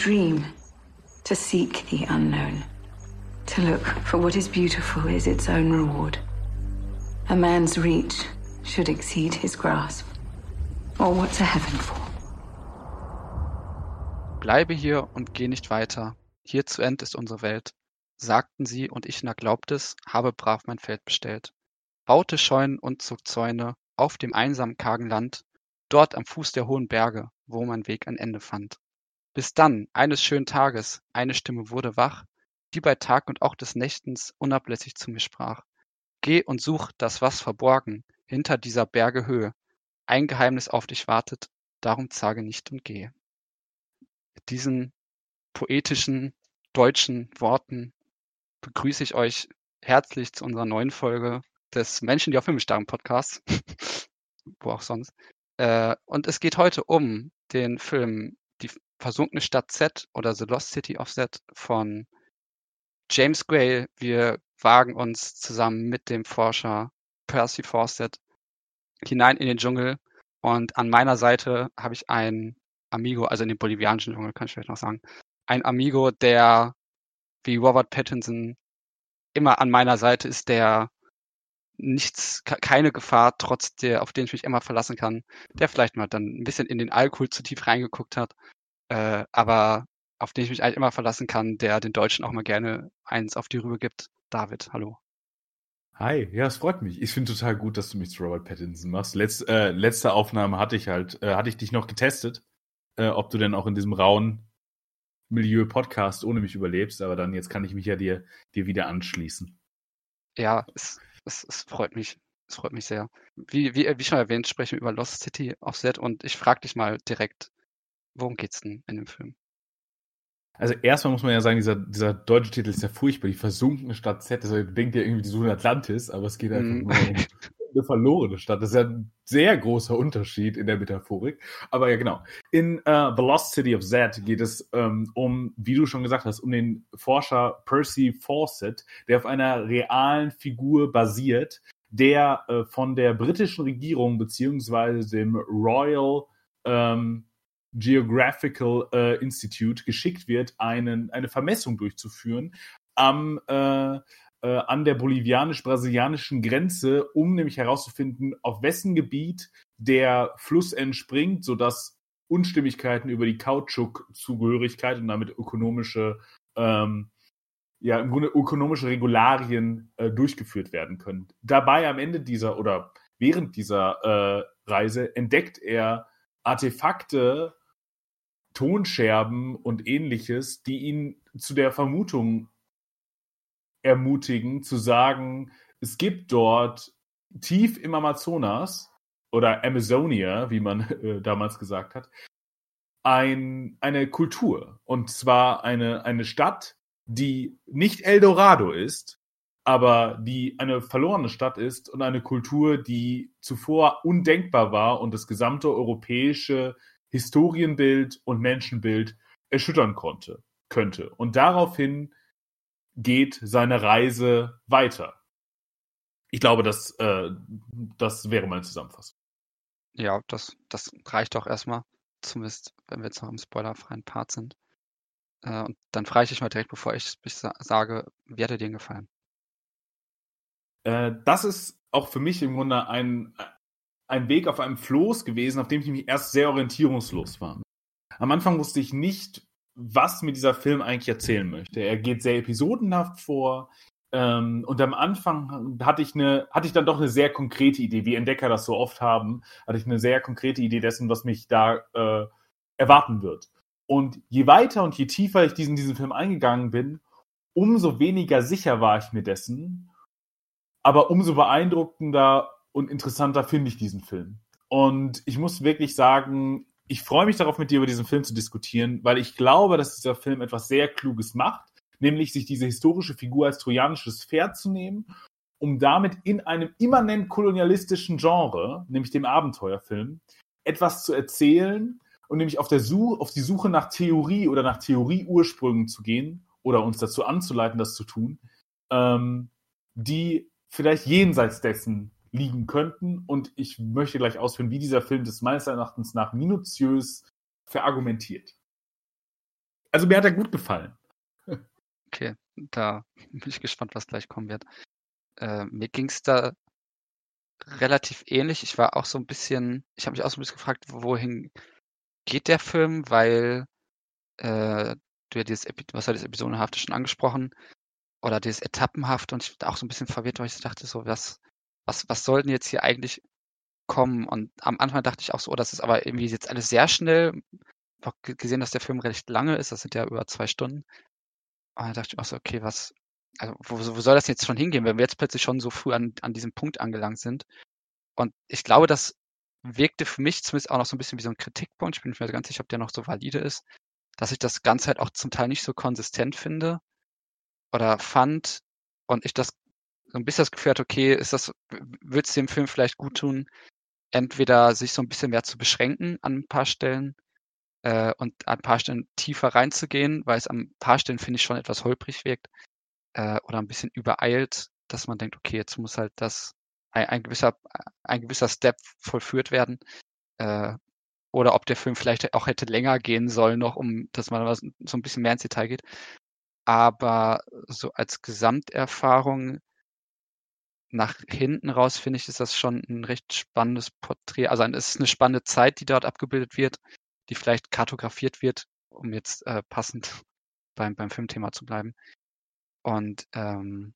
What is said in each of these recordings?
dream, to seek the unknown, to look for what is beautiful is its own reward. A man's reach should exceed his grasp. Or what's a heaven for? Bleibe hier und geh nicht weiter. Hier zu End ist unsere Welt. Sagten sie, und ich na glaubt es, habe brav mein Feld bestellt. Baute Scheunen und zog Zäune auf dem einsamen kargen Land, dort am Fuß der hohen Berge, wo mein Weg ein Ende fand. Bis dann, eines schönen Tages, eine Stimme wurde wach, die bei Tag und auch des Nächtens unablässig zu mir sprach. Geh und such das, was verborgen hinter dieser Berge Höhe. Ein Geheimnis auf dich wartet, darum zage nicht und gehe. Mit diesen poetischen deutschen Worten begrüße ich euch herzlich zu unserer neuen Folge des Menschen, die auf Filme starren Podcasts. Wo auch sonst. Äh, und es geht heute um den Film versunkene Stadt Z oder The Lost City of Z von James Gray. Wir wagen uns zusammen mit dem Forscher Percy Fawcett hinein in den Dschungel. Und an meiner Seite habe ich einen Amigo, also in den bolivianischen Dschungel, kann ich vielleicht noch sagen. Ein Amigo, der wie Robert Pattinson immer an meiner Seite ist, der nichts, keine Gefahr, trotz der, auf den ich mich immer verlassen kann, der vielleicht mal dann ein bisschen in den Alkohol zu tief reingeguckt hat, äh, aber auf den ich mich eigentlich immer verlassen kann, der den Deutschen auch mal gerne eins auf die Rübe gibt. David, hallo. Hi, ja, es freut mich. Ich finde total gut, dass du mich zu Robert Pattinson machst. Letz, äh, letzte Aufnahme hatte ich halt, äh, hatte ich dich noch getestet, äh, ob du denn auch in diesem rauen Milieu Podcast ohne mich überlebst, aber dann jetzt kann ich mich ja dir, dir wieder anschließen. Ja, es, es, es freut mich. Es freut mich sehr. Wie, wie, wie schon erwähnt, sprechen wir über Lost City auf Set und ich frage dich mal direkt, worum geht's denn in dem Film? Also erstmal muss man ja sagen, dieser, dieser deutsche Titel ist ja furchtbar, die versunkene Stadt Z. Also denkt ja irgendwie die Suche Atlantis, aber es geht einfach mm. nur um eine verlorene Stadt. Das ist ja ein sehr großer Unterschied in der Metaphorik. Aber ja, genau. In uh, The Lost City of Z geht es ähm, um, wie du schon gesagt hast, um den Forscher Percy Fawcett, der auf einer realen Figur basiert, der äh, von der britischen Regierung beziehungsweise dem Royal ähm, Geographical äh, Institute geschickt wird, einen, eine Vermessung durchzuführen am äh, äh, an der bolivianisch-brasilianischen Grenze, um nämlich herauszufinden, auf wessen Gebiet der Fluss entspringt, sodass Unstimmigkeiten über die Kautschuk-Zugehörigkeit und damit ökonomische, ähm, ja, im Grunde ökonomische Regularien äh, durchgeführt werden können. Dabei am Ende dieser oder während dieser äh, Reise entdeckt er Artefakte, Tonscherben und ähnliches, die ihn zu der Vermutung ermutigen, zu sagen, es gibt dort tief im Amazonas oder Amazonia, wie man äh, damals gesagt hat, ein, eine Kultur. Und zwar eine, eine Stadt, die nicht Eldorado ist, aber die eine verlorene Stadt ist und eine Kultur, die zuvor undenkbar war und das gesamte europäische Historienbild und Menschenbild erschüttern konnte, könnte. Und daraufhin geht seine Reise weiter. Ich glaube, das, äh, das wäre meine Zusammenfassung. Ja, das, das reicht auch erstmal, zumindest wenn wir jetzt noch im spoilerfreien Part sind. Äh, und dann frage ich dich mal direkt, bevor ich, ich sage, wie hat er dir gefallen? Äh, das ist auch für mich im Grunde ein, ein Weg auf einem Floß gewesen, auf dem ich mich erst sehr orientierungslos war. Am Anfang wusste ich nicht, was mir dieser Film eigentlich erzählen möchte. Er geht sehr episodenhaft vor. Ähm, und am Anfang hatte ich, eine, hatte ich dann doch eine sehr konkrete Idee, wie Entdecker das so oft haben, hatte ich eine sehr konkrete Idee dessen, was mich da äh, erwarten wird. Und je weiter und je tiefer ich diesen, diesen Film eingegangen bin, umso weniger sicher war ich mir dessen, aber umso beeindruckender und interessanter finde ich diesen Film. Und ich muss wirklich sagen, ich freue mich darauf, mit dir über diesen Film zu diskutieren, weil ich glaube, dass dieser Film etwas sehr Kluges macht, nämlich sich diese historische Figur als trojanisches Pferd zu nehmen, um damit in einem immanent kolonialistischen Genre, nämlich dem Abenteuerfilm, etwas zu erzählen und nämlich auf, der Suche, auf die Suche nach Theorie oder nach Theorieursprüngen zu gehen oder uns dazu anzuleiten, das zu tun, ähm, die vielleicht jenseits dessen liegen könnten. Und ich möchte gleich ausführen, wie dieser Film das meines Erachtens nach minutiös verargumentiert. also mir hat er gut gefallen. Okay, da bin ich gespannt, was gleich kommen wird. Äh, mir ging es da relativ ähnlich. Ich war auch so ein bisschen, ich habe mich auch so ein bisschen gefragt, wohin geht der Film, weil äh, du ja dieses, was war das Episodenhafte schon angesprochen, oder dieses Etappenhaft und ich war auch so ein bisschen verwirrt, weil ich dachte so, was, was, was soll denn jetzt hier eigentlich kommen? Und am Anfang dachte ich auch so, oh, das ist aber irgendwie jetzt alles sehr schnell. Ich habe gesehen, dass der Film recht lange ist, das sind ja über zwei Stunden. Und dann dachte ich auch so, okay, was, also wo, wo soll das jetzt schon hingehen, wenn wir jetzt plötzlich schon so früh an, an diesem Punkt angelangt sind? Und ich glaube, das wirkte für mich zumindest auch noch so ein bisschen wie so ein Kritikpunkt. Ich bin nicht mehr ganz sicher, ob der noch so valide ist, dass ich das Ganze halt auch zum Teil nicht so konsistent finde oder fand und ich das so ein bisschen das Gefühl hatte, okay, ist das, wird es dem Film vielleicht gut tun, entweder sich so ein bisschen mehr zu beschränken an ein paar Stellen äh, und an ein paar Stellen tiefer reinzugehen, weil es an ein paar Stellen, finde ich, schon etwas holprig wirkt äh, oder ein bisschen übereilt, dass man denkt, okay, jetzt muss halt das ein, ein gewisser ein gewisser Step vollführt werden. Äh, oder ob der Film vielleicht auch hätte länger gehen sollen noch, um dass man so ein bisschen mehr ins Detail geht. Aber so als Gesamterfahrung nach hinten raus finde ich, ist das schon ein recht spannendes Porträt. Also es ist eine spannende Zeit, die dort abgebildet wird, die vielleicht kartografiert wird, um jetzt äh, passend beim, beim Filmthema zu bleiben. Und ähm,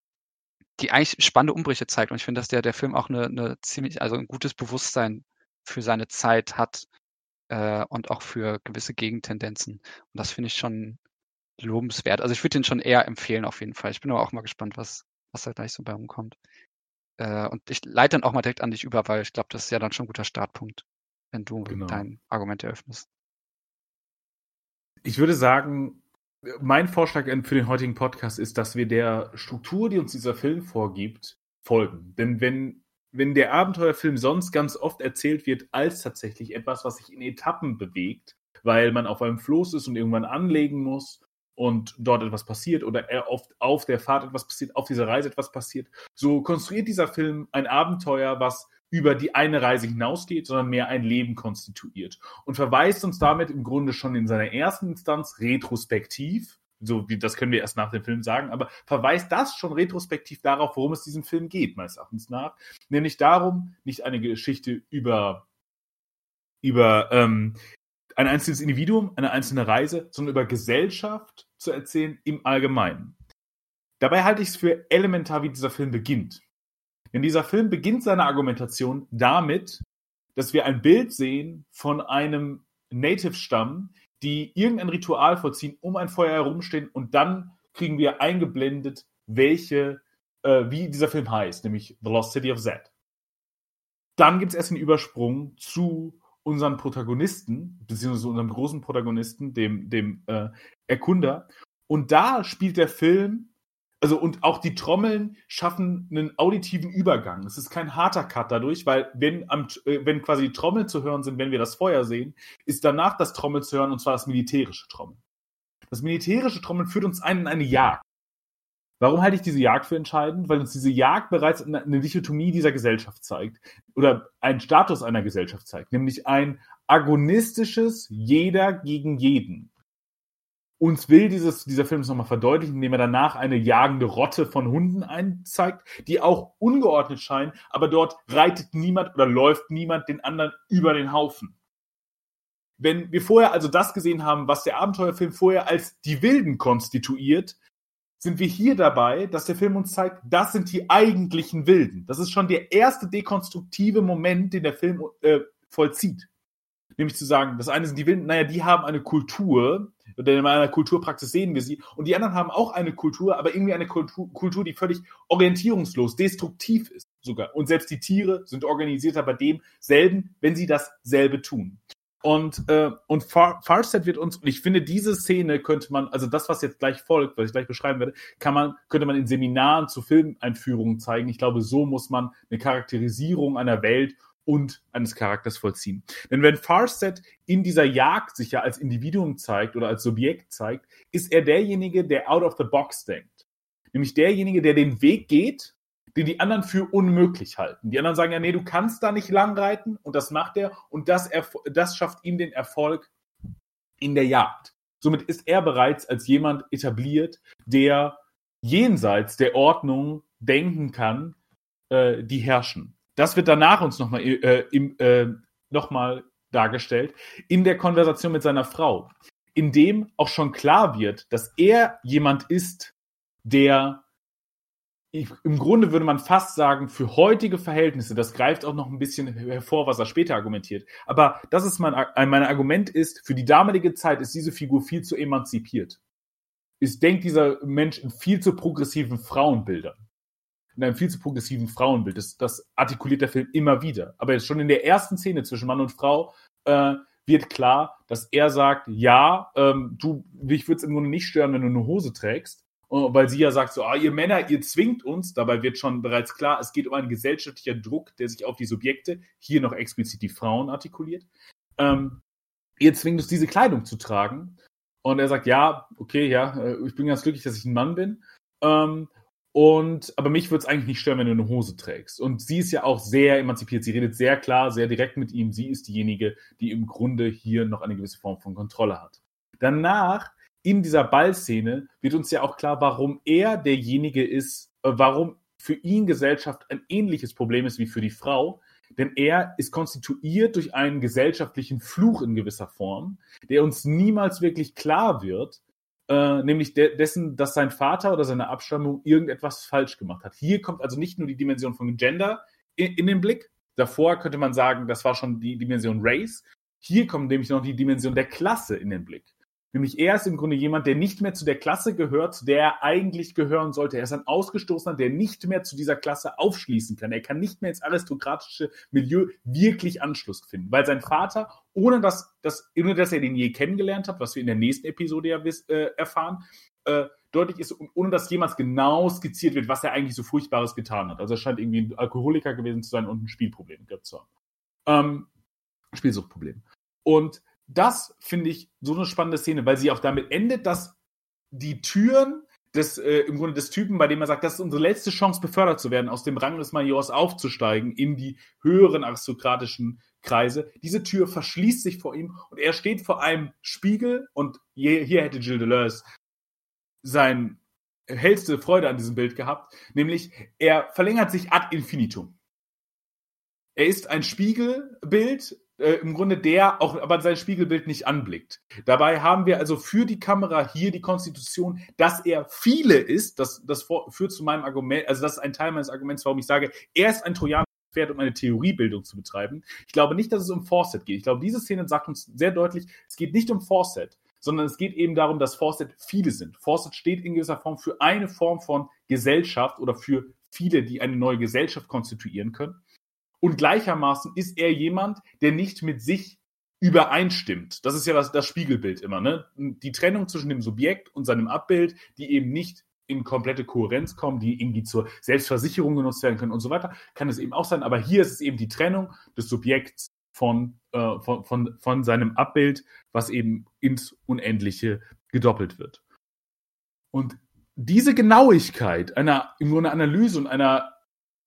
die eigentlich spannende Umbrüche zeigt. Und ich finde, dass der, der Film auch eine, eine ziemlich, also ein gutes Bewusstsein für seine Zeit hat äh, und auch für gewisse Gegentendenzen. Und das finde ich schon lobenswert. Also ich würde den schon eher empfehlen auf jeden Fall. Ich bin aber auch mal gespannt, was, was da gleich so bei rumkommt. Äh, und ich leite dann auch mal direkt an dich über, weil ich glaube, das ist ja dann schon ein guter Startpunkt, wenn du genau. dein Argument eröffnest. Ich würde sagen, mein Vorschlag für den heutigen Podcast ist, dass wir der Struktur, die uns dieser Film vorgibt, folgen. Denn wenn, wenn der Abenteuerfilm sonst ganz oft erzählt wird als tatsächlich etwas, was sich in Etappen bewegt, weil man auf einem Floß ist und irgendwann anlegen muss und dort etwas passiert oder oft auf der Fahrt etwas passiert, auf dieser Reise etwas passiert, so konstruiert dieser Film ein Abenteuer, was über die eine Reise hinausgeht, sondern mehr ein Leben konstituiert und verweist uns damit im Grunde schon in seiner ersten Instanz retrospektiv, so wie das können wir erst nach dem Film sagen, aber verweist das schon retrospektiv darauf, worum es diesem Film geht, meines Erachtens nach, nämlich darum, nicht eine Geschichte über über ähm, ein einzelnes Individuum, eine einzelne Reise, sondern über Gesellschaft zu erzählen im Allgemeinen. Dabei halte ich es für elementar, wie dieser Film beginnt. Denn dieser Film beginnt seine Argumentation damit, dass wir ein Bild sehen von einem Native-Stamm, die irgendein Ritual vollziehen, um ein Feuer herumstehen und dann kriegen wir eingeblendet, welche, äh, wie dieser Film heißt, nämlich The Lost City of Z. Dann gibt es erst den Übersprung zu unseren Protagonisten, beziehungsweise unserem großen Protagonisten, dem, dem äh, Erkunder. Und da spielt der Film also und auch die Trommeln schaffen einen auditiven Übergang. Es ist kein harter Cut dadurch, weil wenn, am, äh, wenn quasi Trommeln zu hören sind, wenn wir das Feuer sehen, ist danach das Trommeln zu hören und zwar das militärische Trommeln. Das militärische Trommeln führt uns ein in eine Jagd. Warum halte ich diese Jagd für entscheidend? Weil uns diese Jagd bereits eine Dichotomie dieser Gesellschaft zeigt oder einen Status einer Gesellschaft zeigt, nämlich ein agonistisches Jeder gegen jeden uns will dieses, dieser Film es nochmal verdeutlichen, indem er danach eine jagende Rotte von Hunden einzeigt, die auch ungeordnet scheinen, aber dort reitet niemand oder läuft niemand den anderen über den Haufen. Wenn wir vorher also das gesehen haben, was der Abenteuerfilm vorher als die Wilden konstituiert, sind wir hier dabei, dass der Film uns zeigt, das sind die eigentlichen Wilden. Das ist schon der erste dekonstruktive Moment, den der Film äh, vollzieht. Nämlich zu sagen, das eine sind die Wilden, naja, die haben eine Kultur, denn in einer Kulturpraxis sehen wir sie. Und die anderen haben auch eine Kultur, aber irgendwie eine Kultur, Kultur, die völlig orientierungslos, destruktiv ist sogar. Und selbst die Tiere sind organisierter bei demselben, wenn sie dasselbe tun. Und, äh, und Far Farset wird uns, und ich finde, diese Szene könnte man, also das, was jetzt gleich folgt, was ich gleich beschreiben werde, kann man, könnte man in Seminaren zu Filmeinführungen zeigen. Ich glaube, so muss man eine Charakterisierung einer Welt und eines Charakters vollziehen. Denn wenn Farset in dieser Jagd sich ja als Individuum zeigt oder als Subjekt zeigt, ist er derjenige, der out of the box denkt. Nämlich derjenige, der den Weg geht, den die anderen für unmöglich halten. Die anderen sagen ja, nee, du kannst da nicht lang reiten und das macht er und das, das schafft ihm den Erfolg in der Jagd. Somit ist er bereits als jemand etabliert, der jenseits der Ordnung denken kann, äh, die herrschen. Das wird danach uns nochmal äh, äh, noch dargestellt in der Konversation mit seiner Frau, in dem auch schon klar wird, dass er jemand ist, der im Grunde würde man fast sagen, für heutige Verhältnisse, das greift auch noch ein bisschen hervor, was er später argumentiert. Aber das ist mein, mein Argument ist, für die damalige Zeit ist diese Figur viel zu emanzipiert. Es denkt dieser Mensch in viel zu progressiven Frauenbildern. In einem viel zu progressiven Frauenbild. Das, das artikuliert der Film immer wieder. Aber jetzt schon in der ersten Szene zwischen Mann und Frau äh, wird klar, dass er sagt, ja, ähm, du, mich würde es im Grunde nicht stören, wenn du eine Hose trägst weil sie ja sagt so, ah, ihr Männer, ihr zwingt uns, dabei wird schon bereits klar, es geht um einen gesellschaftlichen Druck, der sich auf die Subjekte, hier noch explizit die Frauen artikuliert, ähm, ihr zwingt uns, diese Kleidung zu tragen. Und er sagt, ja, okay, ja, äh, ich bin ganz glücklich, dass ich ein Mann bin. Ähm, und, aber mich würde es eigentlich nicht stören, wenn du eine Hose trägst. Und sie ist ja auch sehr emanzipiert. Sie redet sehr klar, sehr direkt mit ihm. Sie ist diejenige, die im Grunde hier noch eine gewisse Form von Kontrolle hat. Danach in dieser Ballszene wird uns ja auch klar, warum er derjenige ist, äh, warum für ihn Gesellschaft ein ähnliches Problem ist wie für die Frau. Denn er ist konstituiert durch einen gesellschaftlichen Fluch in gewisser Form, der uns niemals wirklich klar wird, äh, nämlich de dessen, dass sein Vater oder seine Abstammung irgendetwas falsch gemacht hat. Hier kommt also nicht nur die Dimension von Gender in, in den Blick. Davor könnte man sagen, das war schon die Dimension Race. Hier kommt nämlich noch die Dimension der Klasse in den Blick. Nämlich er ist im Grunde jemand, der nicht mehr zu der Klasse gehört, zu der er eigentlich gehören sollte. Er ist ein Ausgestoßener, der nicht mehr zu dieser Klasse aufschließen kann. Er kann nicht mehr ins aristokratische Milieu wirklich Anschluss finden, weil sein Vater, ohne dass, dass, ohne dass er den je kennengelernt hat, was wir in der nächsten Episode ja äh, erfahren, äh, deutlich ist, ohne dass jemals genau skizziert wird, was er eigentlich so Furchtbares getan hat. Also er scheint irgendwie ein Alkoholiker gewesen zu sein und ein Spielproblem gehabt zu haben. Ähm, Spielsuchtproblem. Und das finde ich so eine spannende Szene, weil sie auch damit endet, dass die Türen des, äh, im Grunde des Typen, bei dem er sagt, das ist unsere letzte Chance, befördert zu werden, aus dem Rang des Majors aufzusteigen in die höheren aristokratischen Kreise. Diese Tür verschließt sich vor ihm und er steht vor einem Spiegel und hier, hier hätte Gilles Deleuze sein hellste Freude an diesem Bild gehabt, nämlich er verlängert sich ad infinitum. Er ist ein Spiegelbild äh, im Grunde der auch aber sein Spiegelbild nicht anblickt. Dabei haben wir also für die Kamera hier die Konstitution, dass er viele ist. Das, das führt zu meinem Argument, also das ist ein Teil meines Arguments, warum ich sage, er ist ein Trojaner. Pferd, um eine Theoriebildung zu betreiben. Ich glaube nicht, dass es um Fawcett geht. Ich glaube, diese Szene sagt uns sehr deutlich, es geht nicht um Fawcett, sondern es geht eben darum, dass Fawcett viele sind. Fawcett steht in gewisser Form für eine Form von Gesellschaft oder für viele, die eine neue Gesellschaft konstituieren können. Und gleichermaßen ist er jemand, der nicht mit sich übereinstimmt. Das ist ja das, das Spiegelbild immer, ne? Die Trennung zwischen dem Subjekt und seinem Abbild, die eben nicht in komplette Kohärenz kommen, die irgendwie zur Selbstversicherung genutzt werden können und so weiter, kann es eben auch sein. Aber hier ist es eben die Trennung des Subjekts von, äh, von, von, von seinem Abbild, was eben ins Unendliche gedoppelt wird. Und diese Genauigkeit einer, im Grunde Analyse und einer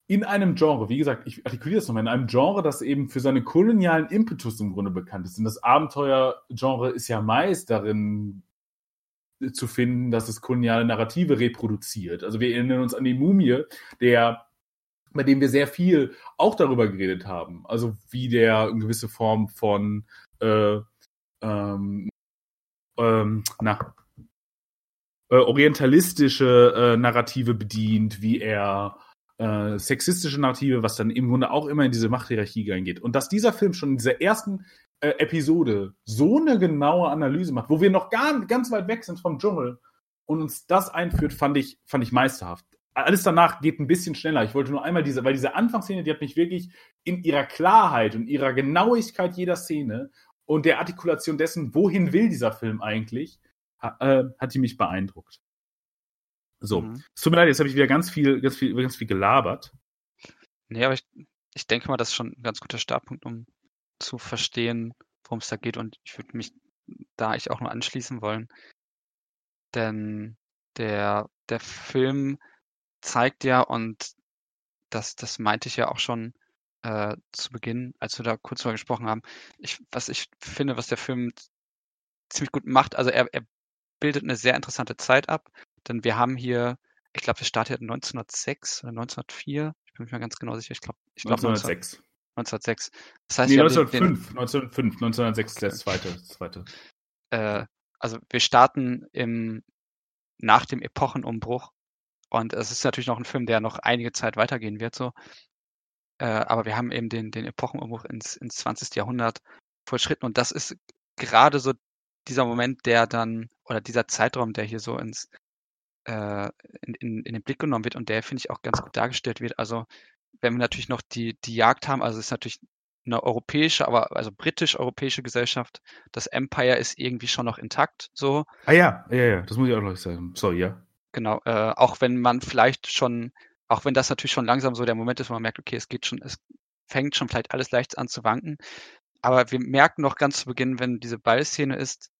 in einem Genre, wie gesagt, ich artikuliere das nochmal, in einem Genre, das eben für seine kolonialen Impetus im Grunde bekannt ist. Denn das Abenteuergenre ist ja meist darin zu finden, dass es koloniale Narrative reproduziert. Also wir erinnern uns an die Mumie, der bei dem wir sehr viel auch darüber geredet haben. Also wie der eine gewisse Form von äh, ähm, ähm, na, äh, orientalistische äh, Narrative bedient, wie er äh, sexistische Narrative, was dann im Grunde auch immer in diese Machthierarchie reingeht. Und dass dieser Film schon in dieser ersten äh, Episode so eine genaue Analyse macht, wo wir noch gar, ganz weit weg sind vom Dschungel und uns das einführt, fand ich, fand ich meisterhaft. Alles danach geht ein bisschen schneller. Ich wollte nur einmal diese, weil diese Anfangsszene, die hat mich wirklich in ihrer Klarheit und ihrer Genauigkeit jeder Szene und der Artikulation dessen, wohin will dieser Film eigentlich, äh, hat die mich beeindruckt. So, mhm. es tut mir leid, jetzt habe ich wieder ganz viel, ganz viel, ganz viel gelabert. Nee, aber ich, ich denke mal, das ist schon ein ganz guter Startpunkt, um zu verstehen, worum es da geht. Und ich würde mich da ich auch nur anschließen wollen. Denn der, der Film zeigt ja, und das, das meinte ich ja auch schon äh, zu Beginn, als wir da kurz drüber gesprochen haben, ich, was ich finde, was der Film ziemlich gut macht. Also er, er bildet eine sehr interessante Zeit ab, denn wir haben hier, ich glaube, wir startet 1906 oder 1904, ich bin mir nicht mehr ganz genau sicher, ich glaube, ich glaube 1906. 1906. Das heißt, Nee, wir haben 1905. den, 1905. 1906 ist der zweite. das zweite. äh, also wir starten im, nach dem Epochenumbruch und es ist natürlich noch ein Film, der noch einige Zeit weitergehen wird, so. Äh, aber wir haben eben den, den Epochenumbruch ins, ins 20. Jahrhundert vollschritten und das ist gerade so dieser Moment, der dann, oder dieser Zeitraum, der hier so ins, äh, in, in, in den Blick genommen wird und der, finde ich, auch ganz gut dargestellt wird. Also, wenn wir natürlich noch die, die Jagd haben, also es ist natürlich eine europäische, aber also britisch-europäische Gesellschaft. Das Empire ist irgendwie schon noch intakt, so. Ah ja, ja, ja, das muss ich auch noch sagen. Sorry, ja. Genau, äh, auch wenn man vielleicht schon, auch wenn das natürlich schon langsam so der Moment ist, wo man merkt, okay, es geht schon, es fängt schon vielleicht alles leicht an zu wanken. Aber wir merken noch ganz zu Beginn, wenn diese Ballszene ist,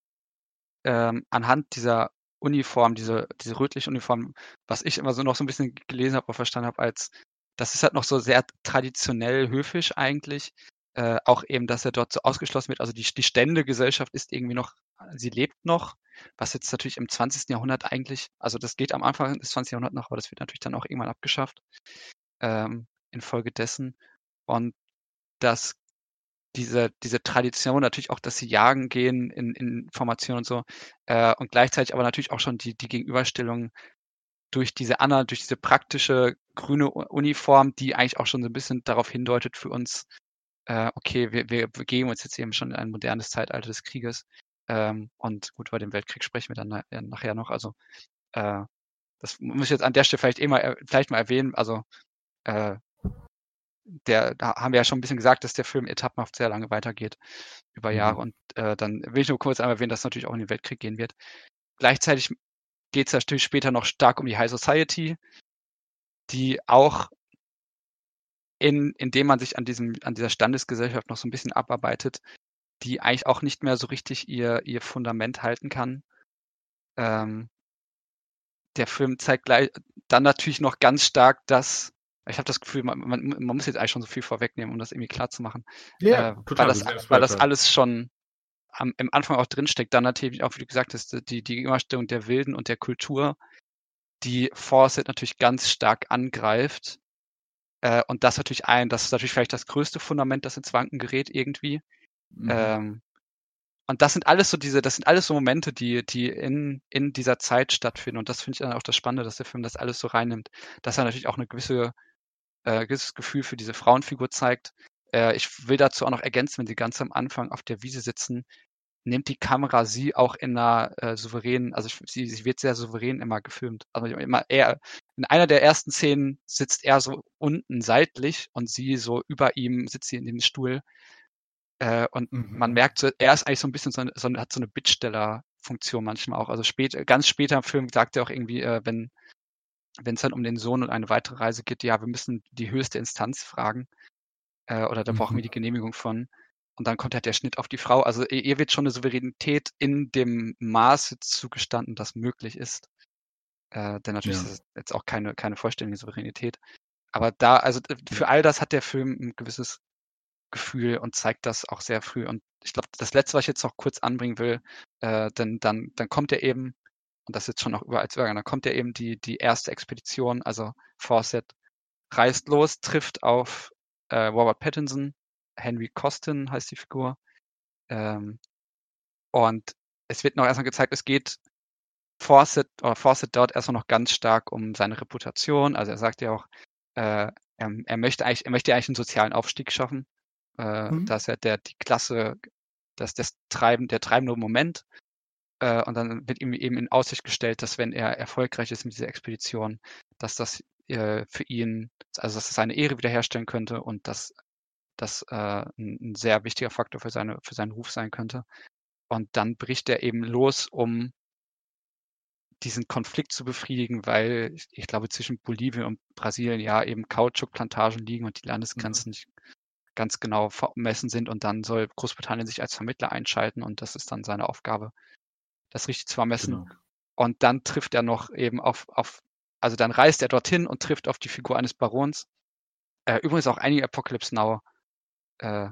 ähm, anhand dieser Uniform, diese, diese rötliche Uniform, was ich immer so noch so ein bisschen gelesen habe oder verstanden habe, als das ist halt noch so sehr traditionell höfisch eigentlich. Äh, auch eben, dass er dort so ausgeschlossen wird. Also die, die Ständegesellschaft ist irgendwie noch, sie lebt noch, was jetzt natürlich im 20. Jahrhundert eigentlich, also das geht am Anfang des 20. Jahrhunderts noch, aber das wird natürlich dann auch irgendwann abgeschafft ähm, infolgedessen. Und dass diese, diese Tradition natürlich auch, dass sie jagen gehen in, in Formationen und so, äh, und gleichzeitig aber natürlich auch schon die, die Gegenüberstellung durch diese Anna, durch diese praktische grüne Uniform, die eigentlich auch schon so ein bisschen darauf hindeutet für uns, äh, okay, wir, wir begeben uns jetzt eben schon in ein modernes Zeitalter des Krieges. Ähm, und gut, über den Weltkrieg sprechen wir dann na- nachher noch. Also äh, das muss ich jetzt an der Stelle vielleicht eh mal, vielleicht mal erwähnen. Also äh, der, da haben wir ja schon ein bisschen gesagt, dass der Film etappenhaft sehr lange weitergeht über Jahre. Mhm. Und äh, dann will ich nur kurz einmal erwähnen, dass es natürlich auch in den Weltkrieg gehen wird. Gleichzeitig geht es natürlich später noch stark um die High Society, die auch in, indem man sich an diesem, an dieser Standesgesellschaft noch so ein bisschen abarbeitet, die eigentlich auch nicht mehr so richtig ihr, ihr Fundament halten kann. Ähm, der Film zeigt gleich dann natürlich noch ganz stark, dass ich habe das Gefühl, man, man, man muss jetzt eigentlich schon so viel vorwegnehmen, um das irgendwie klar zu machen. Ja, äh, total. weil, das, weil das alles schon am, im Anfang auch drinsteckt. Dann natürlich auch, wie du gesagt hast, die, die Gegenüberstellung der Wilden und der Kultur, die Fawcett natürlich ganz stark angreift. Äh, und das natürlich ein, das ist natürlich vielleicht das größte Fundament, das ins Wanken gerät irgendwie. Mhm. Ähm, und das sind alles so diese, das sind alles so Momente, die, die in, in dieser Zeit stattfinden. Und das finde ich dann auch das Spannende, dass der Film das alles so reinnimmt. Dass er natürlich auch eine gewisse, äh, gewisses Gefühl für diese Frauenfigur zeigt. Äh, ich will dazu auch noch ergänzen, wenn sie ganz am Anfang auf der Wiese sitzen, nimmt die Kamera sie auch in einer äh, souveränen, also sie, sie wird sehr souverän immer gefilmt. Also immer eher, in einer der ersten Szenen sitzt er so unten seitlich und sie so über ihm sitzt sie in dem Stuhl. Äh, und Mhm. man merkt, so, er ist eigentlich so ein bisschen so, eine- so hat so eine Bittsteller-Funktion manchmal auch. Also spät, ganz später im Film sagt er auch irgendwie, äh, wenn wenn es dann um den Sohn und eine weitere Reise geht, ja, wir müssen die höchste Instanz fragen äh, oder da brauchen wir Mhm. die Genehmigung von. Und dann kommt halt der Schnitt auf die Frau. Also ihr wird schon eine Souveränität in dem Maße zugestanden, das möglich ist. Äh, denn natürlich Ja. ist es jetzt auch keine, keine vollständige Souveränität. Aber da, also für all das hat der Film ein gewisses Gefühl und zeigt das auch sehr früh. Und ich glaube, das Letzte, was ich jetzt noch kurz anbringen will, äh, denn dann, dann kommt er eben, und das ist jetzt schon noch überall zu sagen, dann kommt ja eben die, die erste Expedition, also Fawcett reist los, trifft auf äh, Robert Pattinson, Henry Costin heißt die Figur. Ähm, und es wird noch erstmal gezeigt, es geht Fawcett, oder Fawcett dort erstmal noch ganz stark um seine Reputation. Also er sagt ja auch, äh, er, er möchte eigentlich, er möchte eigentlich einen sozialen Aufstieg schaffen. Äh, Mhm. dass er der, die Klasse, das, das Treiben, der treibende Moment. Äh, und dann wird ihm eben in Aussicht gestellt, dass wenn er erfolgreich ist mit dieser Expedition, dass das äh, für ihn, also dass es seine Ehre wiederherstellen könnte und dass das äh, ein, sehr wichtiger Faktor für seine, für seinen Ruf sein könnte. Und dann bricht er eben los, um diesen Konflikt zu befriedigen, weil ich, ich glaube zwischen Bolivien und Brasilien ja eben Kautschukplantagen liegen und die Landesgrenzen nicht ganz genau vermessen sind. Und dann soll Großbritannien sich als Vermittler einschalten und das ist dann seine Aufgabe, das richtig zu vermessen. Genau. Und dann trifft er noch eben auf, auf, also dann reist er dorthin und trifft auf die Figur eines Barons. Äh, übrigens auch einige Apocalypse Now äh,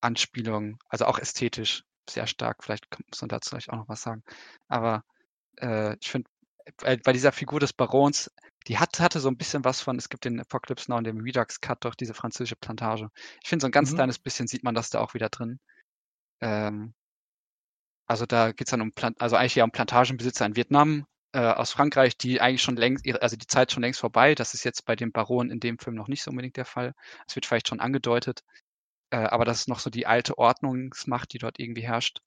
Anspielungen, also auch ästhetisch sehr stark. Vielleicht muss man dazu vielleicht auch noch was sagen. Aber äh, ich finde, bei, bei dieser Figur des Barons, die hat, hatte so ein bisschen was von, es gibt den Apocalypse Now und dem Redux Cut doch diese französische Plantage. Ich finde, so ein ganz Mhm. kleines bisschen sieht man das da auch wieder drin. Ähm, also da geht es dann um, Plant also eigentlich ja um Plantagenbesitzer in Vietnam äh, aus Frankreich, die eigentlich schon längst, also die Zeit schon längst vorbei. Das ist jetzt bei dem Baron in dem Film noch nicht so unbedingt der Fall. Es wird vielleicht schon angedeutet, äh, aber das ist noch so die alte Ordnungsmacht, die dort irgendwie herrscht.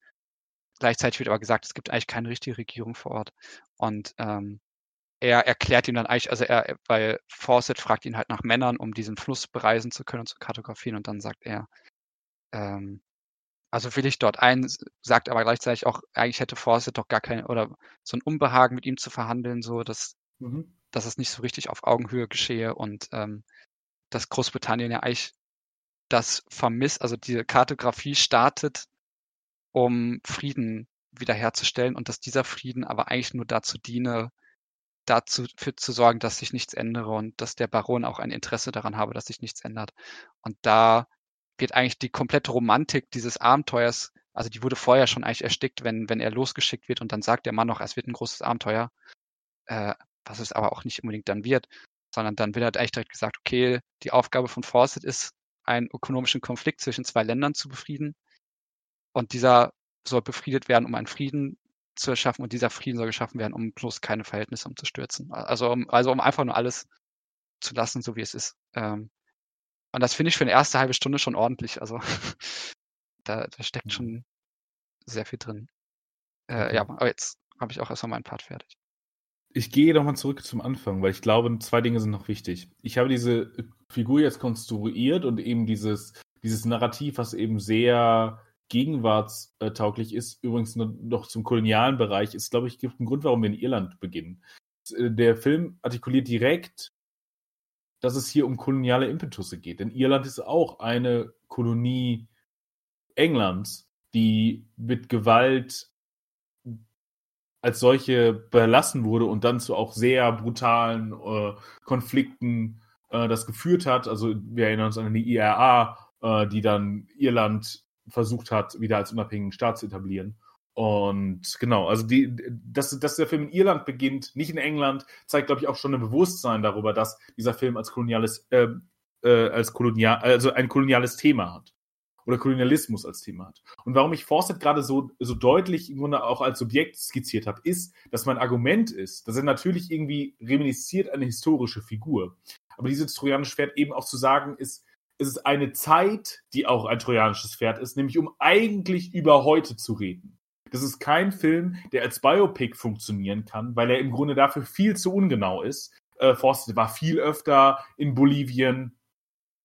Gleichzeitig wird aber gesagt, es gibt eigentlich keine richtige Regierung vor Ort. Und ähm, er erklärt ihm dann eigentlich, also er, weil Fawcett fragt ihn halt nach Männern, um diesen Fluss bereisen zu können und zu kartografieren. Und dann sagt er, ähm, also will ich dort ein, sagt aber gleichzeitig auch, eigentlich hätte Fawcett doch gar keine, oder so ein Unbehagen mit ihm zu verhandeln, so dass, Mhm. dass es nicht so richtig auf Augenhöhe geschehe und ähm, dass Großbritannien ja eigentlich das vermisst, also diese Kartografie startet, um Frieden wiederherzustellen und dass dieser Frieden aber eigentlich nur dazu diene, dazu für zu sorgen, dass sich nichts ändere und dass der Baron auch ein Interesse daran habe, dass sich nichts ändert. Und da wird eigentlich die komplette Romantik dieses Abenteuers, also die wurde vorher schon eigentlich erstickt, wenn, wenn er losgeschickt wird und dann sagt der Mann noch, es wird ein großes Abenteuer, äh, was es aber auch nicht unbedingt dann wird, sondern dann wird halt eigentlich direkt gesagt, okay, die Aufgabe von Fawcett ist, einen ökonomischen Konflikt zwischen zwei Ländern zu befrieden und dieser soll befriedet werden, um einen Frieden zu erschaffen und dieser Frieden soll geschaffen werden, um bloß keine Verhältnisse umzustürzen. Also um, also um einfach nur alles zu lassen, so wie es ist. Ähm, und das finde ich für eine erste halbe Stunde schon ordentlich. Also da, da steckt schon sehr viel drin. Äh. Ja, aber jetzt habe ich auch erstmal meinen Part fertig. Ich gehe nochmal zurück zum Anfang, weil ich glaube, zwei Dinge sind noch wichtig. Ich habe diese Figur jetzt konstruiert und eben dieses, dieses Narrativ, was eben sehr gegenwartstauglich ist, übrigens nur noch zum kolonialen Bereich, ist, glaube ich, gibt einen Grund, warum wir in Irland beginnen. Der Film artikuliert direkt, dass es hier um koloniale Impetusse geht. Denn Irland ist auch eine Kolonie Englands, die mit Gewalt als solche belassen wurde und dann zu auch sehr brutalen äh, Konflikten äh, das geführt hat. Also wir erinnern uns an die IRA, äh, die dann Irland versucht hat, wieder als unabhängigen Staat zu etablieren. Und genau, also die, dass, dass der Film in Irland beginnt, nicht in England, zeigt, glaube ich, auch schon ein Bewusstsein darüber, dass dieser Film als koloniales, äh, äh, als kolonial, also ein koloniales Thema hat. Oder Kolonialismus als Thema hat. Und warum ich Fawcett gerade so, so deutlich im Grunde auch als Subjekt skizziert habe, ist, dass mein Argument ist, dass er natürlich irgendwie reminisziert eine historische Figur. Aber dieses trojanische Pferd eben auch zu sagen ist, es ist eine Zeit, die auch ein trojanisches Pferd ist, nämlich um eigentlich über heute zu reden. Das ist kein Film, der als Biopic funktionieren kann, weil er im Grunde dafür viel zu ungenau ist. Äh, Forster war viel öfter in Bolivien,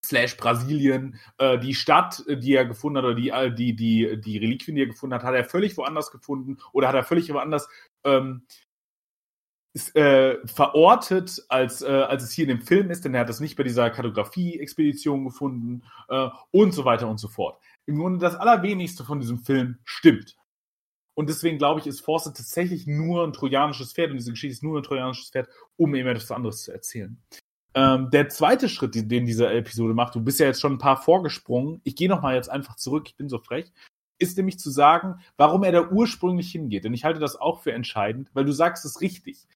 slash Brasilien. Äh, die Stadt, die er gefunden hat, oder die, äh, die, die, die Reliquien, die er gefunden hat, hat er völlig woanders gefunden oder hat er völlig woanders ähm, ist, äh, verortet, als, äh, als es hier in dem Film ist, denn er hat das nicht bei dieser Kartografie-Expedition gefunden äh, und so weiter und so fort. Im Grunde das Allerwenigste von diesem Film stimmt. Und deswegen glaube ich, ist Forster tatsächlich nur ein trojanisches Pferd und diese Geschichte ist nur ein trojanisches Pferd, um eben etwas anderes zu erzählen. Ähm, der zweite Schritt, den diese Episode macht, du bist ja jetzt schon ein paar vorgesprungen, ich gehe nochmal jetzt einfach zurück, ich bin so frech, ist nämlich zu sagen, warum er da ursprünglich hingeht. Denn ich halte das auch für entscheidend, weil du sagst es richtig.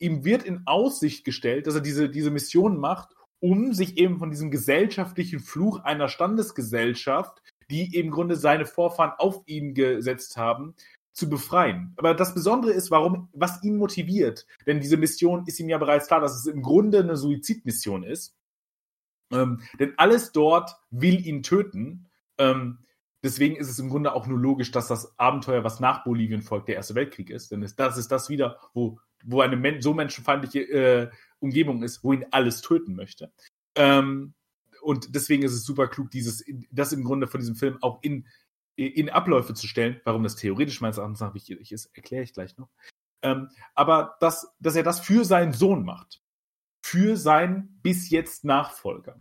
Ihm wird in Aussicht gestellt, dass er diese, diese Mission macht, um sich eben von diesem gesellschaftlichen Fluch einer Standesgesellschaft, die im Grunde seine Vorfahren auf ihn gesetzt haben, zu befreien. Aber das Besondere ist, warum, was ihn motiviert. Denn diese Mission ist ihm ja bereits klar, dass es im Grunde eine Suizidmission ist. Ähm, denn alles dort will ihn töten. Ähm, deswegen ist es im Grunde auch nur logisch, dass das Abenteuer, was nach Bolivien folgt, der Erste Weltkrieg ist. Denn das ist das wieder, wo, wo eine men so menschenfeindliche äh, Umgebung ist, wo ihn alles töten möchte. Ähm, und deswegen ist es super klug, dieses, das im Grunde von diesem Film auch in, in Abläufe zu stellen. Warum das theoretisch meines Erachtens nach wichtig ist, erkläre ich gleich noch. Ähm, aber dass, dass er das für seinen Sohn macht. Für seinen bis jetzt Nachfolger.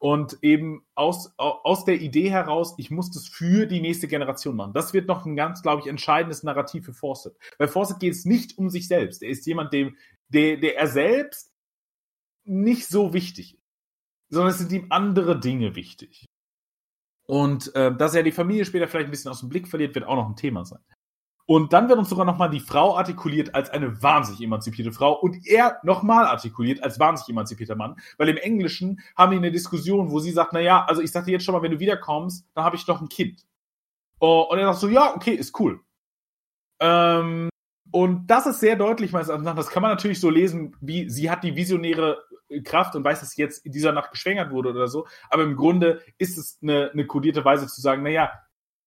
Und eben aus, aus der Idee heraus, ich muss das für die nächste Generation machen. Das wird noch ein ganz, glaube ich, entscheidendes Narrativ für Fawcett. Bei Fawcett geht es nicht um sich selbst. Er ist jemand, dem, der, der er selbst nicht so wichtig ist. Sondern es sind ihm andere Dinge wichtig. Und äh, dass er die Familie später vielleicht ein bisschen aus dem Blick verliert, wird auch noch ein Thema sein. Und dann wird uns sogar nochmal die Frau artikuliert als eine wahnsinnig emanzipierte Frau und er nochmal artikuliert als wahnsinnig emanzipierter Mann. Weil im Englischen haben die eine Diskussion, wo sie sagt, na ja, also ich sagte jetzt schon mal, wenn du wiederkommst, dann habe ich doch ein Kind. Oh, und er sagt so, ja, okay, ist cool. Ähm, und das ist sehr deutlich, meines Erachtens. Das kann man natürlich so lesen, wie sie hat die visionäre Kraft und weiß, dass jetzt in dieser Nacht geschwängert wurde oder so. Aber im Grunde ist es eine, eine kodierte Weise zu sagen, na ja,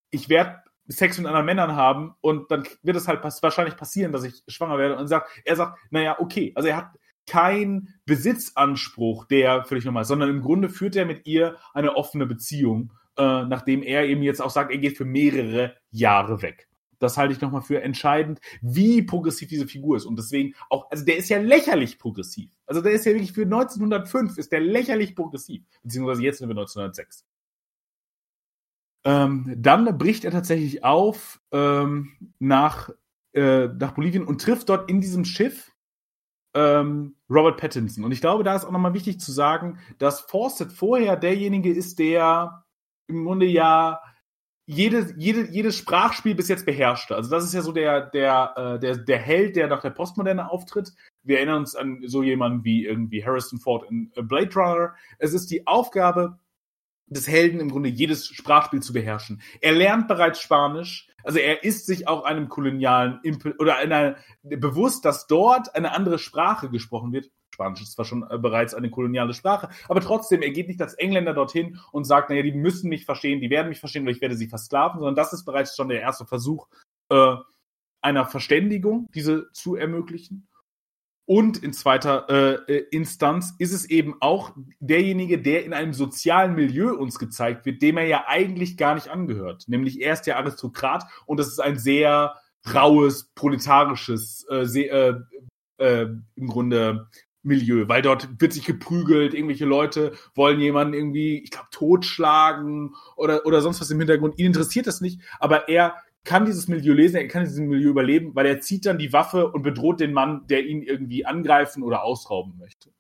ich werde Sex mit anderen Männern haben und dann wird es halt pass wahrscheinlich passieren, dass ich schwanger werde und sagt, er sagt, naja, okay, also er hat keinen Besitzanspruch, der völlig normal ist, sondern im Grunde führt er mit ihr eine offene Beziehung, äh, nachdem er eben jetzt auch sagt, er geht für mehrere Jahre weg. Das halte ich nochmal für entscheidend, wie progressiv diese Figur ist. Und deswegen auch, also der ist ja lächerlich progressiv. Also der ist ja wirklich für 1905 ist der lächerlich progressiv. Beziehungsweise jetzt sind wir 1906. Ähm, dann bricht er tatsächlich auf ähm, nach, äh, nach Bolivien und trifft dort in diesem Schiff ähm, Robert Pattinson. Und ich glaube, da ist auch nochmal wichtig zu sagen, dass Fawcett vorher derjenige ist, der im Grunde ja jede, jede, jedes Sprachspiel bis jetzt beherrschte. Also das ist ja so der, der, äh, der, der Held, der nach der Postmoderne auftritt. Wir erinnern uns an so jemanden wie irgendwie Harrison Ford in Blade Runner. Es ist die Aufgabe des Helden im Grunde jedes Sprachspiel zu beherrschen. Er lernt bereits Spanisch, also er ist sich auch einem kolonialen Impel oder einer bewusst, dass dort eine andere Sprache gesprochen wird. Spanisch ist zwar schon äh, bereits eine koloniale Sprache, aber trotzdem, er geht nicht als Engländer dorthin und sagt, naja, die müssen mich verstehen, die werden mich verstehen oder ich werde sie versklaven, sondern das ist bereits schon der erste Versuch äh, einer Verständigung, diese zu ermöglichen. Und in zweiter äh, äh, Instanz ist es eben auch derjenige, der in einem sozialen Milieu uns gezeigt wird, dem er ja eigentlich gar nicht angehört. Nämlich er ist der Aristokrat und das ist ein sehr raues, proletarisches, äh, sehr, äh, äh, im Grunde Milieu, weil dort wird sich geprügelt, irgendwelche Leute wollen jemanden irgendwie, ich glaube, totschlagen oder, oder sonst was im Hintergrund. Ihn interessiert das nicht, aber er kann dieses Milieu lesen, er kann dieses Milieu überleben, weil er zieht dann die Waffe und bedroht den Mann, der ihn irgendwie angreifen oder ausrauben möchte.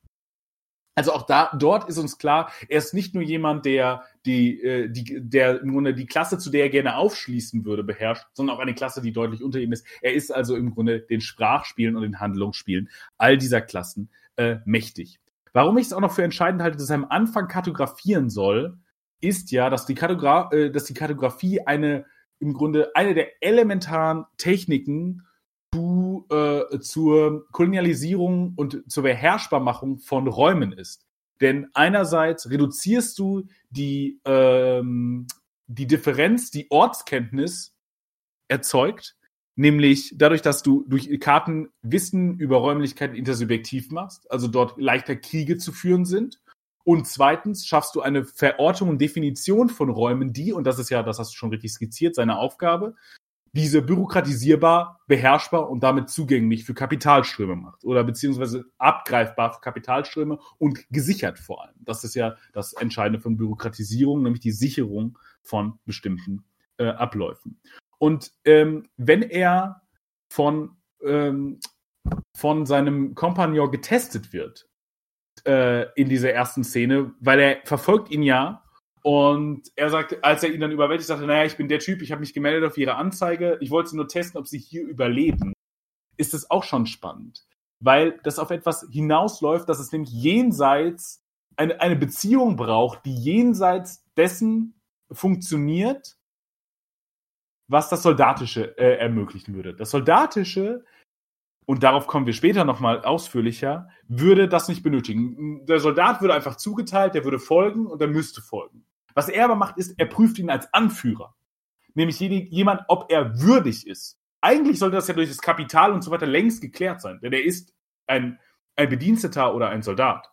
Also auch da, dort ist uns klar, er ist nicht nur jemand, der die, äh, die, der im Grunde die Klasse, zu der er gerne aufschließen würde, beherrscht, sondern auch eine Klasse, die deutlich unter ihm ist. Er ist also im Grunde den Sprachspielen und den Handlungsspielen all dieser Klassen äh, mächtig. Warum ich es auch noch für entscheidend halte, dass er am Anfang kartografieren soll, ist ja, dass die, Kartogra äh, dass die Kartografie eine im Grunde eine der elementaren Techniken zu, äh, zur Kolonialisierung und zur Beherrschbarmachung von Räumen ist. Denn einerseits reduzierst du die, ähm, die Differenz, die Ortskenntnis erzeugt, nämlich dadurch, dass du durch Karten Wissen über Räumlichkeiten intersubjektiv machst, also dort leichter Kriege zu führen sind und zweitens schaffst du eine Verortung und Definition von Räumen, die, und das ist ja, das hast du schon richtig skizziert, seine Aufgabe, diese bürokratisierbar, beherrschbar und damit zugänglich für Kapitalströme macht oder beziehungsweise abgreifbar für Kapitalströme und gesichert vor allem. Das ist ja das Entscheidende von Bürokratisierung, nämlich die Sicherung von bestimmten äh, Abläufen. Und ähm, wenn er von, ähm, von seinem Kompagnon getestet wird, äh, in dieser ersten Szene, weil er verfolgt ihn ja und er sagt, als er ihn dann überwältigt, sagte, naja, ich bin der Typ, ich habe mich gemeldet auf ihre Anzeige, ich wollte nur testen, ob sie hier überleben. Ist es auch schon spannend, weil das auf etwas hinausläuft, dass es nämlich jenseits eine, eine Beziehung braucht, die jenseits dessen funktioniert, was das Soldatische äh, ermöglichen würde. Das Soldatische und darauf kommen wir später nochmal ausführlicher, würde das nicht benötigen. Der Soldat würde einfach zugeteilt, der würde folgen und er müsste folgen. Was er aber macht, ist, er prüft ihn als Anführer. Nämlich jemand, ob er würdig ist. Eigentlich sollte das ja durch das Kapital und so weiter längst geklärt sein, denn er ist ein, ein Bediensteter oder ein Soldat.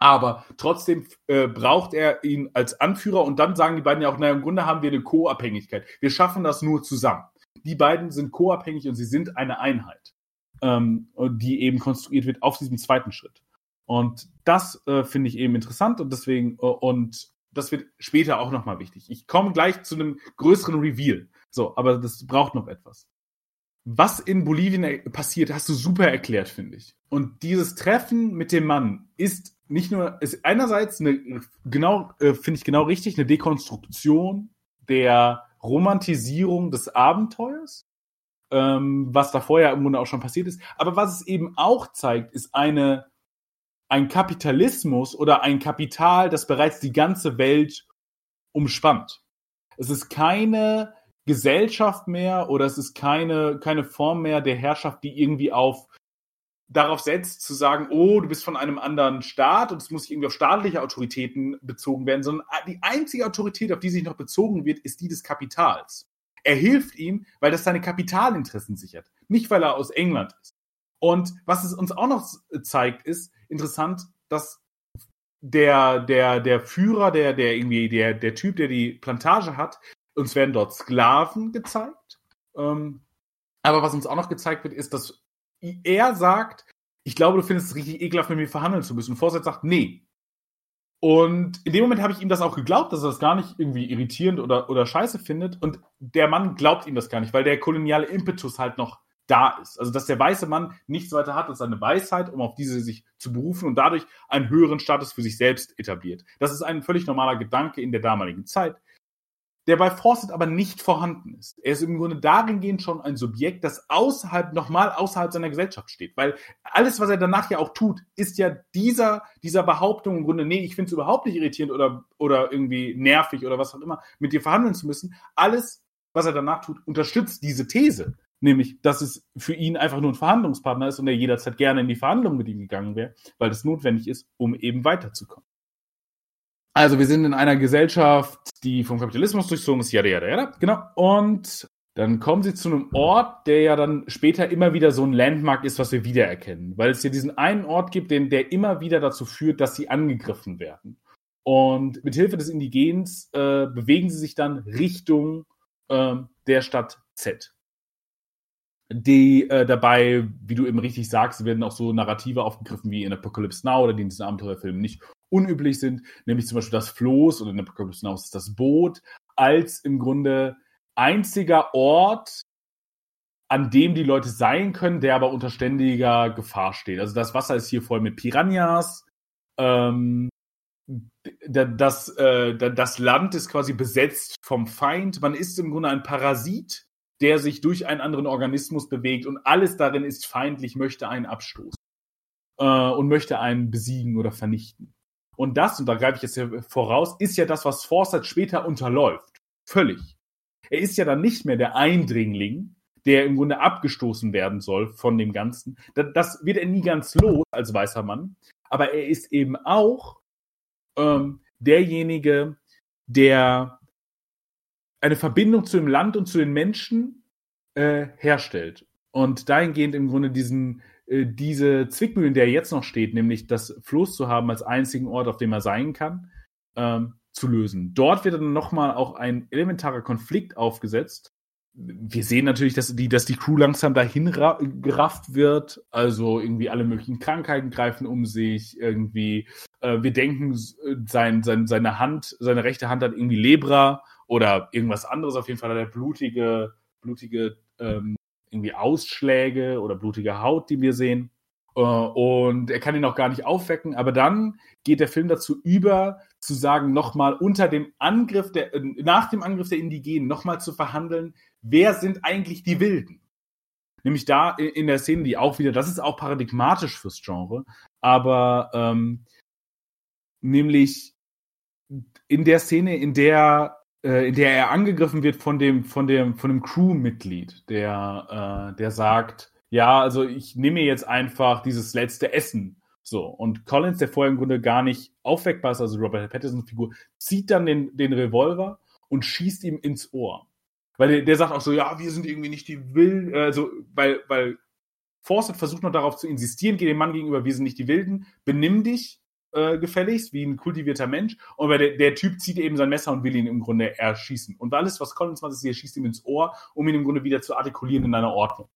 Aber trotzdem äh, braucht er ihn als Anführer und dann sagen die beiden ja auch, naja, im Grunde haben wir eine Co-Abhängigkeit. Wir schaffen das nur zusammen. Die beiden sind co-abhängig und sie sind eine Einheit ähm, die eben konstruiert wird auf diesem zweiten Schritt. Und das äh, finde ich eben interessant und deswegen, äh, und das wird später auch nochmal wichtig. Ich komme gleich zu einem größeren Reveal. So, aber das braucht noch etwas. Was in Bolivien passiert, hast du super erklärt, finde ich. Und dieses Treffen mit dem Mann ist nicht nur, ist einerseits eine, genau, äh, finde ich genau richtig, eine Dekonstruktion der Romantisierung des Abenteuers, ähm, was da vorher im Grunde auch schon passiert ist. Aber was es eben auch zeigt, ist eine, ein Kapitalismus oder ein Kapital, das bereits die ganze Welt umspannt. Es ist keine Gesellschaft mehr oder es ist keine, keine Form mehr der Herrschaft, die irgendwie auf darauf setzt, zu sagen, oh, du bist von einem anderen Staat und es muss irgendwie auf staatliche Autoritäten bezogen werden, sondern die einzige Autorität, auf die sich noch bezogen wird, ist die des Kapitals. Er hilft ihm, weil das seine Kapitalinteressen sichert, nicht weil er aus England ist. Und was es uns auch noch zeigt, ist interessant, dass der, der, der Führer, der, der irgendwie, der, der Typ, der die Plantage hat, uns werden dort Sklaven gezeigt. Ähm, aber was uns auch noch gezeigt wird, ist, dass er sagt, ich glaube, du findest es richtig ekelhaft, mit mir verhandeln zu müssen. Und Forsett sagt, nee. Und in dem Moment habe ich ihm das auch geglaubt, dass er das gar nicht irgendwie irritierend oder, oder scheiße findet. Und der Mann glaubt ihm das gar nicht, weil der koloniale Impetus halt noch da ist. Also, dass der weiße Mann nichts weiter hat als seine Weisheit, um auf diese sich zu berufen und dadurch einen höheren Status für sich selbst etabliert. Das ist ein völlig normaler Gedanke in der damaligen Zeit der bei Fawcett aber nicht vorhanden ist. Er ist im Grunde dahingehend schon ein Subjekt, das außerhalb, nochmal außerhalb seiner Gesellschaft steht. Weil alles, was er danach ja auch tut, ist ja dieser, dieser Behauptung im Grunde, nee, ich finde es überhaupt nicht irritierend oder, oder irgendwie nervig oder was auch immer, mit dir verhandeln zu müssen. Alles, was er danach tut, unterstützt diese These. Nämlich, dass es für ihn einfach nur ein Verhandlungspartner ist und er jederzeit gerne in die Verhandlungen mit ihm gegangen wäre, weil das notwendig ist, um eben weiterzukommen. Also wir sind in einer Gesellschaft, die vom Kapitalismus durchzogen ist, ja, ja, ja, genau. Und dann kommen sie zu einem Ort, der ja dann später immer wieder so ein Landmark ist, was wir wiedererkennen. Weil es hier diesen einen Ort gibt, den, der immer wieder dazu führt, dass sie angegriffen werden. Und mit Hilfe des Indigens äh, bewegen sie sich dann Richtung äh, der Stadt Z. Die äh, dabei, wie du eben richtig sagst, werden auch so Narrative aufgegriffen wie in Apocalypse Now oder die in diesen Abenteuerfilmen nicht unüblich sind, nämlich zum Beispiel das Floß oder in Apocalypse Now ist das Boot, als im Grunde einziger Ort, an dem die Leute sein können, der aber unter ständiger Gefahr steht. Also das Wasser ist hier voll mit Piranhas. Ähm, das, äh, das Land ist quasi besetzt vom Feind. Man ist im Grunde ein Parasit, der sich durch einen anderen Organismus bewegt und alles darin ist feindlich, möchte einen abstoßen äh, und möchte einen besiegen oder vernichten. Und das, und da greife ich jetzt hier voraus, ist ja das, was Forsyth später unterläuft. Völlig. Er ist ja dann nicht mehr der Eindringling, der im Grunde abgestoßen werden soll von dem Ganzen. Das wird er nie ganz los als weißer Mann. Aber er ist eben auch ähm, derjenige, der eine Verbindung zu dem Land und zu den Menschen äh, herstellt. Und dahingehend im Grunde diesen, diese Zwickmühle, in der er jetzt noch steht, nämlich das Floß zu haben als einzigen Ort, auf dem er sein kann, ähm, zu lösen. Dort wird dann nochmal auch ein elementarer Konflikt aufgesetzt. Wir sehen natürlich, dass die, dass die Crew langsam dahin gerafft wird. Also irgendwie alle möglichen Krankheiten greifen um sich. Irgendwie, äh, wir denken, sein, sein, seine Hand, seine rechte Hand hat irgendwie Lebra oder irgendwas anderes. Auf jeden Fall hat er blutige, blutige ähm, irgendwie Ausschläge oder blutige Haut, die wir sehen. Äh, und er kann ihn auch gar nicht aufwecken. Aber dann geht der Film dazu über, zu sagen, nochmal unter dem Angriff der, äh, nach dem Angriff der Indigenen nochmal zu verhandeln, wer sind eigentlich die Wilden? Nämlich da in der Szene, die auch wieder, das ist auch paradigmatisch fürs Genre, aber ähm, nämlich in der Szene, in der äh, in der er angegriffen wird von dem, von dem, von dem Crewmitglied, der, äh, der sagt, ja, also ich nehme jetzt einfach dieses letzte Essen. So. Und Collins, der vorher im Grunde gar nicht aufweckbar ist, also Robert Pattinsons Figur, zieht dann den, den Revolver und schießt ihm ins Ohr. Weil der, der sagt auch so, ja, wir sind irgendwie nicht die Wilden, also, weil, weil Fawcett versucht noch darauf zu insistieren, geht dem Mann gegenüber, wir sind nicht die Wilden, benimm dich, äh, gefälligst, wie ein kultivierter Mensch. Und der, der Typ zieht eben sein Messer und will ihn im Grunde erschießen. Und alles, was Collins macht, ist, er schießt ihm ins Ohr, um ihn im Grunde wieder zu artikulieren in einer Ordnung.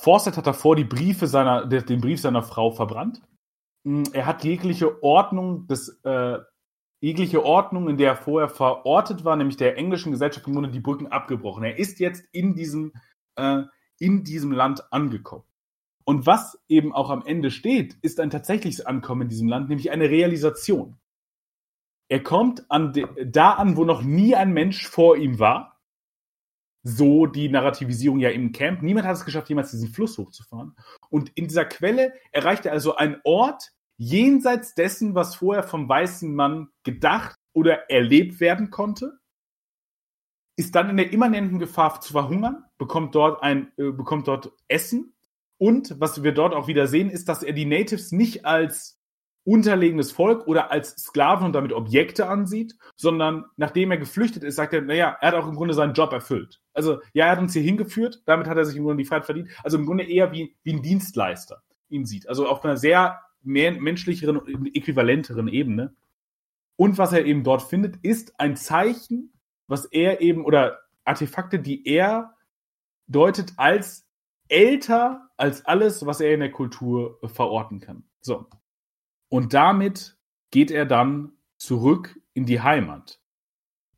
Fawcett hat davor die Briefe seiner, den Brief seiner Frau verbrannt. Hm, er hat jegliche Ordnung des, äh, jegliche Ordnung, in der er vorher verortet war, nämlich der englischen Gesellschaft im Grunde die Brücken abgebrochen. Er ist jetzt in diesem äh, in diesem Land angekommen. Und was eben auch am Ende steht, ist ein tatsächliches Ankommen in diesem Land, nämlich eine Realisation. Er kommt an da an, wo noch nie ein Mensch vor ihm war. So die Narrativisierung ja im Camp. Niemand hat es geschafft, jemals diesen Fluss hochzufahren. Und in dieser Quelle erreicht er also einen Ort jenseits dessen, was vorher vom weißen Mann gedacht oder erlebt werden konnte ist dann in der immanenten Gefahr zu verhungern, bekommt dort ein, äh, bekommt dort Essen. Und was wir dort auch wieder sehen, ist, dass er die Natives nicht als unterlegenes Volk oder als Sklaven und damit Objekte ansieht, sondern nachdem er geflüchtet ist, sagt er, naja, er hat auch im Grunde seinen Job erfüllt. Also, ja, er hat uns hier hingeführt, damit hat er sich im Grunde die Freiheit verdient. Also im Grunde eher wie, wie ein Dienstleister ihn sieht. Also auf einer sehr mehr menschlicheren, äquivalenteren Ebene. Und was er eben dort findet, ist ein Zeichen was er eben, oder Artefakte, die er deutet als älter als alles, was er in der Kultur verorten kann. So. Und damit geht er dann zurück in die Heimat.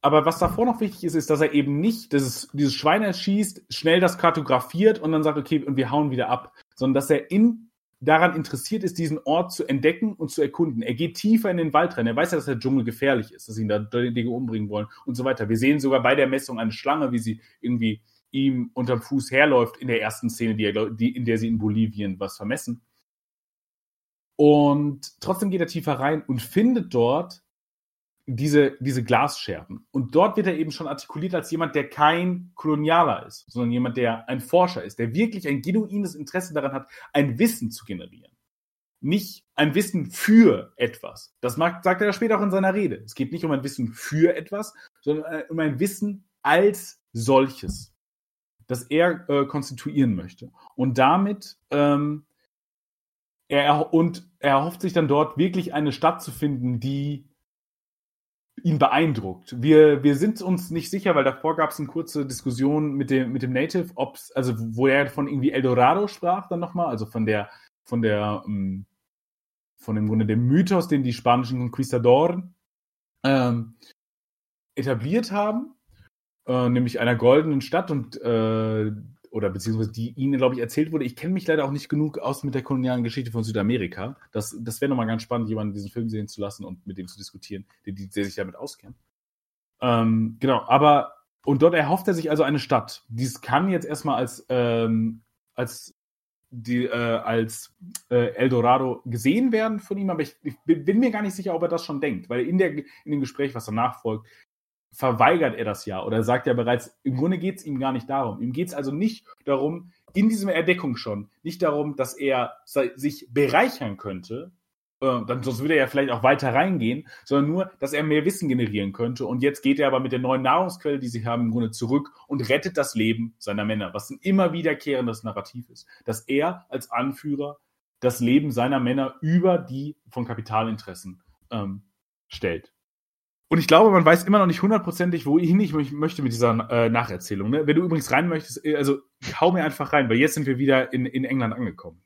Aber was davor noch wichtig ist, ist, dass er eben nicht dieses, dieses Schwein erschießt, schnell das kartografiert und dann sagt, okay, und wir hauen wieder ab, sondern dass er in daran interessiert ist, diesen Ort zu entdecken und zu erkunden. Er geht tiefer in den Wald rein. Er weiß ja, dass der Dschungel gefährlich ist, dass ihn da Dinge umbringen wollen und so weiter. Wir sehen sogar bei der Messung eine Schlange, wie sie irgendwie ihm unterm Fuß herläuft in der ersten Szene, die er, die, in der sie in Bolivien was vermessen. Und trotzdem geht er tiefer rein und findet dort diese, diese Glasscherben. Und dort wird er eben schon artikuliert als jemand, der kein Kolonialer ist, sondern jemand, der ein Forscher ist, der wirklich ein genuines Interesse daran hat, ein Wissen zu generieren. Nicht ein Wissen für etwas. Das sagt er später auch in seiner Rede. Es geht nicht um ein Wissen für etwas, sondern äh, um ein Wissen als solches, das er äh, konstituieren möchte. Und damit ähm, er, und er erhofft sich dann dort wirklich eine Stadt zu finden, die ihn beeindruckt. Wir, wir sind uns nicht sicher, weil davor gab es eine kurze Diskussion mit dem, mit dem Native, ob's, also wo er von irgendwie Eldorado sprach dann nochmal, also von der, von der, ähm, von dem Grunde dem Mythos, den die spanischen Conquistadoren ähm, etabliert haben, äh, nämlich einer goldenen Stadt und äh, oder beziehungsweise die ihnen, glaube ich, erzählt wurde. Ich kenne mich leider auch nicht genug aus mit der kolonialen Geschichte von Südamerika. Das, das wäre nochmal ganz spannend, jemanden diesen Film sehen zu lassen und mit dem zu diskutieren, der, der sich damit auskennt. Ähm, genau, aber und dort erhofft er sich also eine Stadt. Dies kann jetzt erstmal als, ähm, als, die, äh, als äh, Eldorado gesehen werden von ihm, aber ich, ich, bin mir gar nicht sicher, ob er das schon denkt, weil in, der, in dem Gespräch, was danach folgt, verweigert er das ja oder sagt ja bereits, im Grunde geht es ihm gar nicht darum. Ihm geht es also nicht darum, in dieser Erdeckung schon, nicht darum, dass er sich bereichern könnte, äh, dann, sonst würde er ja vielleicht auch weiter reingehen, sondern nur, dass er mehr Wissen generieren könnte. Und jetzt geht er aber mit der neuen Nahrungsquelle, die sie haben, im Grunde zurück und rettet das Leben seiner Männer, was ein immer wiederkehrendes Narrativ ist. Dass er als Anführer das Leben seiner Männer über die von Kapitalinteressen ähm, stellt. Und ich glaube, man weiß immer noch nicht hundertprozentig, wohin ich möchte mit dieser äh, Nacherzählung. Ne? Wenn du übrigens rein möchtest, äh, also hau mir einfach rein, weil jetzt sind wir wieder in, in England angekommen.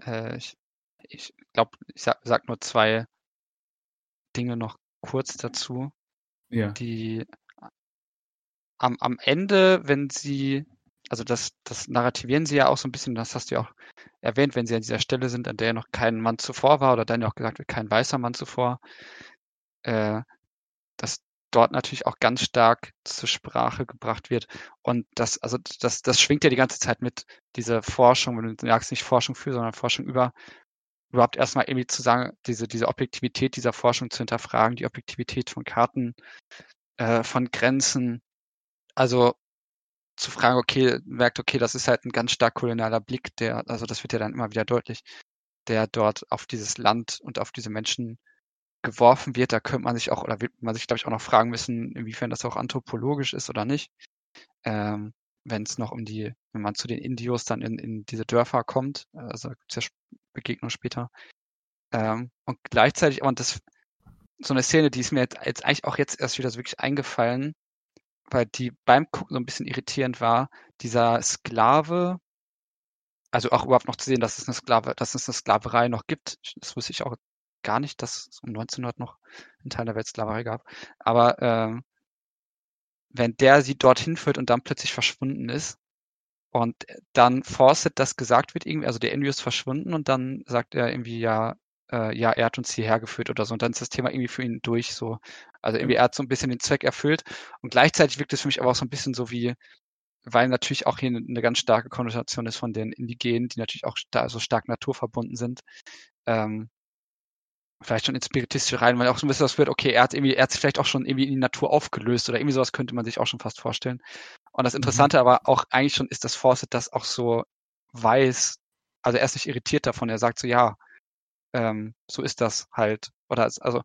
Äh, ich ich glaube, ich sag, sag, nur zwei Dinge noch kurz dazu. Ja. Die am, am Ende, wenn sie, also das, das narrativieren sie ja auch so ein bisschen, das hast du ja auch erwähnt, wenn sie an dieser Stelle sind, an der noch kein Mann zuvor war, oder dann ja auch gesagt wird, kein weißer Mann zuvor, äh, dass dort natürlich auch ganz stark zur Sprache gebracht wird. Und das, also das, das schwingt ja die ganze Zeit mit, diese Forschung, wenn du sagst, nicht Forschung für, sondern Forschung über, überhaupt erstmal irgendwie zu sagen, diese, diese Objektivität dieser Forschung zu hinterfragen, die Objektivität von Karten, äh, von Grenzen. Also zu fragen, okay, merkt, okay, das ist halt ein ganz stark kolonialer Blick, der, also das wird ja dann immer wieder deutlich, der dort auf dieses Land und auf diese Menschen geworfen wird, da könnte man sich auch, oder wird man sich, glaube ich, auch noch fragen müssen, inwiefern das auch anthropologisch ist oder nicht. Ähm, wenn es noch um die, wenn man zu den Indios dann in, in diese Dörfer kommt, also gibt es ja Begegnung später. Ähm, und gleichzeitig, und das, so eine Szene, die ist mir jetzt, jetzt eigentlich auch jetzt erst wieder so wirklich eingefallen, weil die beim Gucken so ein bisschen irritierend war, dieser Sklave, also auch überhaupt noch zu sehen, dass es eine Sklave, dass es eine Sklaverei noch gibt. Das wusste ich auch gar nicht, dass es um 1900 noch einen Teil der Welt Sklaverei gab. Aber ähm, wenn der sie dorthin führt und dann plötzlich verschwunden ist, Und dann Fawcett das gesagt wird irgendwie, also der Ennio ist verschwunden und dann sagt er irgendwie, ja, äh, ja, er hat uns hierher geführt oder so. Und dann ist das Thema irgendwie für ihn durch so. Also irgendwie, er hat so ein bisschen den Zweck erfüllt. Und gleichzeitig wirkt es für mich aber auch so ein bisschen so wie, weil natürlich auch hier eine ganz starke Konnotation ist von den Indigenen, die natürlich auch sta so stark naturverbunden sind. Ähm, vielleicht schon in spiritistische rein, weil auch so ein bisschen das wird, okay, er hat irgendwie, er hat sich vielleicht auch schon irgendwie in die Natur aufgelöst oder irgendwie sowas könnte man sich auch schon fast vorstellen. Und das mhm. Interessante mhm. aber auch eigentlich schon ist, dass Fawcett das auch so weiß, also er ist nicht irritiert davon, er sagt so, ja, ähm, so ist das halt. Oder also,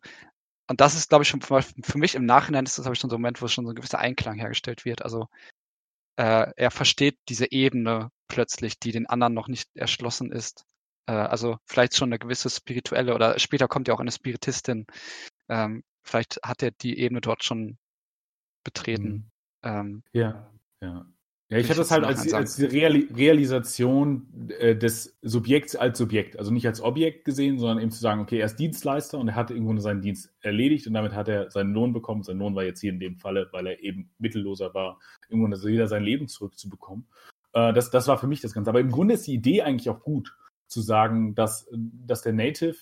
und das ist, glaube ich, schon für mich im Nachhinein ist das, glaube ich, schon so ein Moment, wo schon so ein gewisser Einklang hergestellt wird. Also äh, er versteht diese Ebene plötzlich, die den anderen noch nicht erschlossen ist. Äh, also vielleicht schon eine gewisse spirituelle oder später kommt ja auch eine Spiritistin. Ähm, vielleicht hat er die Ebene dort schon betreten. Mhm. Ähm, ja, ja. Ja, ich hätte das halt als, als Real Realisation äh, des Subjekts als Subjekt, also nicht als Objekt gesehen, sondern eben zu sagen, okay, er ist Dienstleister und er hat irgendwo seinen Dienst erledigt und damit hat er seinen Lohn bekommen. Sein Lohn war jetzt hier in dem Falle, weil er eben mittelloser war, irgendwo wieder sein Leben zurückzubekommen. Äh, das, das war für mich das Ganze. Aber im Grunde ist die Idee eigentlich auch gut, zu sagen, dass, dass der Native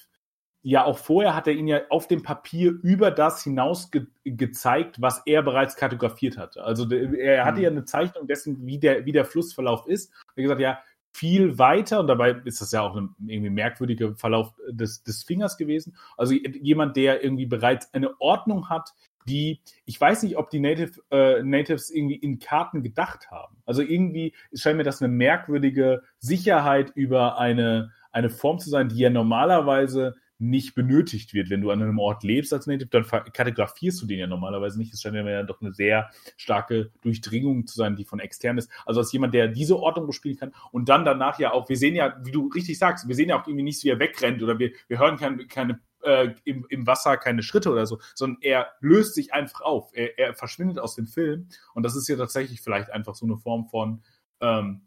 ja auch vorher hat er ihn ja auf dem Papier über das hinaus ge gezeigt, was er bereits kartografiert hatte. Also er hatte mhm. ja eine Zeichnung dessen, wie der, wie der Flussverlauf ist. Er hat gesagt, ja, viel weiter, und dabei ist das ja auch ein irgendwie merkwürdiger Verlauf des, des Fingers gewesen. Also jemand, der irgendwie bereits eine Ordnung hat, die, ich weiß nicht, ob die Native, äh, Natives irgendwie in Karten gedacht haben. Also irgendwie scheint mir das eine merkwürdige Sicherheit über eine, eine Form zu sein, die ja normalerweise nicht benötigt wird. Wenn du an einem Ort lebst als Native, dann kartografierst du den ja normalerweise nicht. Es scheint mir ja doch eine sehr starke Durchdringung zu sein, die von extern ist. Also als jemand, der diese Ordnung bespielen kann und dann danach ja auch, wir sehen ja, wie du richtig sagst, wir sehen ja auch irgendwie nicht, wie er wegrennt oder wir, wir hören keine, keine äh, im, im Wasser keine Schritte oder so, sondern er löst sich einfach auf. Er, er verschwindet aus dem Film und das ist ja tatsächlich vielleicht einfach so eine Form von ähm,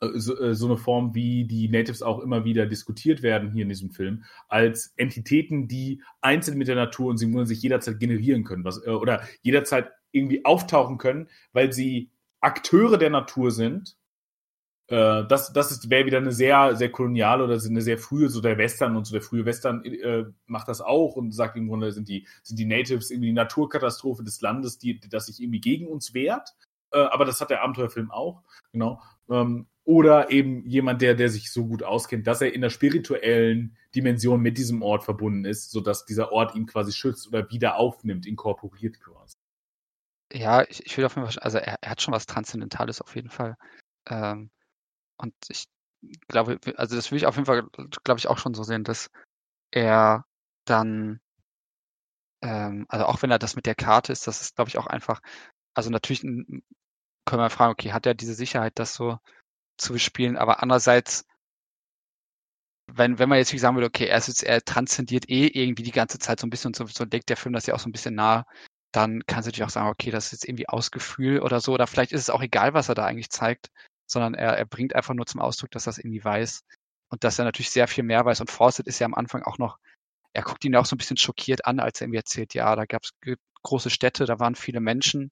äh, so, äh, so eine Form, wie die Natives auch immer wieder diskutiert werden hier in diesem Film, als Entitäten, die einzeln mit der Natur und Symbolen sich jederzeit generieren können, was, äh, oder jederzeit irgendwie auftauchen können, weil sie Akteure der Natur sind. Das, das wäre wieder eine sehr, sehr koloniale oder eine sehr frühe, so der Western und so der frühe Western äh, macht das auch und sagt im Grunde sind die, sind die Natives irgendwie die Naturkatastrophe des Landes, die, das sich irgendwie gegen uns wehrt. aber das hat der Abenteuerfilm auch, genau. Ähm, oder eben jemand, der, der sich so gut auskennt, dass er in der spirituellen Dimension mit diesem Ort verbunden ist, sodass dieser Ort ihn quasi schützt oder wieder aufnimmt, inkorporiert quasi. Ja, ich, ich will auf jeden Fall, also er, er, hat schon was Transzendentales auf jeden Fall. Ähm, und ich glaube, also das will ich auf jeden Fall, glaube ich, auch schon so sehen, dass er dann, ähm, also auch wenn er das mit der Karte ist, das ist, glaube ich, auch einfach, also natürlich können wir fragen, okay, hat er diese Sicherheit, das so zu bespielen, aber andererseits, wenn, wenn man jetzt sagen würde, okay, er ist jetzt, er transzendiert eh irgendwie die ganze Zeit so ein bisschen und so, so legt der Film das ja auch so ein bisschen nahe, dann kannst du natürlich auch sagen, okay, das ist jetzt irgendwie Ausgefühl oder so, oder vielleicht ist es auch egal, was er da eigentlich zeigt, sondern er, er bringt einfach nur zum Ausdruck, dass er das irgendwie weiß und dass er natürlich sehr viel mehr weiß und Fawcett ist ja am Anfang auch noch, er guckt ihn auch so ein bisschen schockiert an, als er irgendwie erzählt, ja, da gab es große Städte, da waren viele Menschen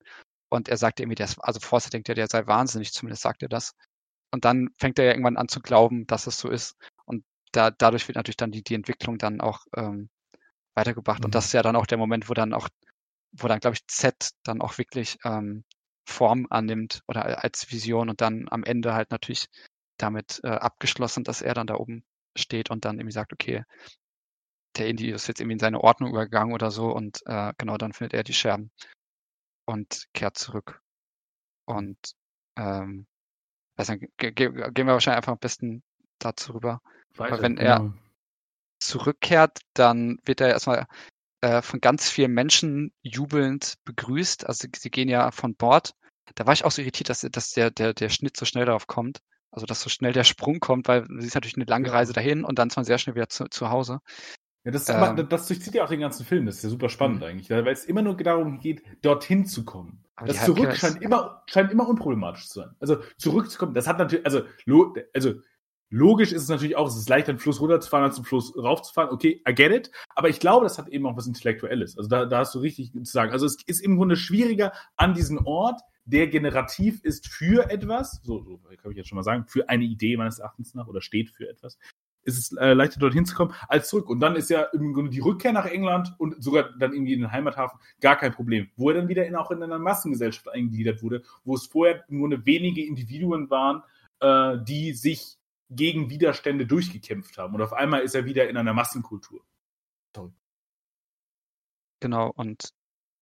und er sagt irgendwie, das, also Fawcett denkt ja, der sei wahnsinnig, zumindest sagt er das. Und dann fängt er ja irgendwann an zu glauben, dass es so ist. Und da, dadurch wird natürlich dann die, die Entwicklung dann auch ähm, weitergebracht. Mhm. Und das ist ja dann auch der Moment, wo dann auch, wo dann, glaube ich, Z dann auch wirklich ähm, Form annimmt oder als Vision und dann am Ende halt natürlich damit äh, abgeschlossen, dass er dann da oben steht und dann irgendwie sagt, okay, der Indie ist jetzt irgendwie in seine Ordnung übergegangen oder so und äh, genau dann findet er die Scherben und kehrt zurück. Und ähm, also ge gehen wir wahrscheinlich einfach am besten dazu rüber. Weiter, wenn er genau. zurückkehrt, dann wird er erstmal äh, von ganz vielen Menschen jubelnd begrüßt. Also sie gehen ja von Bord. Da war ich auch so irritiert, dass, dass der, der, der Schnitt so schnell darauf kommt. Also dass so schnell der Sprung kommt, weil es ist natürlich eine lange Reise dahin und dann ist man sehr schnell wieder zu, zu Hause. Ja, das, ähm, das durchzieht ja auch den ganzen Film. Das ist ja super spannend mhm. eigentlich, weil es immer nur darum geht, dorthin zu kommen. das Zurück scheint immer, scheint immer unproblematisch zu sein. Also zurückzukommen, das hat natürlich, also, also logisch ist es natürlich auch, es ist leichter, den Fluss runterzufahren, als den Fluss raufzufahren. Okay, I get it. Aber ich glaube, das hat eben auch was Intellektuelles. Also da, da hast du richtig zu sagen. Also es ist im Grunde schwieriger, an diesen Ort der generativ ist für etwas, so, so kann ich jetzt schon mal sagen, für eine Idee meines Erachtens nach oder steht für etwas, ist es äh, leichter dorthin zu kommen als zurück. Und dann ist ja im Grunde die Rückkehr nach England und sogar dann irgendwie in den Heimathafen gar kein Problem. Wo er dann wieder in, auch in einer Massengesellschaft eingegliedert wurde, wo es vorher nur eine wenige Individuen waren, äh, die sich gegen Widerstände durchgekämpft haben. Und auf einmal ist er wieder in einer Massenkultur. Sorry. Genau, und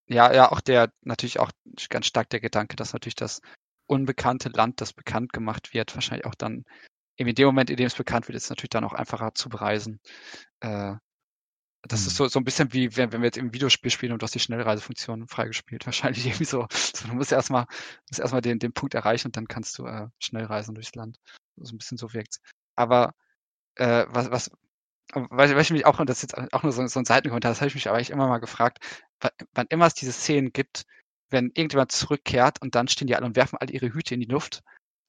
ja, ja, auch der, natürlich auch ganz stark der Gedanke, dass natürlich das unbekannte Land, das bekannt gemacht wird, wahrscheinlich auch dann in dem Moment, in dem es bekannt wird, ist es natürlich dann auch einfacher zu bereisen. Äh, das mhm. ist so, so ein bisschen wie, wenn, wenn wir jetzt im Videospiel spielen und du hast die Schnellreisefunktion freigespielt. Wahrscheinlich irgendwie so. so du musst erstmal, musst erstmal den, den Punkt erreichen und dann kannst du äh, schnell reisen durchs Land. So ein bisschen so wirkt Aber äh, was, was, weil, weil ich mich auch, und das ist jetzt auch nur so, so ein Seitenkommentar, das habe ich mich aber eigentlich immer mal gefragt, wann immer es diese Szenen gibt, wenn irgendjemand zurückkehrt und dann stehen die alle und werfen alle ihre Hüte in die Luft.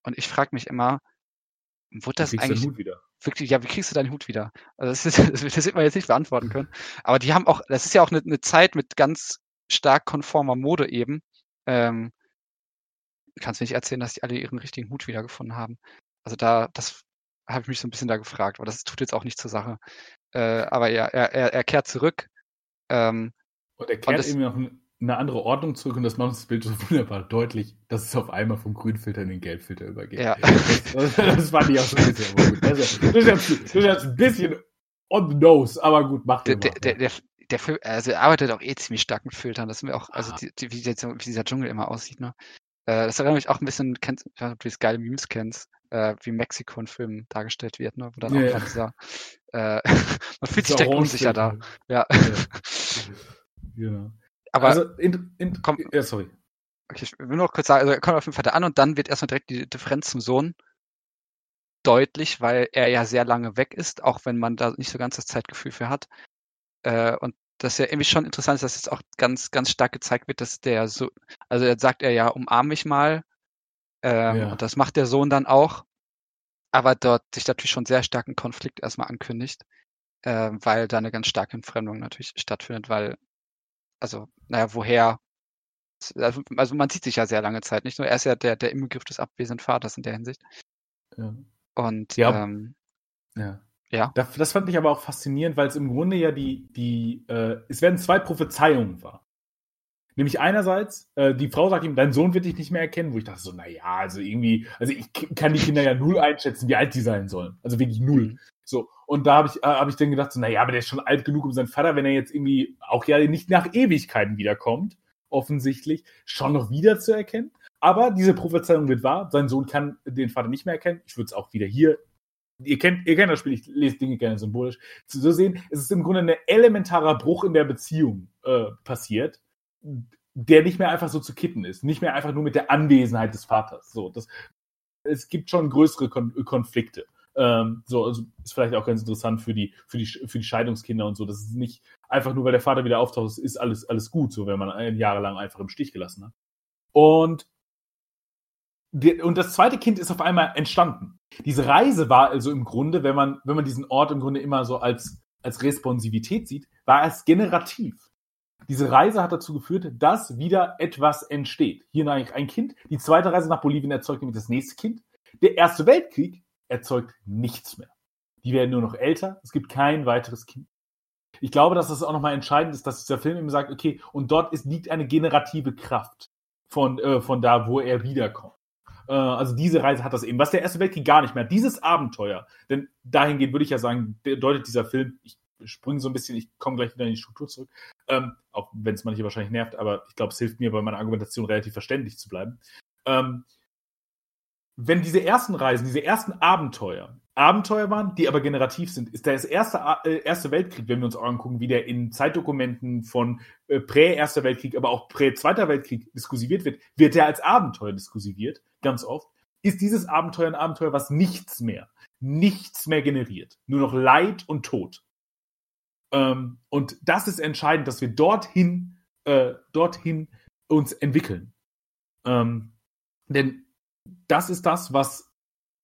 Und ich frage mich immer, Wurde das eigentlich wirklich, ja, wie kriegst du deinen Hut wieder? Also das, ist, das wird man jetzt nicht beantworten können. Aber die haben auch, das ist ja auch eine, eine Zeit mit ganz stark konformer Mode eben. Ähm, kannst du nicht erzählen, dass die alle ihren richtigen Hut wiedergefunden haben. Also da, das habe ich mich so ein bisschen da gefragt, aber das tut jetzt auch nicht zur Sache. Äh, aber ja, er, er, er kehrt zurück. Ähm, und er kehrt und eben noch eine andere Ordnung zurück und das macht das Bild so wunderbar deutlich, dass es auf einmal vom Grünfilter in den Gelbfilter übergeht. Ja. Das, das fand ich auch so ein bisschen gut. Das ist, das, ist jetzt, ein bisschen on the nose, aber gut, macht der, der, der, der, der Film, also er arbeitet auch eh ziemlich stark mit Filtern. Das ist mir auch, also ah. die, die, wie, jetzt, wie, dieser Dschungel immer aussieht, ne? Äh, das erinnert mich auch ein bisschen, kennst, ich weiß nicht, ob du das geile Memes kennst, äh, wie Mexiko in Filmen dargestellt wird, ne? Wo dann yeah. auch dieser, äh, man fühlt sich direkt unsicher da. Ja. ja. Genau. Aber also in, in, komm, ja, sorry. Okay, ich will noch kurz sagen, also er kommt auf jeden Fall da an und dann wird erstmal direkt die Differenz zum Sohn deutlich, weil er ja sehr lange weg ist, auch wenn man da nicht so ganz das Zeitgefühl für hat. Äh, und das ja irgendwie schon interessant ist, dass jetzt auch ganz, ganz stark gezeigt wird, dass der so, also jetzt sagt er ja, umarm mich mal. Ähm, ja. Und das macht der Sohn dann auch. Aber dort sich natürlich schon sehr starken Konflikt erstmal ankündigt, äh, weil da eine ganz starke Entfremdung natürlich stattfindet, weil also, naja, woher? Also, also man sieht sich ja sehr lange Zeit, nicht nur er ist ja der, der Inbegriff des abwesenden Vaters in der Hinsicht. Ja. Und ja. Ähm, ja. ja. Das, das, fand ich aber auch faszinierend, weil es im Grunde ja die, die, äh, es werden zwei Prophezeiungen war. Nämlich einerseits, äh, die Frau sagt ihm, dein Sohn wird dich nicht mehr erkennen, wo ich dachte so, naja, also irgendwie, also ich kann die Kinder ja null einschätzen, wie alt die sein sollen. Also wirklich null. So, und da habe ich, äh, hab ich dann gedacht, so, naja, aber der ist schon alt genug, um seinen Vater, wenn er jetzt irgendwie auch ja nicht nach Ewigkeiten wiederkommt, offensichtlich, schon noch wieder zu erkennen. Aber diese Prophezeiung wird wahr. Sein Sohn kann den Vater nicht mehr erkennen. Ich würde es auch wieder hier. Ihr kennt, ihr kennt das Spiel, ich lese Dinge gerne symbolisch. Zu sehen, es ist im Grunde ein elementarer Bruch in der Beziehung äh, passiert, der nicht mehr einfach so zu kitten ist. Nicht mehr einfach nur mit der Anwesenheit des Vaters. So, das, es gibt schon größere Kon Konflikte. Ähm, so, also ist vielleicht auch ganz interessant für die, für die, für die Scheidungskinder und so. Das ist nicht einfach nur, weil der Vater wieder auftaucht, ist alles, alles gut, so wenn man ein Jahre lang einfach im Stich gelassen hat. Und, und das zweite Kind ist auf einmal entstanden. Diese Reise war also im Grunde, wenn man, wenn man diesen Ort im Grunde immer so als, als Responsivität sieht, war es generativ. Diese Reise hat dazu geführt, dass wieder etwas entsteht. Hier ein Kind. Die zweite Reise nach Bolivien erzeugt nämlich das nächste Kind. Der Erste Weltkrieg erzeugt nichts mehr. Die werden nur noch älter, es gibt kein weiteres Kind. Ich glaube, dass das auch nochmal entscheidend ist, dass dieser Film eben sagt, okay, und dort ist, liegt eine generative Kraft von, äh, von da, wo er wiederkommt. Äh, also diese Reise hat das eben, was der Erste Weltkrieg gar nicht mehr. Dieses Abenteuer, denn dahingehend würde ich ja sagen, deutet dieser Film, ich springe so ein bisschen, ich komme gleich wieder in die Struktur zurück, ähm, auch wenn es manche wahrscheinlich nervt, aber ich glaube, es hilft mir bei meiner Argumentation relativ verständlich zu bleiben. Ähm, wenn diese ersten Reisen, diese ersten Abenteuer, Abenteuer waren, die aber generativ sind, ist der erste, äh, erste Weltkrieg, wenn wir uns angucken, wie der in Zeitdokumenten von äh, Prä-Erster Weltkrieg, aber auch Prä-Zweiter Weltkrieg diskusiert wird, wird der als Abenteuer diskusiert, ganz oft, ist dieses Abenteuer ein Abenteuer, was nichts mehr, nichts mehr generiert. Nur noch Leid und Tod. Ähm, und das ist entscheidend, dass wir dorthin, äh, dorthin uns entwickeln. Ähm, denn das ist das, was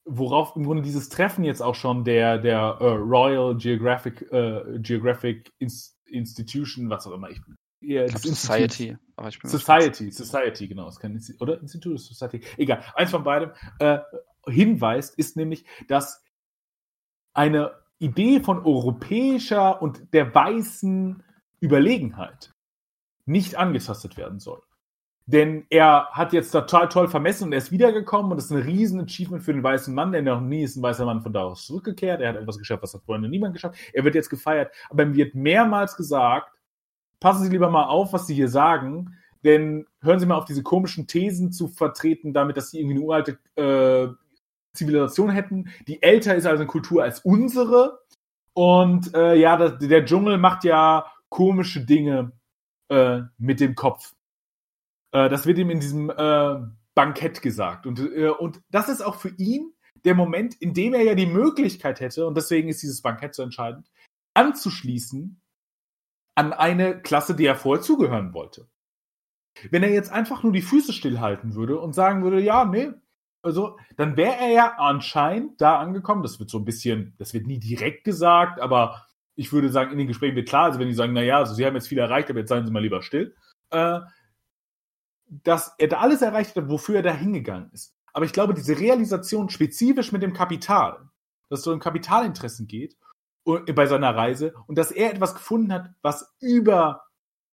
worauf im Grunde dieses Treffen jetzt auch schon der, der uh, Royal Geographic, uh, Geographic Institution, was auch immer, ich Ja, Ich. Society. Aber ich bin Society, Society, genau. Das kann Insti- oder Institut Society. Egal, eins von beidem äh, hinweist, ist nämlich, dass eine Idee von europäischer und der weißen Überlegenheit nicht angetastet werden soll. Denn er hat jetzt total toll vermessen und er ist wiedergekommen und das ist ein riesen Achievement für den weißen Mann, denn noch nie ist ein weißer Mann von da aus zurückgekehrt. Er hat etwas geschafft, was hat vorher noch niemand geschafft. Er wird jetzt gefeiert, aber ihm wird mehrmals gesagt, passen Sie lieber mal auf, was Sie hier sagen, denn hören Sie mal auf, diese komischen Thesen zu vertreten, damit, dass Sie irgendwie eine uralte äh, Zivilisation hätten, die älter ist als eine Kultur als unsere. Und äh, ja, das, der Dschungel macht ja komische Dinge äh, mit dem Kopf. Äh, das wird ihm in diesem äh, Bankett gesagt. Und, äh, und das ist auch für ihn der Moment, in dem er ja die Möglichkeit hätte, und deswegen ist dieses Bankett so entscheidend, anzuschließen an eine Klasse, die er vorher zugehören wollte. Wenn er jetzt einfach nur die Füße stillhalten würde und sagen würde, ja, nee, also, dann wäre er ja anscheinend da angekommen. Das wird so ein bisschen, das wird nie direkt gesagt, aber ich würde sagen, in den Gesprächen wird klar, also wenn die sagen, na ja, also sie haben jetzt viel erreicht, aber jetzt seien sie mal lieber still, äh, dass er da alles erreicht hat, wofür er da hingegangen ist. Aber ich glaube, diese Realisation spezifisch mit dem Kapital, dass es so um Kapitalinteressen geht und- bei seiner Reise und dass er etwas gefunden hat, was über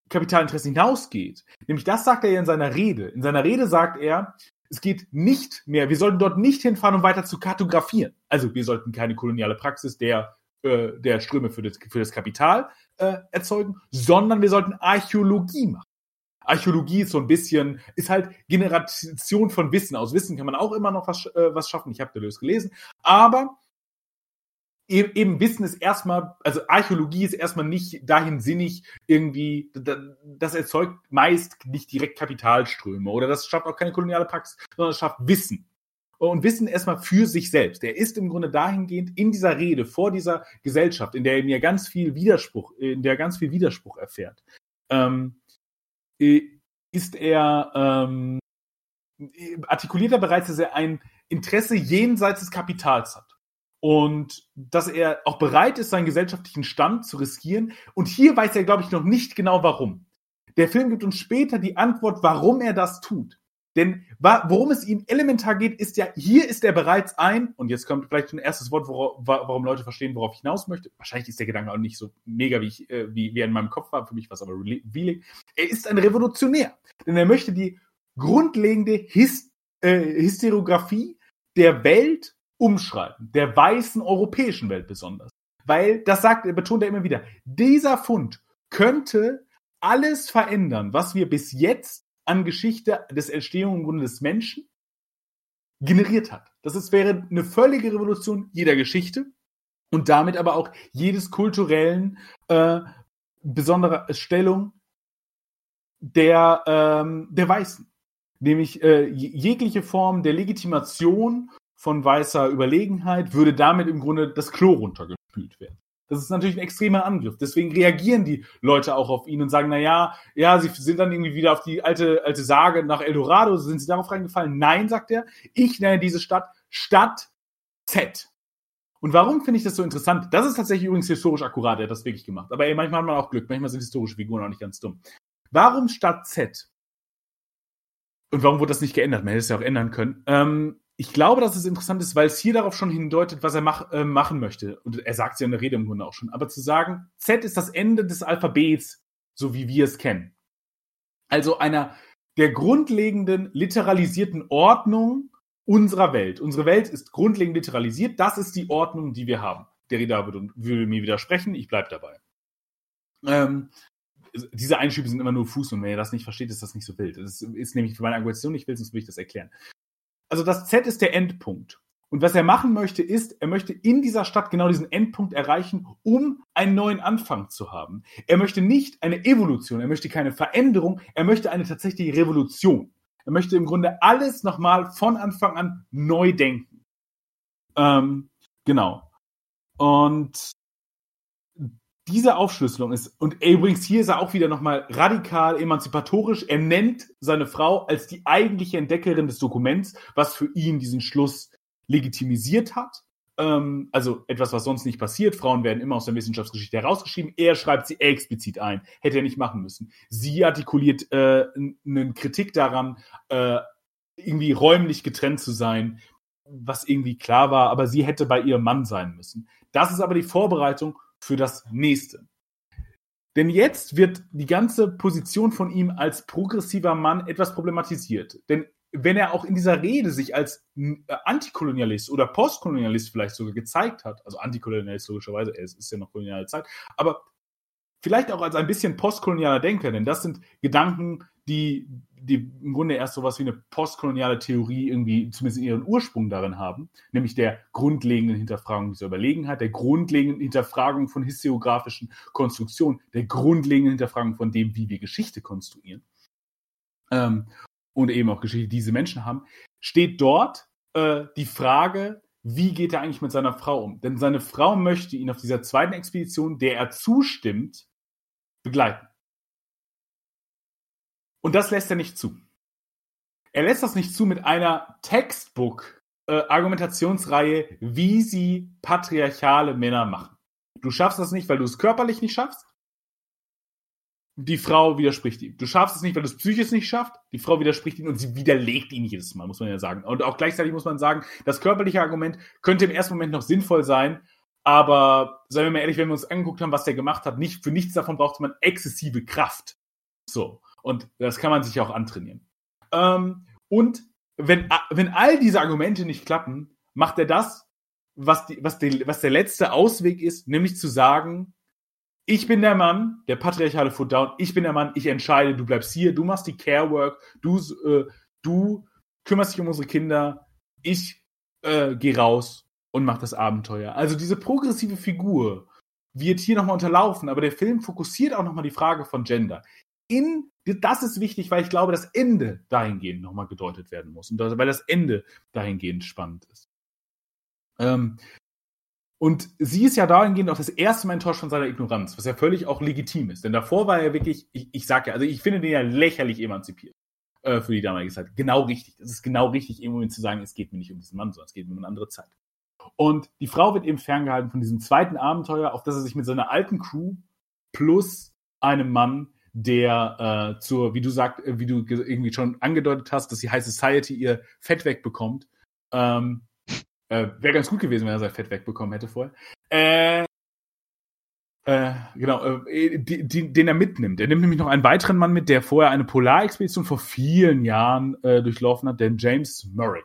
Kapitalinteressen hinausgeht. Nämlich das sagt er ja in seiner Rede. In seiner Rede sagt er, es geht nicht mehr, wir sollten dort nicht hinfahren, um weiter zu kartografieren. Also wir sollten keine koloniale Praxis der, äh, der Ströme für das, für das Kapital äh, erzeugen, sondern wir sollten Archäologie machen. Archäologie ist so ein bisschen, ist halt Generation von Wissen. Aus Wissen kann man auch immer noch was, äh, was schaffen. Ich habe Deleuze gelesen. Aber eben, eben Wissen ist erstmal, also Archäologie ist erstmal nicht dahin sinnig, irgendwie, da- das erzeugt meist nicht direkt Kapitalströme oder das schafft auch keine koloniale Praxis, sondern es schafft Wissen. Und Wissen erstmal für sich selbst. Er ist im Grunde dahingehend in dieser Rede vor dieser Gesellschaft, in der er mir ganz viel Widerspruch, in der er ganz viel Widerspruch erfährt, ähm, äh, ist er, ähm, äh, artikuliert er bereits, dass er ein Interesse jenseits des Kapitals hat und dass er auch bereit ist, seinen gesellschaftlichen Stand zu riskieren. Und hier weiß er, glaube ich, noch nicht genau warum. Der Film gibt uns später die Antwort, warum er das tut. Denn worum es ihm elementar geht, ist ja, hier ist er bereits ein, und jetzt kommt vielleicht ein erstes Wort, wora- wa warum Leute verstehen, worauf ich hinaus möchte. Wahrscheinlich ist der Gedanke auch nicht so mega, wie, ich, äh, wie, wie er in meinem Kopf war, für mich was aber revealing. Er ist ein Revolutionär. Denn er möchte die grundlegende His äh, Hysterographie der Welt umschreiben, der weißen europäischen Welt besonders. Weil, das sagt, betont er immer wieder, dieser Fund könnte alles verändern, was wir bis jetzt an Geschichte des Entstehung im Grunde des Menschen generiert hat. Das ist, wäre eine völlige Revolution jeder Geschichte und damit aber auch jedes kulturellen äh, besonderer Stellung der, ähm, der Weißen. Nämlich äh, je- jegliche Form der Legitimation von weißer Überlegenheit würde damit im Grunde das Klo runtergespült werden. Das ist natürlich ein extremer Angriff. Deswegen reagieren die Leute auch auf ihn und sagen, na ja, ja, sie sind dann irgendwie wieder auf die alte, alte Sage nach Eldorado. Sind sie darauf reingefallen? Nein, sagt er. Ich nenne diese Stadt Stadt Z. Und warum finde ich das so interessant? Das ist tatsächlich übrigens historisch akkurat. Er hat das wirklich gemacht. Aber ey, manchmal hat man auch Glück. Manchmal sind historische Figuren auch nicht ganz dumm. Warum Stadt Z? Und warum wurde das nicht geändert? Man hätte es ja auch ändern können. Ähm, ich glaube, dass es interessant ist, weil es hier darauf schon hindeutet, was er mach, äh, machen möchte. Und er sagt es ja in der Rede im Grunde auch schon. Aber zu sagen, Z ist das Ende des Alphabets, so wie wir es kennen. Also einer der grundlegenden literalisierten Ordnung unserer Welt. Unsere Welt ist grundlegend literalisiert. Das ist die Ordnung, die wir haben. Derrida würde, würde mir widersprechen. Ich bleibe dabei. Ähm, diese Einschübe sind immer nur Fuß und wenn ihr das nicht versteht, ist das nicht so wild. Das ist, ist nämlich für meine Argumentation nicht wild, sonst will ich das erklären. Also das Z ist der Endpunkt. Und was er machen möchte, ist, er möchte in dieser Stadt genau diesen Endpunkt erreichen, um einen neuen Anfang zu haben. Er möchte nicht eine Evolution, er möchte keine Veränderung, er möchte eine tatsächliche Revolution. Er möchte im Grunde alles nochmal von Anfang an neu denken. Ähm, genau. Und diese Aufschlüsselung ist, und übrigens hier ist er auch wieder nochmal radikal emanzipatorisch. Er nennt seine Frau als die eigentliche Entdeckerin des Dokuments, was für ihn diesen Schluss legitimisiert hat. ähm, also etwas, was sonst nicht passiert. Frauen werden immer aus der Wissenschaftsgeschichte herausgeschrieben. Er schreibt sie explizit ein. Hätte er nicht machen müssen. Sie artikuliert äh, eine Kritik daran, äh, irgendwie räumlich getrennt zu sein, was irgendwie klar war, aber sie hätte bei ihrem Mann sein müssen. Das ist aber die Vorbereitung für das nächste. Denn jetzt wird die ganze Position von ihm als progressiver Mann etwas problematisiert. Denn wenn er auch in dieser Rede sich als äh, Antikolonialist oder Postkolonialist vielleicht sogar gezeigt hat, also Antikolonialist logischerweise, es ist ja noch koloniale Zeit, aber vielleicht auch als ein bisschen postkolonialer Denker, denn das sind Gedanken, die, die im Grunde erst so was wie eine postkoloniale Theorie irgendwie zumindest in ihren Ursprung darin haben, nämlich der grundlegenden Hinterfragung dieser Überlegenheit, der grundlegenden Hinterfragung von historiografischen Konstruktionen, der grundlegenden Hinterfragung von dem, wie wir Geschichte konstruieren. Ähm, und eben auch Geschichte, die diese Menschen haben, steht dort äh, die Frage, wie geht er eigentlich mit seiner Frau um? Denn seine Frau möchte ihn auf dieser zweiten Expedition, der er zustimmt, begleiten. Und das lässt er nicht zu. Er lässt das nicht zu mit einer Textbook-Argumentationsreihe, äh, wie sie patriarchale Männer machen. Du schaffst das nicht, weil du es körperlich nicht schaffst die Frau widerspricht ihm. Du schaffst es nicht, weil du es psychisch nicht schaffst. Die Frau widerspricht ihm und sie widerlegt ihn jedes Mal, muss man ja sagen. Und auch gleichzeitig muss man sagen, das körperliche Argument könnte im ersten Moment noch sinnvoll sein, aber seien wir mal ehrlich, wenn wir uns angeguckt haben, was der gemacht hat, nicht, für nichts davon braucht man exzessive Kraft. So. Und das kann man sich auch antrainieren. Ähm, und wenn, wenn all diese Argumente nicht klappen, macht er das, was, die, was, die, was der letzte Ausweg ist, nämlich zu sagen, ich bin der Mann, der patriarchale Foot Down, ich bin der Mann, ich entscheide, du bleibst hier, du machst die Care Work, du, äh, du kümmerst dich um unsere Kinder, ich äh, gehe raus und mach das Abenteuer. Also diese progressive Figur wird hier nochmal unterlaufen, aber der Film fokussiert auch nochmal die Frage von Gender. In, das ist wichtig, weil ich glaube, das Ende dahingehend nochmal gedeutet werden muss und das, weil das Ende dahingehend spannend ist. Ähm, und sie ist ja dahingehend auch das erste Mal enttäuscht von seiner Ignoranz, was ja völlig auch legitim ist. Denn davor war er wirklich, ich, ich sag ja, also ich finde den ja lächerlich emanzipiert äh, für die damalige Zeit. Genau richtig. Es ist genau richtig, im Moment zu sagen, es geht mir nicht um diesen Mann, sondern es geht mir um eine andere Zeit. Und die Frau wird eben ferngehalten von diesem zweiten Abenteuer, auf das er sich mit seiner alten Crew plus einem Mann, der äh, zur, wie du sagst, äh, wie du irgendwie schon angedeutet hast, dass die High Society ihr Fett wegbekommt, ähm, äh, Wäre ganz gut gewesen, wenn er sein Fett wegbekommen hätte vorher. Äh, äh, genau, äh, die, die, den er mitnimmt. Er nimmt nämlich noch einen weiteren Mann mit, der vorher eine Polarexpedition vor vielen Jahren äh, durchlaufen hat, den James Murray.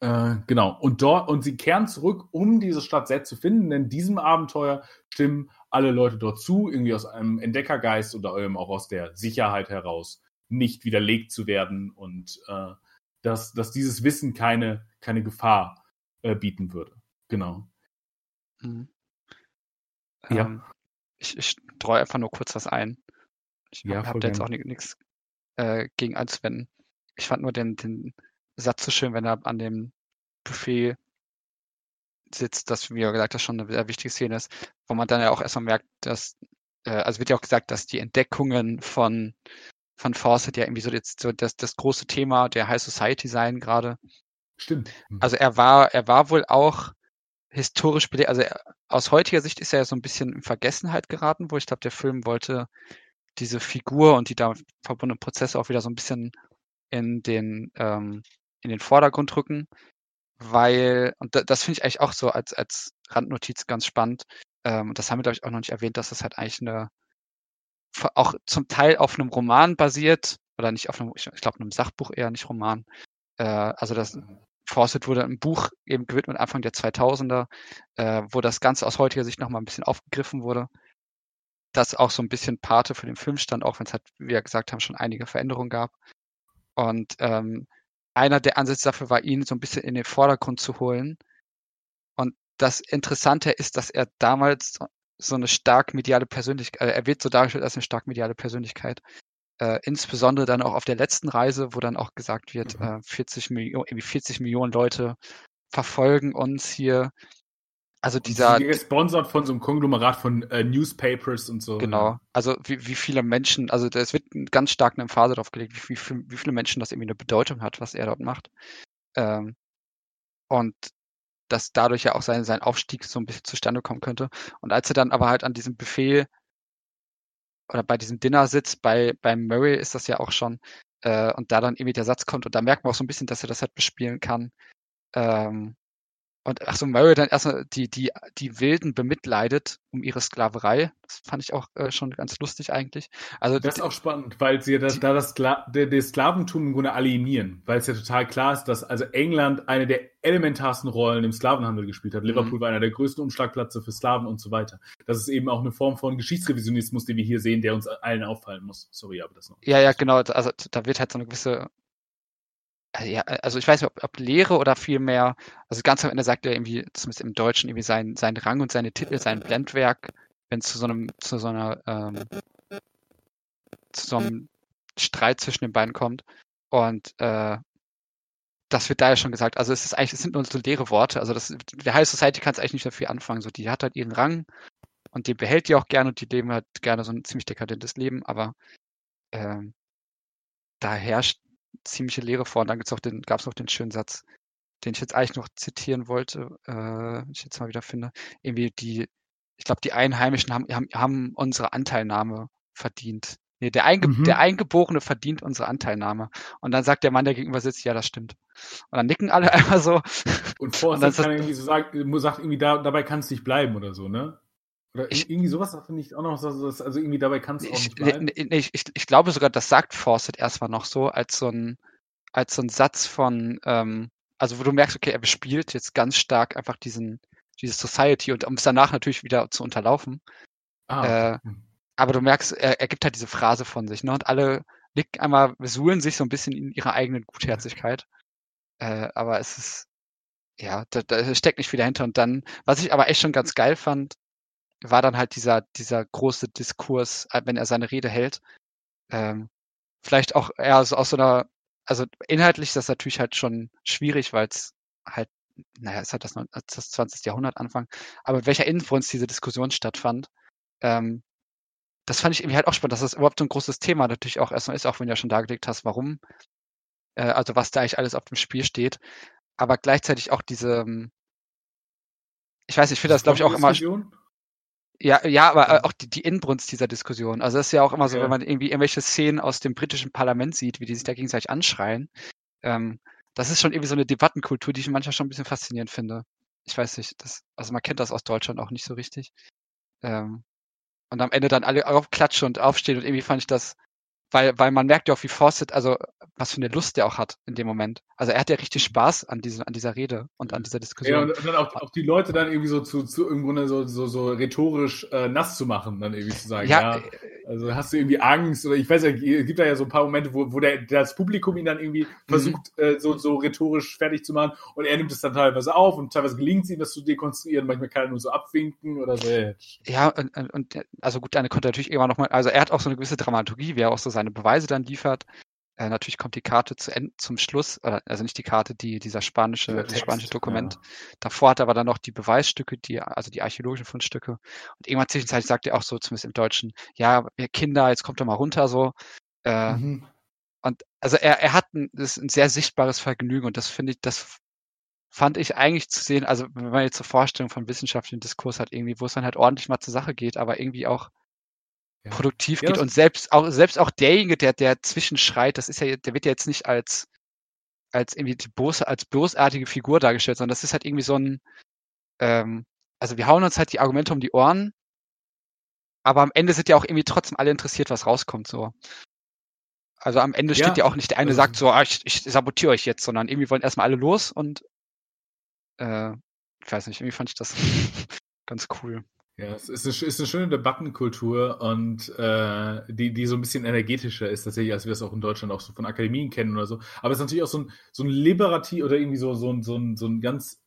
Äh, genau. Und dort, und sie kehren zurück, um diese Stadt Z zu finden, denn diesem Abenteuer stimmen alle Leute dort zu, irgendwie aus einem Entdeckergeist oder eben auch aus der Sicherheit heraus, nicht widerlegt zu werden und äh, dass, dass dieses Wissen keine, keine Gefahr äh, bieten würde. Genau. Mhm. Ja. Ähm, ich, ich streue einfach nur kurz was ein. Ich ja, habe jetzt auch nichts äh, gegen anzuwenden. Ich fand nur den, den Satz so schön, wenn er an dem Buffet sitzt, dass, wie gesagt hat, schon eine sehr wichtige Szene ist, wo man dann ja auch erstmal merkt, dass, äh, also wird ja auch gesagt, dass die Entdeckungen von von Fawcett ja irgendwie so, jetzt so das, das große Thema der High Society sein gerade. Stimmt. Mhm. Also er war, er war wohl auch historisch belegt, also er, aus heutiger Sicht ist er ja so ein bisschen in Vergessenheit geraten, wo ich glaube, der Film wollte diese Figur und die da verbundenen Prozesse auch wieder so ein bisschen in den, ähm, in den Vordergrund rücken, weil, und das finde ich eigentlich auch so als, als Randnotiz ganz spannend, ähm, das haben wir, glaube ich, auch noch nicht erwähnt, dass das halt eigentlich eine auch zum Teil auf einem Roman basiert, oder nicht auf einem, ich, glaube, einem Sachbuch eher, nicht Roman. Äh, also das. Fawcett wurde ein Buch eben gewidmet Anfang der 2000er, äh, wo das Ganze aus heutiger Sicht nochmal ein bisschen aufgegriffen wurde. Das auch so ein bisschen Pate für den Film stand, auch wenn es halt, wie wir gesagt haben, schon einige Veränderungen gab. Und ähm, einer der Ansätze dafür war, ihn so ein bisschen in den Vordergrund zu holen. Und das Interessante ist, dass er damals so eine stark mediale Persönlichkeit, äh, er wird so dargestellt als eine stark mediale Persönlichkeit. Äh, insbesondere dann auch auf der letzten Reise, wo dann auch gesagt wird, mhm. äh, 40, Millionen, 40 Millionen Leute verfolgen uns hier. Also dieser. Und gesponsert von so einem Konglomerat von äh, Newspapers und so. Genau. Also wie, wie viele Menschen, also es wird ganz stark eine Phase drauf gelegt, wie, wie, wie viele Menschen das irgendwie eine Bedeutung hat, was er dort macht. Ähm, und dass dadurch ja auch sein, sein Aufstieg so ein bisschen zustande kommen könnte. Und als er dann aber halt an diesem Buffet oder bei diesem Dinner sitzt, bei, bei Murray ist das ja auch schon, äh, und da dann irgendwie der Satz kommt und da merkt man auch so ein bisschen, dass er das halt bespielen kann. Ähm, und ach so, Murray dann erstmal die, die, die Wilden bemitleidet um ihre Sklaverei. Das fand ich auch äh, schon ganz lustig eigentlich. Also das ist auch spannend, weil sie das, die, da das Skla der, der Sklaventum im Grunde alienieren, weil es ja total klar ist, dass also England eine der elementarsten Rollen im Sklavenhandel gespielt hat. Liverpool mhm. war einer der größten Umschlagplätze für Sklaven und so weiter. Das ist eben auch eine Form von Geschichtsrevisionismus, den wir hier sehen, der uns allen auffallen muss. Sorry, aber das noch. Ja, ja, genau. Also da wird halt so eine gewisse ja, äh, also ich weiß nicht, ob, ob Lehre oder vielmehr, also ganz am Ende sagt er irgendwie, zumindest im Deutschen, irgendwie sein, sein Rang und seine Titel, sein Blendwerk, wenn es zu so einem, zu so einer, ähm, zu so einem Streit zwischen den beiden kommt. Und äh, das wird da ja schon gesagt. Also es ist eigentlich, es sind nur so leere Worte. Also das, der High Society kann es eigentlich nicht dafür anfangen. So, die hat halt ihren Rang und die behält die auch gerne und die leben halt gerne so ein ziemlich dekadentes Leben, aber ähm, da herrscht ziemliche Lehre vor. Und dann gab es noch den schönen Satz, den ich jetzt eigentlich noch zitieren wollte, äh, wenn ich jetzt mal wieder finde. Irgendwie die, ich glaube, die Einheimischen haben, haben, haben unsere Anteilnahme verdient. Nee, der, Einge mhm. der Eingeborene verdient unsere Anteilnahme. Und dann sagt der Mann, der gegenüber sitzt, ja, das stimmt. Und dann nicken alle einfach so. Und Forster kann irgendwie so sagen, sagt irgendwie, da, dabei kann es nicht bleiben oder so, ne? Oder ich, irgendwie sowas finde ich auch noch, so, also irgendwie dabei kann es auch nicht bleiben. Ich, ich, ich, glaube sogar, das sagt Fawcett erstmal noch so, als so ein, als so ein Satz von, ähm, also wo du merkst, okay, er bespielt jetzt ganz stark einfach diesen, diese Society und um es danach natürlich wieder zu unterlaufen. Ah. Äh, hm. aber du merkst, er, er gibt halt diese Phrase von sich, ne? Und alle nicken einmal, suhlen sich so ein bisschen in ihrer eigenen Gutherzigkeit. Äh, aber es ist, ja, da, da steckt nicht viel dahinter. Und dann, was ich aber echt schon ganz geil fand, war dann halt dieser, dieser große Diskurs, äh, wenn er seine Rede hält. Ähm, vielleicht auch eher so aus so einer, also inhaltlich ist das natürlich halt schon schwierig, weil es halt, naja, es hat das, das 20. Jahrhundert Anfang, aber welcher Influence diese Diskussion stattfand, ähm, das fand ich irgendwie halt auch spannend, dass das überhaupt so ein großes Thema natürlich auch erstmal ist, auch wenn du ja schon dargelegt hast, warum, äh, also was da eigentlich alles auf dem Spiel steht, aber gleichzeitig auch diese, ähm, ich weiß, ich finde das, glaube ich, auch immer. Ja, ja, aber äh, auch die, die Inbrunst dieser Diskussion. Also das ist ja auch immer so, wenn man irgendwie irgendwelche Szenen aus dem britischen Parlament sieht, wie die sich da gegenseitig anschreien. Ähm, das ist schon irgendwie so eine Debattenkultur, die ich manchmal schon ein bisschen faszinierend finde. Ich weiß nicht, das, also man kennt das aus Deutschland auch nicht so richtig. Ähm, und am Ende dann alle aufklatschen und aufstehen und irgendwie fand ich das weil, weil man merkt ja auch, wie Fawcett, also was für eine Lust der auch hat in dem Moment. Also er hat ja richtig Spaß an, diesem, an dieser Rede und an dieser Diskussion. Ja, und, dann auch, auch, die Leute dann irgendwie so zu, zu im Grunde so, so, so rhetorisch äh, nass zu machen, dann irgendwie zu sagen, ja, ja also hast du irgendwie Angst oder ich weiß ja, es gibt da ja so ein paar Momente, wo, wo der, das Publikum ihn dann irgendwie mhm. versucht, äh, so, so rhetorisch fertig zu machen und er nimmt es dann teilweise auf und teilweise gelingt es ihm, das zu dekonstruieren, manchmal kann er nur so abwinken oder so. Ja, und, und also gut, eine konnte natürlich immer noch mal, also er hat auch so eine gewisse Dramaturgie, wie er auch so seine Beweise dann liefert. Äh, natürlich kommt die Karte zu End, zum Schluss, also nicht die Karte, die dieser spanische, Text, spanische Dokument. Ja. Davor hat er aber dann noch die Beweisstücke, die, also die archäologischen Fundstücke. Und irgendwann zwischenzeitlich sagt er auch so, zumindest im Deutschen, ja, ihr Kinder, jetzt kommt doch mal runter so. Äh, mhm. Und also er, er hat ein, das ist ein sehr sichtbares Vergnügen und das finde ich, das fand ich eigentlich zu sehen, also wenn man jetzt zur so Vorstellung von wissenschaftlichen Diskurs hat, irgendwie, wo es dann halt ordentlich mal zur Sache geht, aber irgendwie auch ja. produktiv ja, geht und selbst auch, selbst auch derjenige, der, der zwischenschreit, das ist ja, der wird ja jetzt nicht als, als irgendwie die böse, als bösartige Figur dargestellt, sondern das ist halt irgendwie so ein, ähm, also wir hauen uns halt die Argumente um die Ohren, aber am Ende sind ja auch irgendwie trotzdem alle interessiert, was rauskommt, so. Also am Ende steht ja, ja auch nicht der eine also, sagt so, ah, ich, ich sabotiere euch jetzt, sondern irgendwie wollen erstmal alle los und äh, ich weiß nicht, irgendwie fand ich das ganz cool. Ja, es ist eine, ist eine schöne Debattenkultur und äh, die, die so ein bisschen energetischer ist tatsächlich, als wir es auch in Deutschland auch so von Akademien kennen oder so. Aber es ist natürlich auch so ein, so ein liberativ oder irgendwie so, so, ein, so, ein, so ein ganz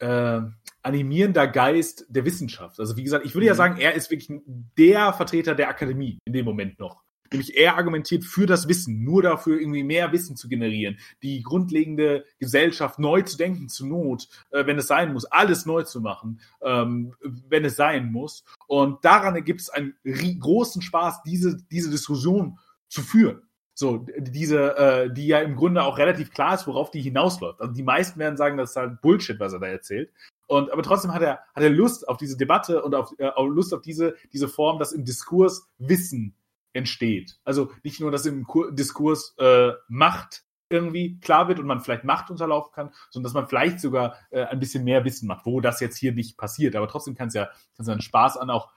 äh, animierender Geist der Wissenschaft. Also wie gesagt, ich würde ja mhm. sagen, er ist wirklich der Vertreter der Akademie in dem Moment noch. Nämlich er argumentiert für das Wissen, nur dafür irgendwie mehr Wissen zu generieren, die grundlegende Gesellschaft neu zu denken, zu Not, äh, wenn es sein muss, alles neu zu machen, ähm, wenn es sein muss. Und daran gibt es einen großen Spaß, diese, diese Diskussion zu führen. So, diese, äh, die ja im Grunde auch relativ klar ist, worauf die hinausläuft. Also die meisten werden sagen, das ist halt Bullshit, was er da erzählt. Und aber trotzdem hat er, hat er Lust auf diese Debatte und auf, äh, Lust auf diese, diese Form, dass im Diskurs Wissen entsteht. Also nicht nur, dass im Kur Diskurs äh, Macht irgendwie klar wird und man vielleicht Macht unterlaufen kann, sondern dass man vielleicht sogar äh, ein bisschen mehr Wissen macht, wo das jetzt hier nicht passiert. Aber trotzdem kann es ja, kann's ja einen Spaß an auch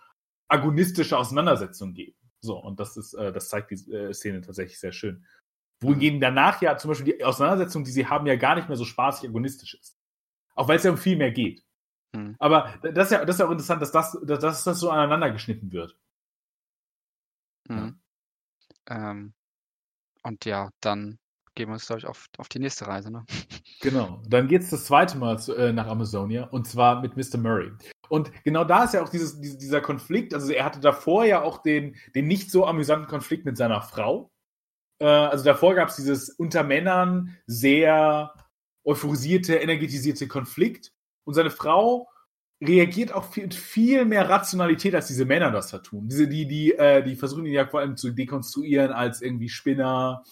agonistische Auseinandersetzungen geben. So, und das ist, äh, das zeigt die äh, Szene tatsächlich sehr schön. Wohingegen danach ja zum Beispiel die Auseinandersetzung, die sie haben, ja gar nicht mehr so spaßig agonistisch ist. Auch weil es ja um viel mehr geht. Hm. Aber das ist, ja, das ist ja auch interessant, dass das, dass das so aneinander geschnitten wird. Hm. Ja. Ähm, und ja, dann gehen wir uns, glaube ich, auf, auf die nächste Reise. Ne? Genau. Dann geht es das zweite Mal zu, äh, nach Amazonia und zwar mit Mr. Murray. Und genau da ist ja auch dieses, dieser Konflikt. Also er hatte davor ja auch den, den nicht so amüsanten Konflikt mit seiner Frau. Äh, also davor gab es dieses unter Männern sehr euphorisierte, energetisierte Konflikt. Und seine Frau reagiert auch viel, viel mehr Rationalität, als diese Männer das da tun. Diese, die, die, äh, die versuchen ihn ja vor allem zu dekonstruieren als irgendwie Spinner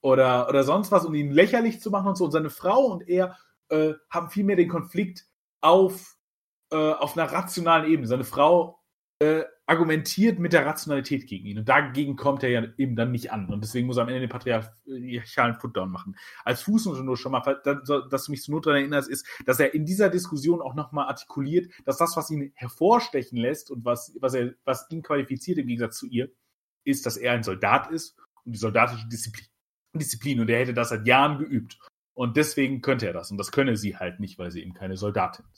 oder, oder sonst was, um ihn lächerlich zu machen und so. Und seine Frau und er äh, haben viel mehr den Konflikt auf, äh, auf einer rationalen Ebene. Seine Frau äh, argumentiert mit der Rationalität gegen ihn. Und dagegen kommt er ja eben dann nicht an. Und deswegen muss er am Ende den patriarchalen Putdown machen. Als Fußnote nur schon mal, dass du mich zur Not daran erinnerst, ist, dass er in dieser Diskussion auch nochmal artikuliert, dass das, was ihn hervorstechen lässt und was, was, er, was ihn qualifiziert im Gegensatz zu ihr, ist, dass er ein Soldat ist und die soldatische Disziplin Disziplin und er hätte das seit Jahren geübt. Und deswegen könnte er das. Und das könne sie halt nicht, weil sie eben keine Soldatin ist.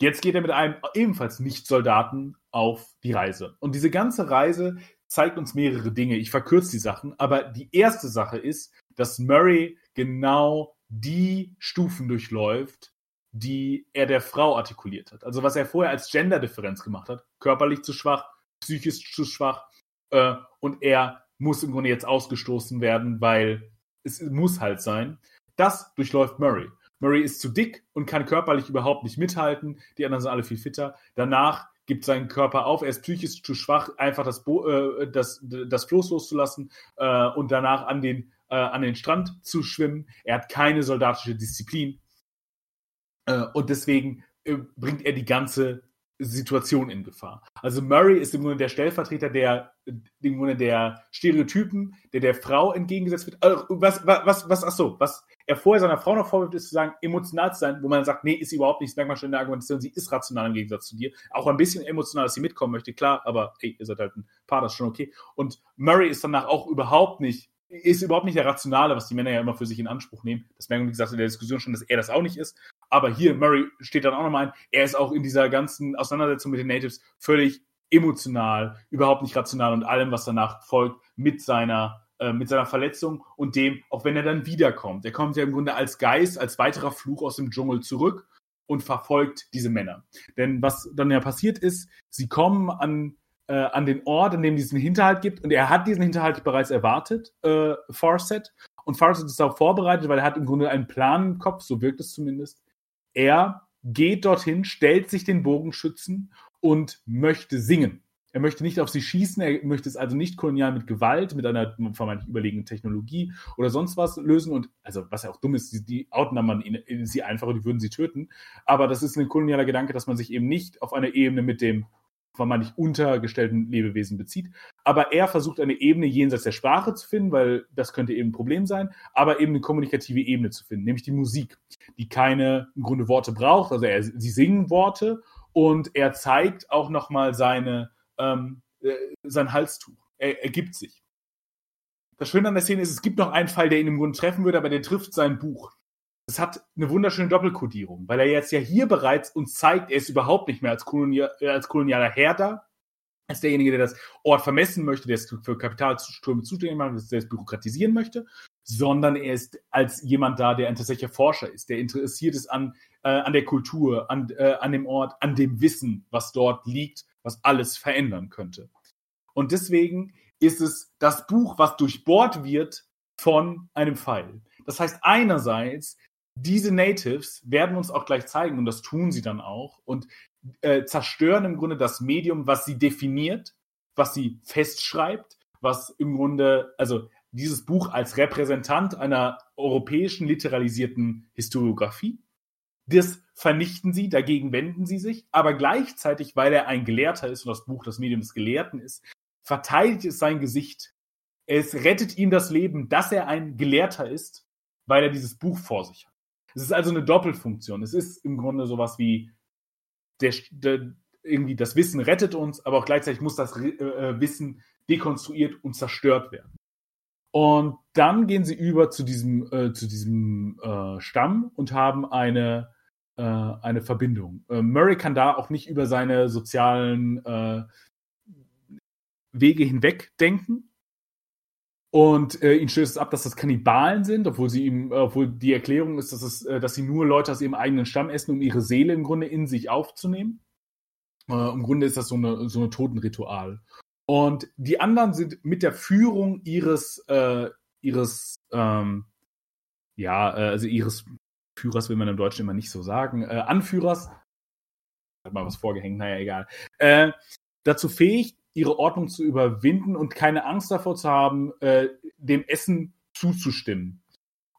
Jetzt geht er mit einem ebenfalls Nicht-Soldaten auf die Reise. Und diese ganze Reise zeigt uns mehrere Dinge. Ich verkürze die Sachen, aber die erste Sache ist, dass Murray genau die Stufen durchläuft, die er der Frau artikuliert hat. Also was er vorher als Genderdifferenz gemacht hat, körperlich zu schwach, psychisch zu schwach, äh, und er muss im Grunde jetzt ausgestoßen werden, weil es muss halt sein. Das durchläuft Murray. Murray ist zu dick und kann körperlich überhaupt nicht mithalten. Die anderen sind alle viel fitter. Danach gibt seinen Körper auf. Er ist psychisch zu schwach, einfach das, Bo äh, das, das Floß loszulassen äh, und danach an den, äh, an den Strand zu schwimmen. Er hat keine soldatische Disziplin. Äh, und deswegen äh, bringt er die ganze Situation in Gefahr. Also Murray ist im Grunde der Stellvertreter der, im Grunde der Stereotypen, der der Frau entgegengesetzt wird. Also was, was, was, ach so, was er vorher seiner Frau noch vorwirft, ist zu sagen, emotional zu sein, wo man sagt, nee, ist sie überhaupt nicht, das merkt man schon in der Argumentation, sie ist rational im Gegensatz zu dir. Auch ein bisschen emotional, dass sie mitkommen möchte, klar, aber ey, ihr seid halt ein Paar, das ist schon okay. Und Murray ist danach auch überhaupt nicht ist überhaupt nicht der Rationale, was die Männer ja immer für sich in Anspruch nehmen. Das merken wir, wie gesagt, in der Diskussion schon, dass er das auch nicht ist. Aber hier, Murray steht dann auch nochmal ein, er ist auch in dieser ganzen Auseinandersetzung mit den Natives völlig emotional, überhaupt nicht rational und allem, was danach folgt, mit seiner, äh, mit seiner Verletzung und dem, auch wenn er dann wiederkommt. Er kommt ja im Grunde als Geist, als weiterer Fluch aus dem Dschungel zurück und verfolgt diese Männer. Denn was dann ja passiert ist, sie kommen an äh, an den Ort, an dem es diesen Hinterhalt gibt. Und er hat diesen Hinterhalt bereits erwartet, äh, Farset. Und Farset ist auch vorbereitet, weil er hat im Grunde einen Plan im Kopf, so wirkt es zumindest. Er geht dorthin, stellt sich den Bogenschützen und möchte singen. Er möchte nicht auf sie schießen, er möchte es also nicht kolonial mit Gewalt, mit einer vermeintlich überlegenen Technologie oder sonst was lösen. Und also, was ja auch dumm ist, die, die outen man sie einfach und die würden sie töten. Aber das ist ein kolonialer Gedanke, dass man sich eben nicht auf einer Ebene mit dem vermeintlich untergestellten Lebewesen bezieht. Aber er versucht eine Ebene jenseits der Sprache zu finden, weil das könnte eben ein Problem sein, aber eben eine kommunikative Ebene zu finden, nämlich die Musik, die keine im Grunde Worte braucht. Also er, sie singen Worte und er zeigt auch nochmal seine, ähm, äh, sein Halstuch. Er, er gibt sich. Das Schöne an der Szene ist, es gibt noch einen Fall, der ihn im Grunde treffen würde, aber der trifft sein Buch es hat eine wunderschöne Doppelkodierung, weil er jetzt ja hier bereits uns zeigt, er ist überhaupt nicht mehr als, Kolonial, äh, als kolonialer Herr da, als derjenige, der das Ort vermessen möchte, der es für Kapitalströme zuständig macht, der es bürokratisieren möchte, sondern er ist als jemand da, der ein tatsächlicher Forscher ist, der interessiert ist an, äh, an der Kultur, an, äh, an dem Ort, an dem Wissen, was dort liegt, was alles verändern könnte. Und deswegen ist es das Buch, was durchbohrt wird von einem Pfeil. Das heißt, einerseits diese Natives werden uns auch gleich zeigen, und das tun sie dann auch, und äh, zerstören im Grunde das Medium, was sie definiert, was sie festschreibt, was im Grunde, also dieses Buch als Repräsentant einer europäischen literalisierten Historiografie. Das vernichten sie, dagegen wenden sie sich, aber gleichzeitig, weil er ein Gelehrter ist und das Buch das Medium des Gelehrten ist, verteidigt es sein Gesicht. Es rettet ihm das Leben, dass er ein Gelehrter ist, weil er dieses Buch vor sich hat. Es ist also eine Doppelfunktion. Es ist im Grunde sowas wie der, der, irgendwie das Wissen rettet uns, aber auch gleichzeitig muss das äh, Wissen dekonstruiert und zerstört werden. Und dann gehen sie über zu diesem, äh, zu diesem äh, Stamm und haben eine, äh, eine Verbindung. Äh, Murray kann da auch nicht über seine sozialen äh, Wege hinweg denken. Und äh, ihn stößt es ab, dass das Kannibalen sind, obwohl sie ihm, obwohl die Erklärung ist, dass es, dass sie nur Leute aus ihrem eigenen Stamm essen, um ihre Seele im Grunde in sich aufzunehmen. Im Grunde ist das so eine, so eine Totenritual. Und die anderen sind mit der Führung ihres, äh, ihres, ähm, ja, äh, also ihres Führers will man im Deutschen immer nicht so sagen, äh, Anführers, hat mal was vorgehängt, naja, egal, äh, dazu fähig, ihre Ordnung zu überwinden und keine Angst davor zu haben, äh, dem Essen zuzustimmen.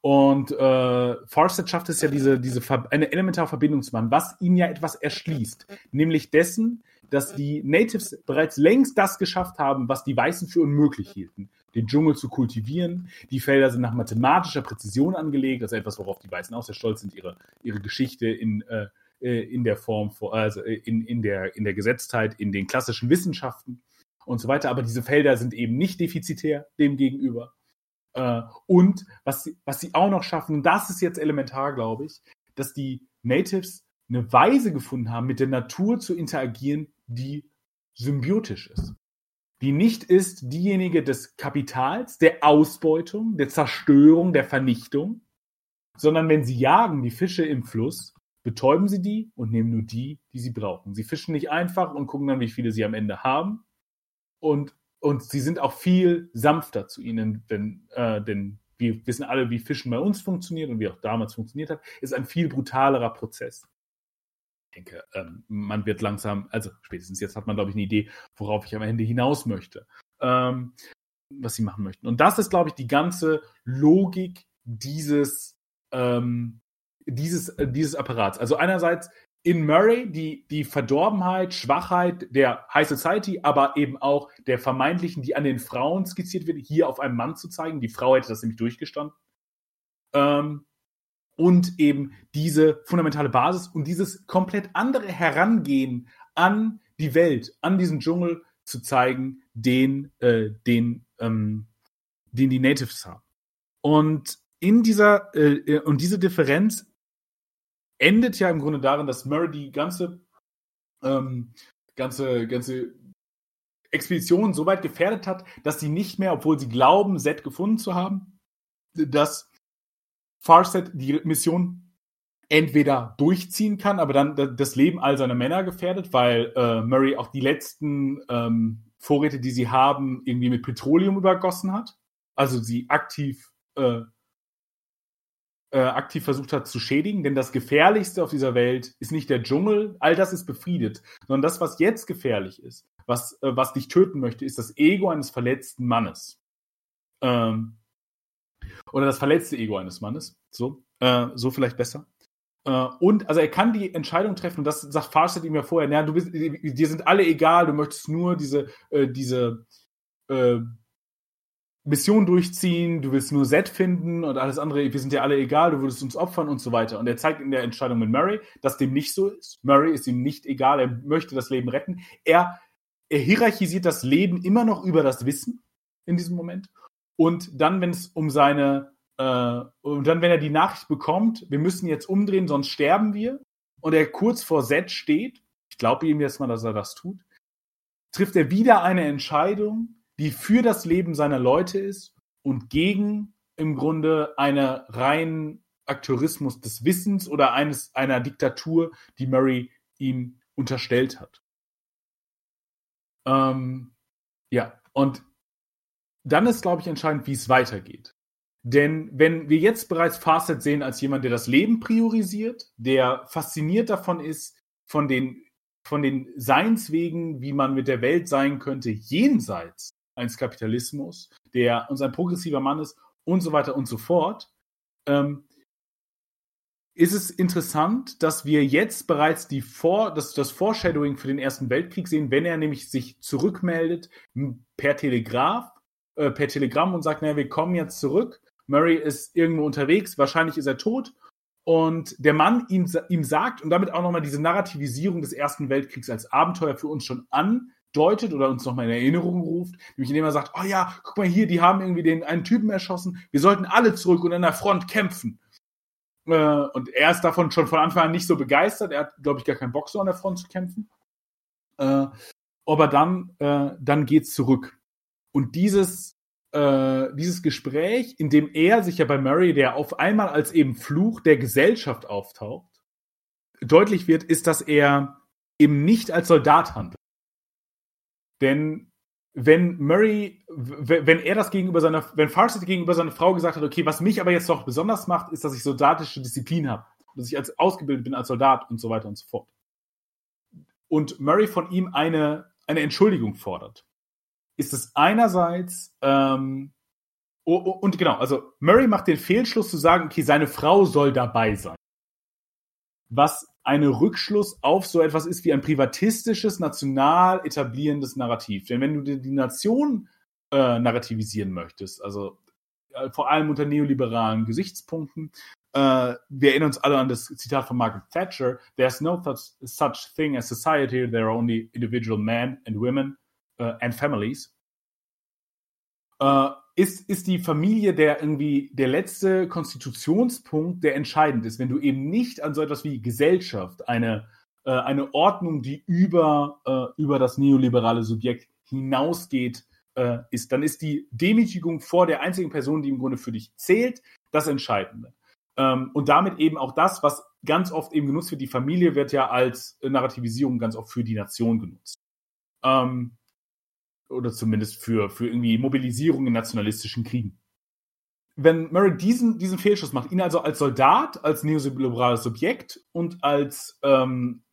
Und äh, Farset schafft es ja, diese, diese eine elementare Verbindung zu machen, was ihn ja etwas erschließt, nämlich dessen, dass die Natives bereits längst das geschafft haben, was die Weißen für unmöglich hielten. Den Dschungel zu kultivieren. Die Felder sind nach mathematischer Präzision angelegt. Ist etwas, worauf die Weißen auch sehr stolz sind, ihre, ihre Geschichte in, äh in der Form, also in, in, der, in der Gesetztheit, in den klassischen Wissenschaften und so weiter. Aber diese Felder sind eben nicht defizitär dem gegenüber. Äh, und was sie, was sie auch noch schaffen, das ist jetzt elementar, glaube ich, dass die Natives eine Weise gefunden haben, mit der Natur zu interagieren, die symbiotisch ist. Die nicht ist diejenige des Kapitals, der Ausbeutung, der Zerstörung, der Vernichtung, sondern wenn sie jagen die Fische im Fluss, betäuben sie die und nehmen nur die, die sie brauchen. Sie fischen nicht einfach und gucken dann, wie viele sie am Ende haben. Und, und sie sind auch viel sanfter zu ihnen, denn, äh, denn wir wissen alle, wie Fischen bei uns funktioniert und wie auch damals funktioniert hat, ist ein viel brutalerer Prozess denke, ähm, man wird langsam, also spätestens jetzt hat man, glaube ich, eine Idee, worauf ich am Ende hinaus möchte, ähm, was sie machen möchten. Und das ist, glaube ich, die ganze Logik dieses, ähm, dieses, äh, dieses Apparats. Also einerseits in Murray die, die Verdorbenheit, Schwachheit der High Society, aber eben auch der vermeintlichen, die an den Frauen skizziert wird, hier auf einem Mann zu zeigen. Die Frau hätte das nämlich durchgestanden. Ähm, und eben diese fundamentale Basis und dieses komplett andere Herangehen an die Welt, an diesen Dschungel zu zeigen, den, äh, den, ähm, den die Natives haben. Und in dieser äh, äh, und diese Differenz endet ja im Grunde darin, dass Murray die ganze ähm, ganze ganze Expedition so weit gefährdet hat, dass sie nicht mehr, obwohl sie glauben, Set gefunden zu haben, dass Farset die Mission entweder durchziehen kann, aber dann das Leben all seiner Männer gefährdet, weil äh, Murray auch die letzten ähm, Vorräte, die sie haben, irgendwie mit Petroleum übergossen hat. Also sie aktiv, äh, äh, aktiv versucht hat zu schädigen, denn das Gefährlichste auf dieser Welt ist nicht der Dschungel, all das ist befriedet, sondern das, was jetzt gefährlich ist, was, äh, was dich töten möchte, ist das Ego eines verletzten Mannes. Ähm, oder das verletzte Ego eines Mannes. So, äh, so vielleicht besser. Äh, und also er kann die Entscheidung treffen, und das sagt Farsight ihm ja vorher, naja, du bist, dir sind alle egal, du möchtest nur diese, äh, diese äh, Mission durchziehen, du willst nur Set finden und alles andere, wir sind dir alle egal, du würdest uns opfern und so weiter. Und er zeigt in der Entscheidung mit Murray, dass dem nicht so ist. Murray ist ihm nicht egal, er möchte das Leben retten. Er, er hierarchisiert das Leben immer noch über das Wissen in diesem Moment und dann, wenn es um seine, äh, und dann, wenn er die Nachricht bekommt, wir müssen jetzt umdrehen, sonst sterben wir, und er kurz vor Set steht, ich glaube ihm jetzt mal, dass er das tut, trifft er wieder eine Entscheidung, die für das Leben seiner Leute ist und gegen im Grunde einen reinen Akteurismus des Wissens oder eines, einer Diktatur, die Murray ihm unterstellt hat. Ähm, ja, und dann ist, glaube ich, entscheidend, wie es weitergeht. Denn wenn wir jetzt bereits Farset sehen als jemand, der das Leben priorisiert, der fasziniert davon ist, von den, von den Seinswegen, wie man mit der Welt sein könnte, jenseits eines Kapitalismus, der uns ein progressiver Mann ist und so weiter und so fort, ähm, ist es interessant, dass wir jetzt bereits die Vor das, das Foreshadowing für den Ersten Weltkrieg sehen, wenn er nämlich sich zurückmeldet per Telegraph, äh, per Telegramm und sagt, naja, wir kommen jetzt zurück. Murray ist irgendwo unterwegs, wahrscheinlich ist er tot. Und der Mann ihm, ihm sagt und damit auch nochmal diese Narrativisierung des Ersten Weltkriegs als Abenteuer für uns schon andeutet oder uns nochmal in Erinnerung ruft, nämlich indem er sagt, oh ja, guck mal hier, die haben irgendwie den einen Typen erschossen, wir sollten alle zurück und an der Front kämpfen. Äh, und er ist davon schon von Anfang an nicht so begeistert. Er hat, glaube ich, gar keinen Bock, so an der Front zu kämpfen. Äh, aber dann, äh, dann geht's zurück. Und dieses, äh, dieses Gespräch, in dem er sich ja bei Murray, der auf einmal als eben Fluch der Gesellschaft auftaucht, deutlich wird, ist, dass er eben nicht als Soldat handelt. Denn wenn Murray, wenn er das gegenüber seiner, wenn Farsight gegenüber seiner Frau gesagt hat, okay, was mich aber jetzt doch besonders macht, ist, dass ich soldatische Disziplin habe, dass ich als ausgebildet bin als Soldat und so weiter und so fort. Und Murray von ihm eine, eine Entschuldigung fordert, ist es einerseits, ähm, oh, oh, und genau, also Murray macht den Fehlschluss zu sagen, okay, seine Frau soll dabei sein. Was eine Rückschluss auf so etwas ist wie ein privatistisches, national etablierendes Narrativ. Denn wenn du die Nation äh, narrativisieren möchtest, also äh, vor allem unter neoliberalen Gesichtspunkten, äh, wir erinnern uns alle an das Zitat von Margaret Thatcher, There's no such, such thing as society, there are only individual men and women uh, and families. Uh, ist, ist die Familie der irgendwie der letzte Konstitutionspunkt, der entscheidend ist, wenn du eben nicht an so etwas wie Gesellschaft, eine, äh, eine Ordnung, die über, äh, über das neoliberale Subjekt hinausgeht, äh, ist, dann ist die Demütigung vor der einzigen Person, die im Grunde für dich zählt, das Entscheidende. Ähm, und damit eben auch das, was ganz oft eben genutzt wird, die Familie wird ja als Narrativisierung ganz oft für die Nation genutzt. Ähm, oder zumindest für, für irgendwie Mobilisierung in nationalistischen Kriegen. Wenn Murray diesen, diesen Fehlschuss macht, ihn also als Soldat, als neoliberales Subjekt und als ähm,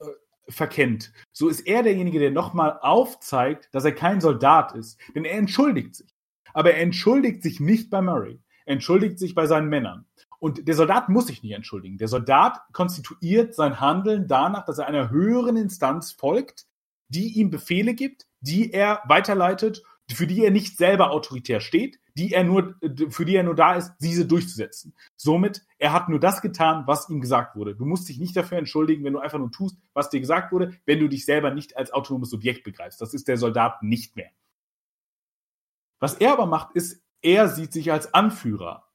äh, verkennt, so ist er derjenige, der nochmal aufzeigt, dass er kein Soldat ist. Denn er entschuldigt sich. Aber er entschuldigt sich nicht bei Murray. Er entschuldigt sich bei seinen Männern. Und der Soldat muss sich nicht entschuldigen. Der Soldat konstituiert sein Handeln danach, dass er einer höheren Instanz folgt, die ihm Befehle gibt, die er weiterleitet, für die er nicht selber autoritär steht, die er nur, für die er nur da ist, diese durchzusetzen. Somit, er hat nur das getan, was ihm gesagt wurde. Du musst dich nicht dafür entschuldigen, wenn du einfach nur tust, was dir gesagt wurde, wenn du dich selber nicht als autonomes Subjekt begreifst. Das ist der Soldat nicht mehr. Was er aber macht, ist, er sieht sich als Anführer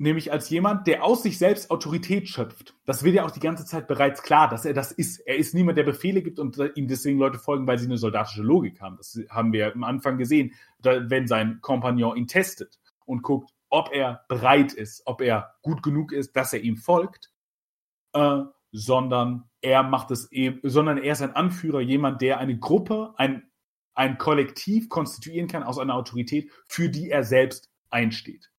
nämlich als jemand, der aus sich selbst Autorität schöpft. Das wird ja auch die ganze Zeit bereits klar, dass er das ist. Er ist niemand, der Befehle gibt und ihm deswegen Leute folgen, weil sie eine soldatische Logik haben. Das haben wir am Anfang gesehen, wenn sein Kompagnon ihn testet und guckt, ob er bereit ist, ob er gut genug ist, dass er ihm folgt, äh, sondern er macht es eben, sondern er ist ein Anführer, jemand, der eine Gruppe, ein, ein Kollektiv konstituieren kann aus einer Autorität, für die er selbst einsteht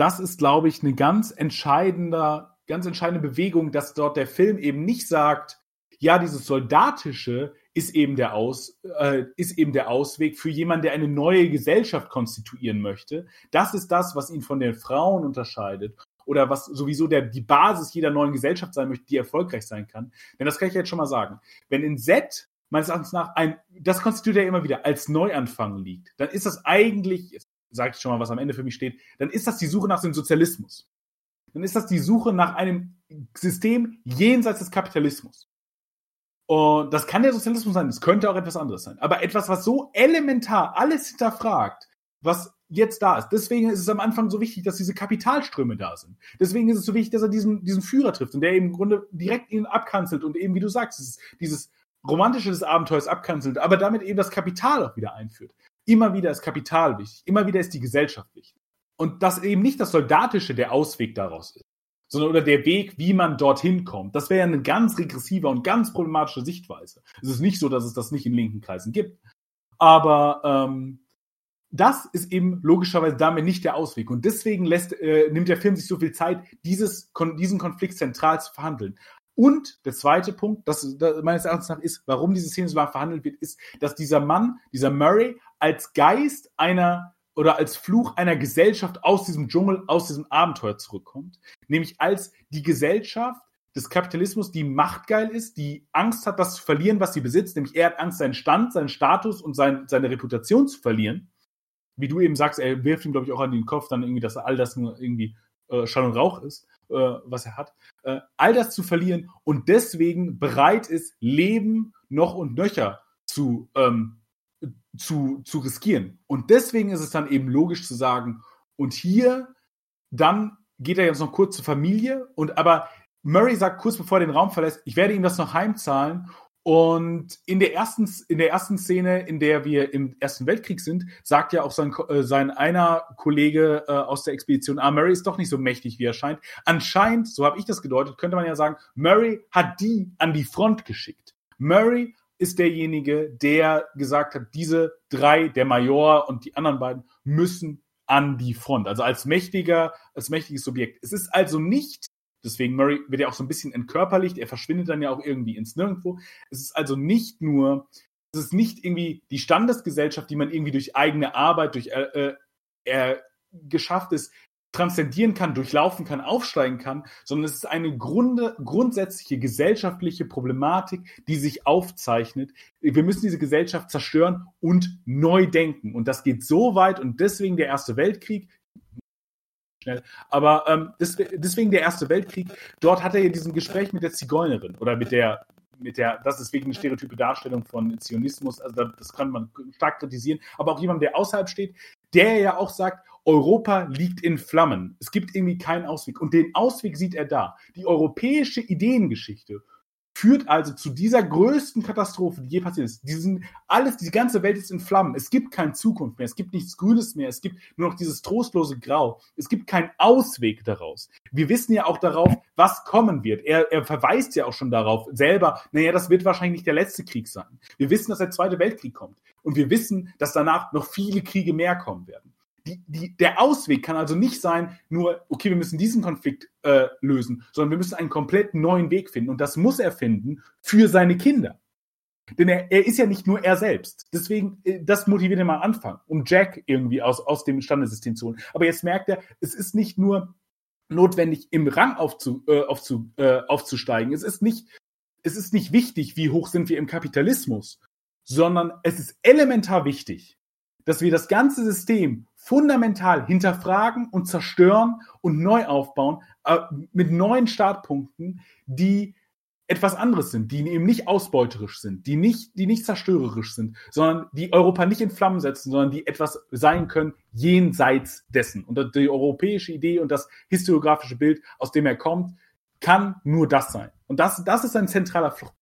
das ist, glaube ich, eine ganz entscheidender, ganz entscheidende Bewegung, dass dort der Film eben nicht sagt, ja, dieses Soldatische ist eben der Aus, äh, ist eben der Ausweg für jemanden, der eine neue Gesellschaft konstituieren möchte. Das ist das, was ihn von den Frauen unterscheidet oder was sowieso der, die Basis jeder neuen Gesellschaft sein möchte, die erfolgreich sein kann. Denn das kann ich jetzt schon mal sagen. Wenn in Z meines Erachtens nach ein, das konstituiert ja immer wieder als Neuanfang liegt, dann ist das eigentlich, sage ich schon mal, was am Ende für mich steht, dann ist das die Suche nach dem Sozialismus. Dann ist das die Suche nach einem System jenseits des Kapitalismus. Und das kann der Sozialismus sein, das könnte auch etwas anderes sein. Aber etwas, was so elementar alles hinterfragt, was jetzt da ist. Deswegen ist es am Anfang so wichtig, dass diese Kapitalströme da sind. Deswegen ist es so wichtig, dass er diesen, diesen Führer trifft und der eben im Grunde direkt ihn abkanzelt und eben, wie du sagst, dieses, dieses romantische des Abenteuers abkanzelt, aber damit eben das Kapital auch wieder einführt. Immer wieder ist Kapital wichtig, immer wieder ist die Gesellschaft wichtig. Und dass eben nicht das Soldatische der Ausweg daraus ist, sondern oder der Weg, wie man dorthin kommt. Das wäre ja eine ganz regressive und ganz problematische Sichtweise. Es ist nicht so, dass es das nicht in linken Kreisen gibt. Aber ähm, das ist eben logischerweise damit nicht der Ausweg. Und deswegen lässt, äh, nimmt der Film sich so viel Zeit, dieses, kon diesen Konflikt zentral zu verhandeln. Und der zweite Punkt, das, das meines Erachtens nach ist, warum diese Szene so lange verhandelt wird, ist, dass dieser Mann, dieser Murray, als Geist einer oder als Fluch einer Gesellschaft aus diesem Dschungel, aus diesem Abenteuer zurückkommt. Nämlich als die Gesellschaft des Kapitalismus, die machtgeil ist, die Angst hat, das zu verlieren, was sie besitzt. Nämlich er hat Angst, seinen Stand, seinen Status und sein, seine Reputation zu verlieren. Wie du eben sagst, er wirft ihm, glaube ich, auch an den Kopf dann irgendwie, dass all das nur irgendwie äh, Schall und Rauch ist, äh, was er hat. Äh, all das zu verlieren und deswegen bereit ist, Leben noch und nöcher zu ähm, zu, zu riskieren. Und deswegen ist es dann eben logisch zu sagen, und hier, dann geht er jetzt noch kurz zur Familie und aber Murray sagt kurz bevor er den Raum verlässt, ich werde ihm das noch heimzahlen. Und in der ersten, in der ersten Szene, in der wir im Ersten Weltkrieg sind, sagt ja auch sein, äh, sein einer Kollege äh, aus der Expedition, ah, Murray ist doch nicht so mächtig, wie er scheint. Anscheinend, so habe ich das gedeutet, könnte man ja sagen, Murray hat die an die Front geschickt. Murray ist derjenige, der gesagt hat, diese drei, der Major und die anderen beiden, müssen an die Front. Also als mächtiger, als mächtiges Subjekt. Es ist also nicht, deswegen Murray wird ja auch so ein bisschen entkörperlicht, er verschwindet dann ja auch irgendwie ins Nirgendwo. Es ist also nicht nur, es ist nicht irgendwie die Standesgesellschaft, die man irgendwie durch eigene Arbeit, durch äh, äh, geschafft ist, transzendieren kann, durchlaufen kann, aufsteigen kann, sondern es ist eine Grunde, grundsätzliche gesellschaftliche Problematik, die sich aufzeichnet. Wir müssen diese Gesellschaft zerstören und neu denken. Und das geht so weit und deswegen der Erste Weltkrieg. Schnell. Aber ähm, deswegen der Erste Weltkrieg. Dort hat er ja diesen Gespräch mit der Zigeunerin oder mit der mit der, das ist wegen eine stereotype Darstellung von Zionismus, also das kann man stark kritisieren, aber auch jemand, der außerhalb steht, der ja auch sagt, Europa liegt in Flammen. Es gibt irgendwie keinen Ausweg. Und den Ausweg sieht er da. Die europäische Ideengeschichte führt also zu dieser größten Katastrophe, die je passiert ist. Diesen, alles, die ganze Welt ist in Flammen. Es gibt keine Zukunft mehr. Es gibt nichts Grünes mehr. Es gibt nur noch dieses trostlose Grau. Es gibt keinen Ausweg daraus. Wir wissen ja auch darauf, was kommen wird. Er, er verweist ja auch schon darauf selber, naja, das wird wahrscheinlich nicht der letzte Krieg sein. Wir wissen, dass der Zweite Weltkrieg kommt. Und wir wissen, dass danach noch viele Kriege mehr kommen werden die, die, der Ausweg kann also nicht sein, nur, okay, wir müssen diesen Konflikt äh, lösen, sondern wir müssen einen komplett neuen Weg finden. Und das muss er finden für seine Kinder. Denn er, er ist ja nicht nur er selbst. Deswegen, äh, das motiviert ihn mal am Anfang, um Jack irgendwie aus, aus dem Standesystem zu holen. Aber jetzt merkt er, es ist nicht nur notwendig, im Rang aufzu, äh, aufzu, äh, aufzusteigen. Es ist nicht, es ist nicht wichtig, wie hoch sind wir im Kapitalismus, sondern es ist elementar wichtig, dass wir das ganze System fundamental hinterfragen und zerstören und neu aufbauen äh, mit neuen Startpunkten, die etwas anderes sind, die eben nicht ausbeuterisch sind, die nicht, die nicht zerstörerisch sind, sondern die Europa nicht in Flammen setzen, sondern die etwas sein können jenseits dessen. Und die europäische Idee und das historiografische Bild, aus dem er kommt, kann nur das sein. Und das, das ist ein zentraler Flucht.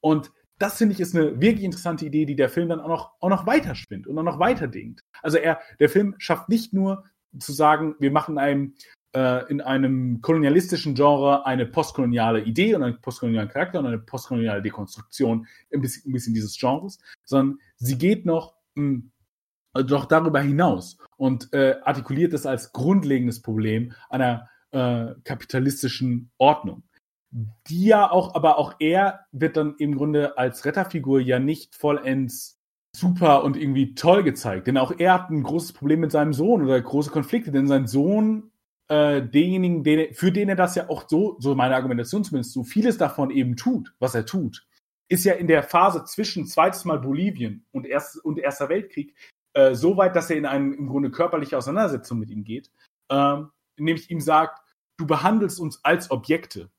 Und das finde ich ist eine wirklich interessante Idee, die der Film dann auch noch, auch noch weiterspinnt und auch noch weiterdenkt. Also er, der Film schafft nicht nur zu sagen, wir machen einem äh, in einem kolonialistischen Genre eine postkoloniale Idee und einen postkolonialen Charakter und eine postkoloniale Dekonstruktion ein bisschen, ein bisschen dieses Genres, sondern sie geht noch, mh, hm, doch darüber hinaus und äh, artikuliert es als grundlegendes Problem einer äh, kapitalistischen Ordnung die ja auch, aber auch er wird dann im Grunde als Retterfigur ja nicht vollends super und irgendwie toll gezeigt. Denn auch er hat ein großes Problem mit seinem Sohn oder große Konflikte, denn sein Sohn, äh, denjenigen, den, für den er das ja auch so, so meine Argumentation zumindest, so vieles davon eben tut, was er tut, ist ja in der Phase zwischen zweites Mal Bolivien und, erst, und Erster Weltkrieg äh, so weit, dass er in eine im Grunde körperliche Auseinandersetzung mit ihm geht, äh, nämlich ihm sagt, du behandelst uns als Objekte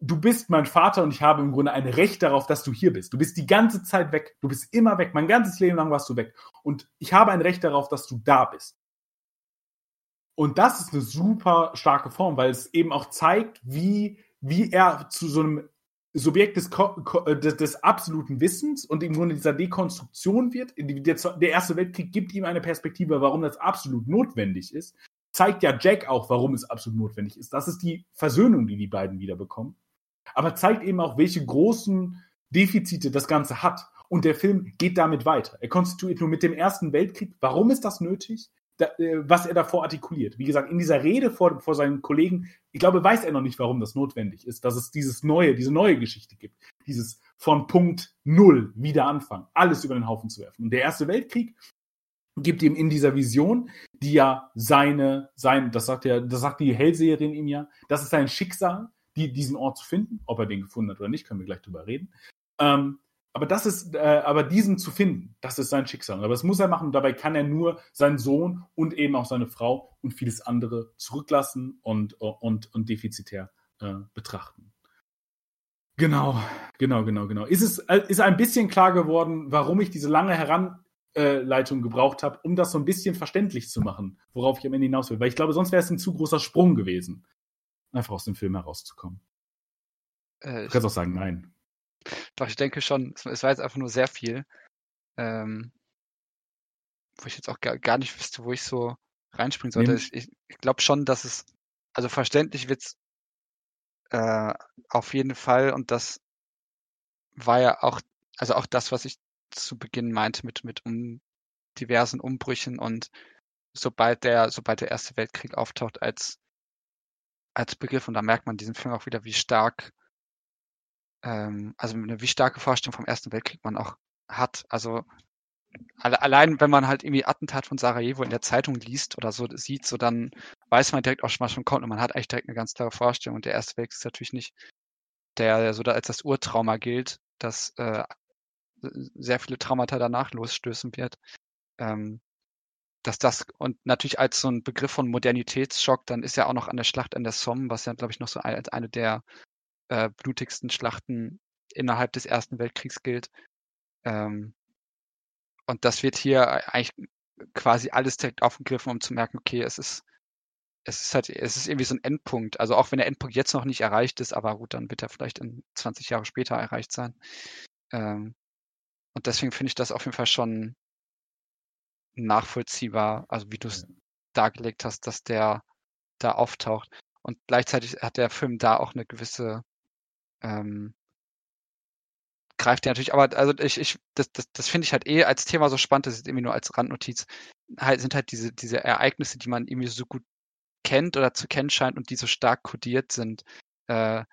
du bist mein Vater und ich habe im Grunde ein Recht darauf, dass du hier bist. Du bist die ganze Zeit weg. Du bist immer weg. Mein ganzes Leben lang warst du weg. Und ich habe ein Recht darauf, dass du da bist. Und das ist eine super starke Form, weil es eben auch zeigt, wie, wie er zu so einem Subjekt des, äh, des, absoluten Wissens und im Grunde dieser Dekonstruktion wird. Der, Erste Weltkrieg gibt ihm eine Perspektive, warum das absolut notwendig ist. Zeigt ja Jack auch, warum es absolut notwendig ist. Das ist die Versöhnung, die die beiden wieder bekommen aber zeigt eben auch, welche großen Defizite das Ganze hat. Und der Film geht damit weiter. Er konstituiert nur mit dem Ersten Weltkrieg. Warum ist das nötig? da, äh, was er davor artikuliert. Wie gesagt, in dieser Rede vor, vor seinen Kollegen, ich glaube, weiß er noch nicht, warum das notwendig ist, dass es dieses neue, diese neue Geschichte gibt. Dieses von Punkt Null wieder anfangen, alles über den Haufen zu werfen. Und der Erste Weltkrieg gibt ihm in dieser Vision, die ja seine, sein, das sagt ja, das sagt die Hellseherin ihm ja, das ist sein Schicksal, die, diesen Ort zu finden. Ob er den gefunden hat oder nicht, können wir gleich drüber reden. Ähm, aber das ist, äh, aber diesen zu finden, das ist sein Schicksal. Aber das muss er machen. Dabei kann er nur seinen Sohn und eben auch seine Frau und vieles andere zurücklassen und, und, und defizitär äh, betrachten. Genau, genau, genau, genau. Ist es ist ein bisschen klar geworden, warum ich diese lange Heranleitung gebraucht habe, um das so ein bisschen verständlich zu machen, worauf ich am Ende hinaus will. Weil ich glaube, sonst wäre es ein zu großer Sprung gewesen, einfach aus dem Film herauszukommen. Äh, du kannst auch sagen, nein. Doch, ich denke schon, es war jetzt einfach nur sehr viel. Ähm, wo ich jetzt auch gar, gar nicht wüsste, wo ich so reinspringen sollte. Ich, ich, ich glaube schon, dass es, also verständlich wird es äh, auf jeden Fall und das war ja auch, also auch das, was ich zu Beginn meinte mit, mit um diversen Umbrüchen und sobald der, sobald der Erste Weltkrieg auftaucht als, als Begriff und da merkt man diesen Film auch wieder, wie stark ähm, also eine wie starke Vorstellung vom Ersten Weltkrieg man auch hat. Also alle, allein, wenn man halt irgendwie Attentat von Sarajevo in der Zeitung liest oder so sieht, so dann weiß man direkt auch schon mal schon kommt und man hat eigentlich direkt eine ganz klare Vorstellung. Und der Erste Weltkrieg ist natürlich nicht der, der so da als das Urtrauma gilt, dass äh, sehr viele Traumata danach losstößen wird. Ähm, dass das und natürlich als so ein Begriff von Modernitätsschock, dann ist ja auch noch an der Schlacht an der Somme, was ja, glaube ich, noch so als eine der äh, blutigsten Schlachten innerhalb des Ersten Weltkriegs gilt. Ähm, und das wird hier eigentlich quasi alles direkt aufgegriffen, um zu merken, okay, es ist, es ist halt, es ist irgendwie so ein Endpunkt. Also auch wenn der Endpunkt jetzt noch nicht erreicht ist, aber gut, dann wird er vielleicht in 20 Jahre später erreicht sein. Ähm, und deswegen finde ich das auf jeden Fall schon nachvollziehbar, also wie du es ja. dargelegt hast, dass der da auftaucht. Und gleichzeitig hat der Film da auch eine gewisse ähm, greift der natürlich, aber also ich, ich, das, das, das finde ich halt eh als Thema so spannend, das ist irgendwie nur als Randnotiz, halt, sind halt diese, diese Ereignisse, die man irgendwie so gut kennt oder zu kennen scheint und die so stark kodiert sind. Äh,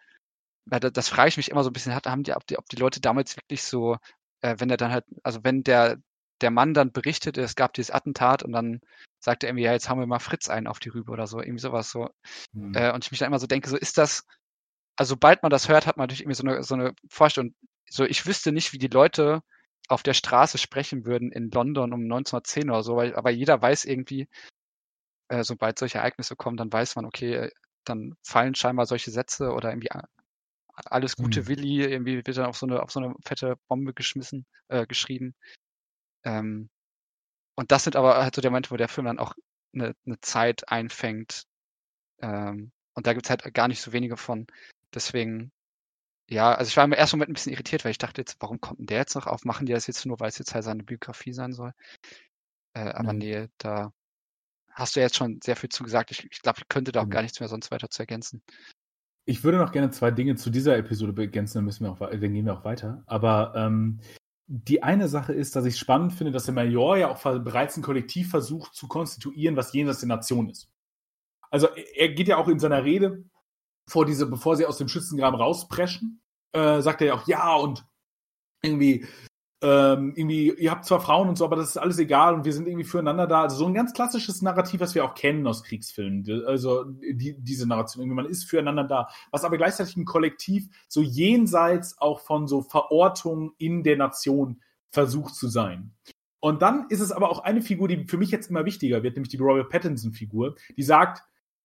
weil das, das frage ich mich immer so ein bisschen, haben die, ob die, ob die Leute damals wirklich so, äh, wenn er dann halt, also wenn der, der Mann dann berichtet, es gab dieses Attentat und dann sagt er irgendwie, ja, jetzt haben wir mal Fritz einen auf die Rübe oder so, irgendwie sowas so. Mhm. Äh, und ich mich dann immer so denke, so ist das, also sobald man das hört, hat man natürlich irgendwie so eine, so eine Vorstellung. So, ich wüsste nicht, wie die Leute auf der Straße sprechen würden in London um 1910 oder so, weil, aber jeder weiß irgendwie, äh, sobald solche Ereignisse kommen, dann weiß man, okay, dann fallen scheinbar solche Sätze oder irgendwie alles Gute mhm. Willi, irgendwie wird dann auf so eine, auf so eine fette Bombe geschmissen, äh, geschrieben. Ähm, und das sind aber halt so der Momente, wo der Film dann auch eine, eine Zeit einfängt. Ähm, und da gibt's halt gar nicht so wenige von. Deswegen, ja, also ich war im ersten Moment ein bisschen irritiert, weil ich dachte jetzt, warum kommt denn der jetzt noch auf? Machen die das jetzt nur, weil es jetzt halt seine Biografie sein soll? Äh, aber mhm. nee, da hast du jetzt schon sehr viel zugesagt. Ich, ich glaube, ich könnte da auch mhm. gar nichts mehr sonst weiter zu ergänzen. Ich würde noch gerne zwei Dinge zu dieser Episode ergänzen, dann, müssen wir auch, dann gehen wir auch weiter. Aber ähm, die eine Sache ist, dass ich spannend finde, dass der Major ja auch bereits ein Kollektiv versucht zu konstituieren, was jenseits der Nation ist. Also er geht ja auch in seiner Rede vor diese, bevor sie aus dem Schützengraben rauspreschen, äh, sagt er ja auch, ja, und irgendwie, ähm, irgendwie, ihr habt zwar Frauen und so, aber das ist alles egal und wir sind irgendwie füreinander da. Also so ein ganz klassisches Narrativ, was wir auch kennen aus Kriegsfilmen. Also die, diese Narration, irgendwie, man ist füreinander da. Was aber gleichzeitig ein Kollektiv so jenseits auch von so Verortungen in der Nation versucht zu sein. Und dann ist es aber auch eine Figur, die für mich jetzt immer wichtiger wird, nämlich die Robert Pattinson-Figur, die sagt,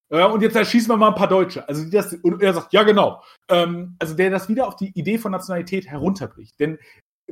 ja, und jetzt erschießen wir mal ein paar Deutsche. Also das, und er sagt, ja genau. Ähm, also der das wieder auf die Idee von Nationalität herunterbricht. Denn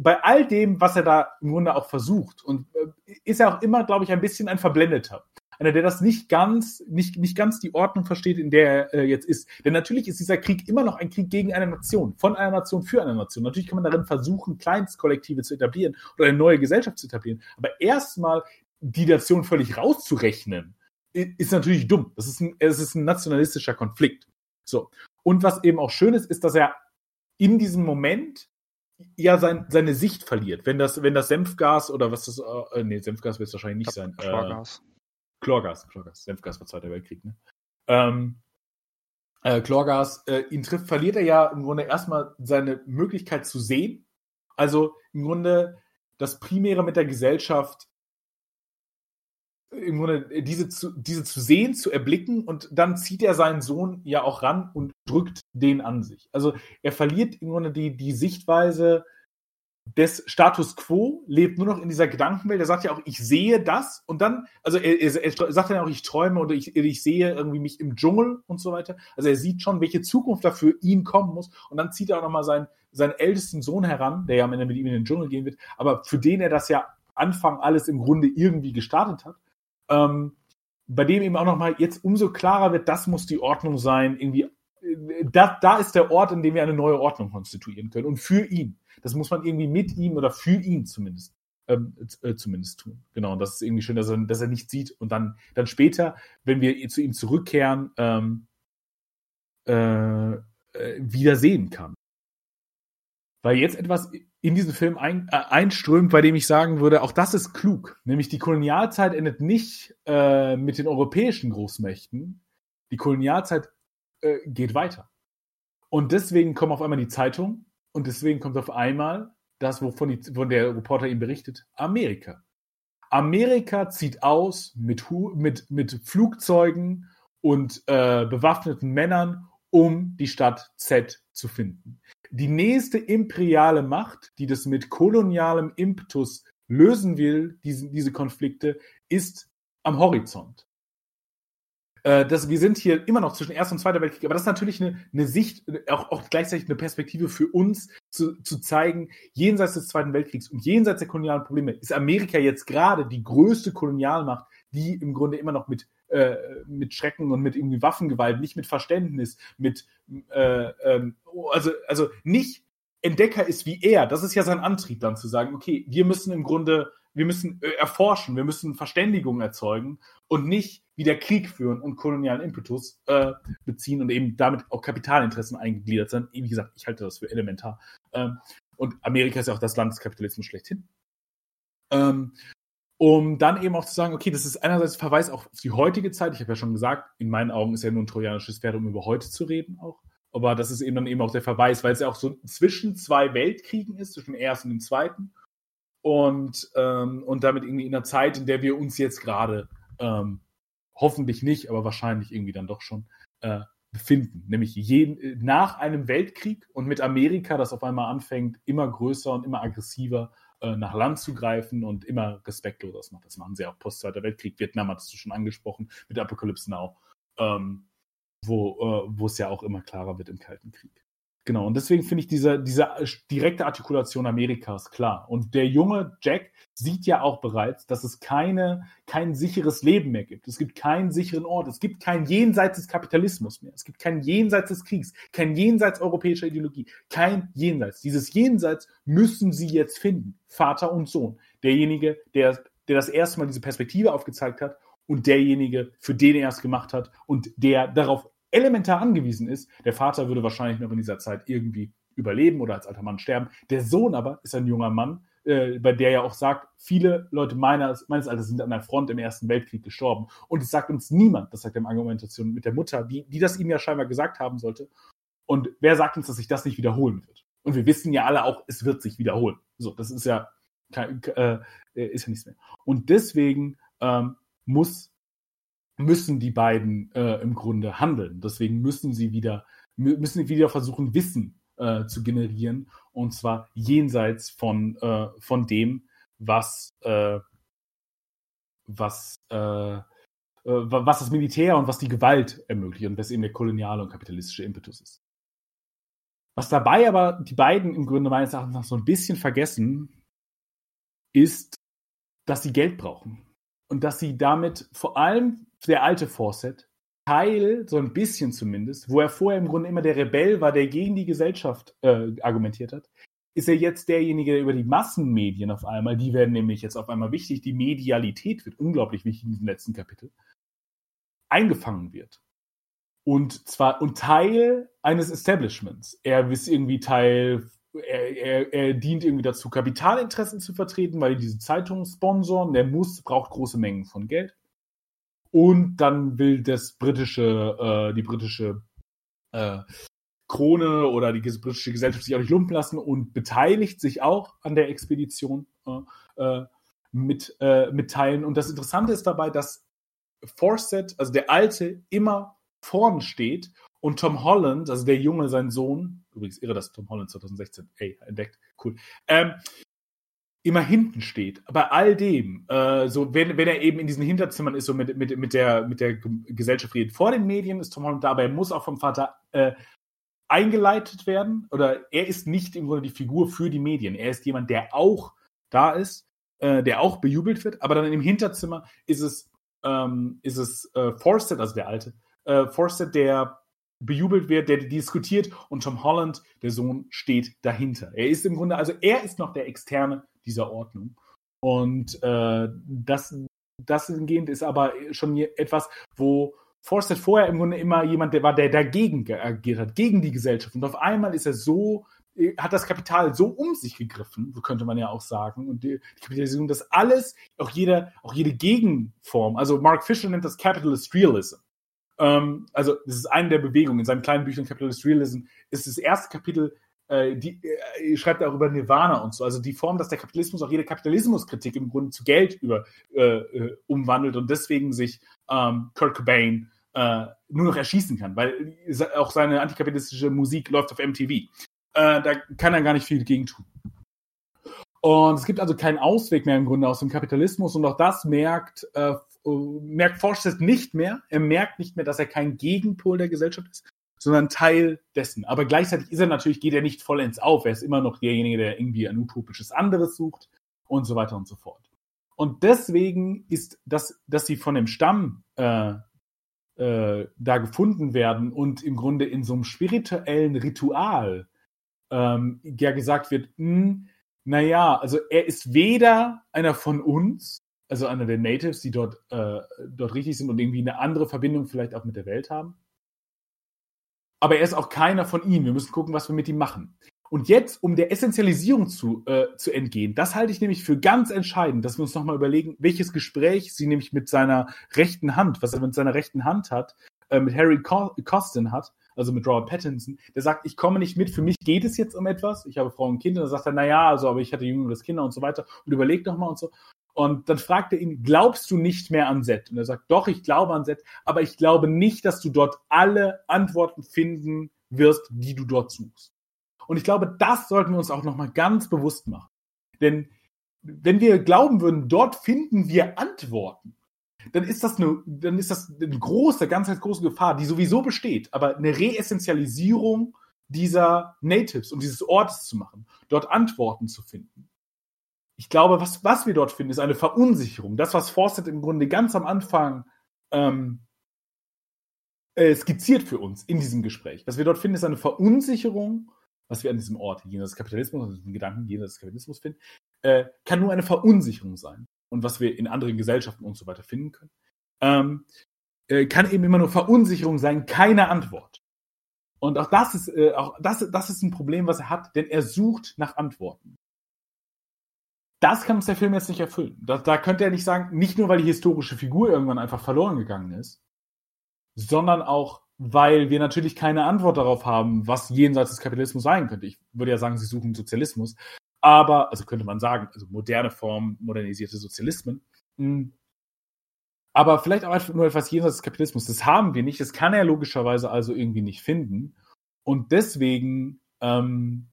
bei all dem, was er da im Grunde auch versucht, und äh, ist er auch immer, glaube ich, ein bisschen ein Verblendeter. Einer, der das nicht ganz, nicht, nicht ganz die Ordnung versteht, in der er äh, jetzt ist. Denn natürlich ist dieser Krieg immer noch ein Krieg gegen eine Nation, von einer Nation für eine Nation. Natürlich kann man darin versuchen, Kleinstkollektive zu etablieren oder eine neue Gesellschaft zu etablieren. Aber erstmal die Nation völlig rauszurechnen, ist natürlich dumm. Das ist ein, es ist ein nationalistischer Konflikt. So. Und was eben auch schön ist, ist, dass er in diesem Moment ja sein, seine Sicht verliert. Wenn das, wenn das Senfgas oder was das, äh, nee, Senfgas wird es wahrscheinlich nicht sein. Chlorgas. Chlorgas, Chlorgas, Senfgas war Zweiter Weltkrieg, ne? Ähm, äh, Chlorgas, äh, ihn trifft, verliert er ja im Grunde erstmal seine Möglichkeit zu sehen. Also im Grunde das Primäre mit der Gesellschaft im Grunde diese zu, diese zu sehen, zu erblicken und dann zieht er seinen Sohn ja auch ran und drückt den an sich. Also er verliert im Grunde die, die Sichtweise des Status quo, lebt nur noch in dieser Gedankenwelt. Er sagt ja auch, ich sehe das und dann, also er, er, er sagt dann auch, ich träume oder ich, ich sehe irgendwie mich im Dschungel und so weiter. Also er sieht schon, welche Zukunft da für ihn kommen muss und dann zieht er auch nochmal seinen, seinen ältesten Sohn heran, der ja am Ende mit ihm in den Dschungel gehen wird, aber für den er das ja Anfang alles im Grunde irgendwie gestartet hat ähm, bei dem eben auch nochmal jetzt umso klarer wird, das muss die Ordnung sein, irgendwie, äh, da, da ist der Ort, in dem wir eine neue Ordnung konstituieren können und für ihn. Das muss man irgendwie mit ihm oder für ihn zumindest ähm, äh, zumindest tun. Genau, und das ist irgendwie schön, dass er, dass er nicht sieht und dann, dann später, wenn wir zu ihm zurückkehren, ähm, äh, äh, wieder sehen kann. Weil jetzt etwas in diesen Film ein, äh, einströmt, bei dem ich sagen würde, auch das ist klug. Nämlich die Kolonialzeit endet nicht äh, mit den europäischen Großmächten. Die Kolonialzeit äh, geht weiter. Und deswegen kommen auf einmal die Zeitungen und deswegen kommt auf einmal das, wovon die, von der Reporter ihm berichtet, Amerika. Amerika zieht aus mit, mit, mit Flugzeugen und äh, bewaffneten Männern, um die Stadt Z zu finden. Die nächste imperiale Macht, die das mit kolonialem Impetus lösen will, diese, diese Konflikte, ist am Horizont. Äh, das, wir sind hier immer noch zwischen Erster und Zweiter Weltkrieg, aber das ist natürlich eine, eine Sicht, auch, auch gleichzeitig eine Perspektive für uns, zu, zu zeigen, jenseits des Zweiten Weltkriegs und jenseits der kolonialen Probleme ist Amerika jetzt gerade die größte Kolonialmacht, die im Grunde immer noch mit äh, mit Schrecken und mit irgendwie Waffengewalt, nicht mit Verständnis, mit äh, ähm, also, also nicht Entdecker ist wie er. Das ist ja sein Antrieb, dann zu sagen, okay, wir müssen im Grunde, wir müssen äh, erforschen, wir müssen Verständigung erzeugen und nicht wieder Krieg führen und kolonialen Impetus äh, beziehen und eben damit auch Kapitalinteressen eingegliedert sind. Wie gesagt, ich halte das für elementar. Ähm, und Amerika ist ja auch das Land des Kapitalismus schlechthin. Ähm, um dann eben auch zu sagen, okay, das ist einerseits Verweis auch auf die heutige Zeit. Ich habe ja schon gesagt, in meinen Augen ist ja nur ein trojanisches Pferd, um über heute zu reden auch. Aber das ist eben dann eben auch der Verweis, weil es ja auch so zwischen zwei Weltkriegen ist, zwischen dem ersten und dem zweiten. Und, ähm, und damit irgendwie in einer Zeit, in der wir uns jetzt gerade ähm, hoffentlich nicht, aber wahrscheinlich irgendwie dann doch schon äh, befinden. Nämlich jeden, nach einem Weltkrieg und mit Amerika, das auf einmal anfängt, immer größer und immer aggressiver äh, nach Land zu greifen und immer respektloser macht. Das machen sie auch post Zweiter Weltkrieg. Vietnam hattest du schon angesprochen mit Apocalypse Now, ähm, wo, äh, wo es ja auch immer klarer wird im Kalten Krieg. Genau, und deswegen finde ich diese, diese direkte Artikulation Amerikas klar. Und der junge Jack sieht ja auch bereits, dass es keine, kein sicheres Leben mehr gibt. Es gibt keinen sicheren Ort. Es gibt kein Jenseits des Kapitalismus mehr. Es gibt kein Jenseits des Kriegs, kein Jenseits europäischer Ideologie, kein Jenseits. Dieses Jenseits müssen sie jetzt finden. Vater und Sohn. Derjenige, der, der das erste Mal diese Perspektive aufgezeigt hat und derjenige, für den er es gemacht hat und der darauf elementar angewiesen ist. Der Vater würde wahrscheinlich noch in dieser Zeit irgendwie überleben oder als alter Mann sterben. Der Sohn aber ist ein junger Mann, äh, bei der ja auch sagt, viele Leute meines, meines Alters sind an der Front im Ersten Weltkrieg gestorben. Und es sagt uns niemand, das sagt er in Argumentation mit der Mutter, die, die das ihm ja scheinbar gesagt haben sollte. Und wer sagt uns, dass sich das nicht wiederholen wird? Und wir wissen ja alle auch, es wird sich wiederholen. So, das ist ja, kein, äh, ist ja nichts mehr. Und deswegen ähm, muss müssen die beiden äh, im Grunde handeln. Deswegen müssen sie wieder, müssen sie wieder versuchen, Wissen äh, zu generieren. Und zwar jenseits von, äh, von dem, was, äh, was, äh, äh, was das Militär und was die Gewalt ermöglicht und was eben der koloniale und kapitalistische Impetus ist. Was dabei aber die beiden im Grunde meines Erachtens nach so ein bisschen vergessen, ist, dass sie Geld brauchen. Und dass sie damit vor allem der alte Fawcett Teil, so ein bisschen zumindest, wo er vorher im Grunde immer der Rebell war, der gegen die Gesellschaft äh, argumentiert hat, ist er jetzt derjenige, der über die Massenmedien auf einmal, die werden nämlich jetzt auf einmal wichtig, die Medialität wird unglaublich wichtig in diesem letzten Kapitel, eingefangen wird. Und zwar und Teil eines Establishments. Er ist irgendwie Teil, er, er, er dient irgendwie dazu, Kapitalinteressen zu vertreten, weil diese Zeitungen sponsoren, der muss, braucht große Mengen von Geld und dann will das britische, äh, die britische äh, Krone oder die britische Gesellschaft sich auch nicht lumpen lassen und beteiligt sich auch an der Expedition äh, äh mit, äh, mitteilen. Und das Interessante ist dabei, dass Fawcett, also der Alte, immer vorn steht und Tom Holland, also der Junge, sein Sohn, übrigens irre, dass Tom Holland 2016, ey, entdeckt, cool, ähm, immer hinten steht. Bei all dem, äh, so wenn, wenn er eben in diesen Hinterzimmern ist, so mit, mit, mit, der, mit der Gesellschaft redet. Vor den Medien ist Tom Holland da, aber er muss auch vom Vater äh, eingeleitet werden. Oder er ist nicht im Grunde die Figur für die Medien. Er ist jemand, der auch da ist, äh, der auch bejubelt wird. Aber dann im Hinterzimmer ist es, ähm, ist es äh, Forsted, also der Alte, äh, Forsted, der bejubelt wird, der diskutiert und Tom Holland, der Sohn, steht dahinter. Er ist im Grunde, also er ist noch der Externe dieser Ordnung. Und äh, das, hingehend ist aber schon etwas, wo Forsted vorher im Grunde immer jemand, der war, der dagegen agiert hat, gegen die Gesellschaft. Und auf einmal ist er so, hat das Kapital so um sich gegriffen, so könnte man ja auch sagen, und die, Kapitalisierung, dass alles, auch jede, auch jede Gegenform, also Mark Fisher nennt das Capitalist Realism. Ähm, also, das ist eine der Bewegungen. In seinem kleinen Büchlein Capitalist Realism ist das erste Kapitel, äh, die äh, schreibt auch über Nirvana und so. Also die Form, dass der Kapitalismus auch jede Kapitalismuskritik im Grunde zu Geld über, äh, äh umwandelt und deswegen sich ähm, Kurt Cobain äh, nur noch erschießen kann, weil auch seine antikapitalistische Musik läuft auf MTV. Äh, da kann er gar nicht viel gegen tun. Und es gibt also keinen Ausweg mehr im Grunde aus dem Kapitalismus und auch das merkt äh, merkt Forsyth nicht mehr. Er merkt nicht mehr, dass er kein Gegenpol der Gesellschaft ist, sondern Teil dessen. Aber gleichzeitig ist er natürlich, geht er nicht vollends auf. Er ist immer noch derjenige, der irgendwie ein utopisches anderes sucht und so weiter und so fort. Und deswegen ist das, dass sie von dem Stamm äh, äh, da gefunden werden und im Grunde in so einem spirituellen Ritual ähm, ja gesagt wird, mh, hm, naja, also er ist weder einer von uns, also einer der Natives, die dort, äh, dort richtig sind und irgendwie eine andere Verbindung vielleicht auch mit der Welt haben. Aber er ist auch keiner von ihnen. Wir müssen gucken, was wir mit ihm machen. Und jetzt, um der Essentialisierung zu, äh, zu entgehen, das halte ich nämlich für ganz entscheidend, dass wir uns nochmal überlegen, welches Gespräch sie nämlich mit seiner rechten Hand, was er mit seiner rechten Hand hat, äh, mit Harry Costin hat, also mit Robert Pattinson, der sagt, ich komme nicht mit, für mich geht es jetzt um etwas, ich habe Frau und Kinder, dann sagt er, naja, also, aber ich hatte jüngeres Kinder und so weiter und überlegt nochmal und so. Und dann fragt er ihn, glaubst du nicht mehr an Set? Und er sagt, doch, ich glaube an Set, aber ich glaube nicht, dass du dort alle Antworten finden wirst, die du dort suchst. Und ich glaube, das sollten wir uns auch nochmal ganz bewusst machen. Denn wenn wir glauben würden, dort finden wir Antworten, dann ist das eine, dann ist das eine große, ganz, ganz große Gefahr, die sowieso besteht, aber eine Reessentialisierung dieser Natives und dieses Ortes zu machen, dort Antworten zu finden ich glaube, was, was wir dort finden, ist eine Verunsicherung. Das, was Fawcett im Grunde ganz am Anfang ähm, äh, skizziert für uns in diesem Gespräch. Was wir dort finden, ist eine Verunsicherung, was wir an diesem Ort, jenseits des Kapitalismus, also den Gedanken jenseits des Kapitalismus finden, äh, kann nur eine Verunsicherung sein. Und was wir in anderen Gesellschaften und so weiter finden können, ähm, äh, kann eben immer nur Verunsicherung sein, keine Antwort. Und auch das ist, äh, auch das, das ist ein Problem, was er hat, denn er sucht nach Antworten das kann uns der Film jetzt nicht erfüllen. Da, da könnte er nicht sagen, nicht nur weil die historische Figur irgendwann einfach verloren gegangen ist, sondern auch, weil wir natürlich keine Antwort darauf haben, was jenseits des Kapitalismus sein könnte. Ich würde ja sagen, sie suchen Sozialismus. Aber, also könnte man sagen, also moderne Form, modernisierte Sozialismen. Hm. Aber vielleicht auch einfach nur etwas jenseits des Kapitalismus. Das haben wir nicht. Das kann er logischerweise also irgendwie nicht finden. Und deswegen ähm,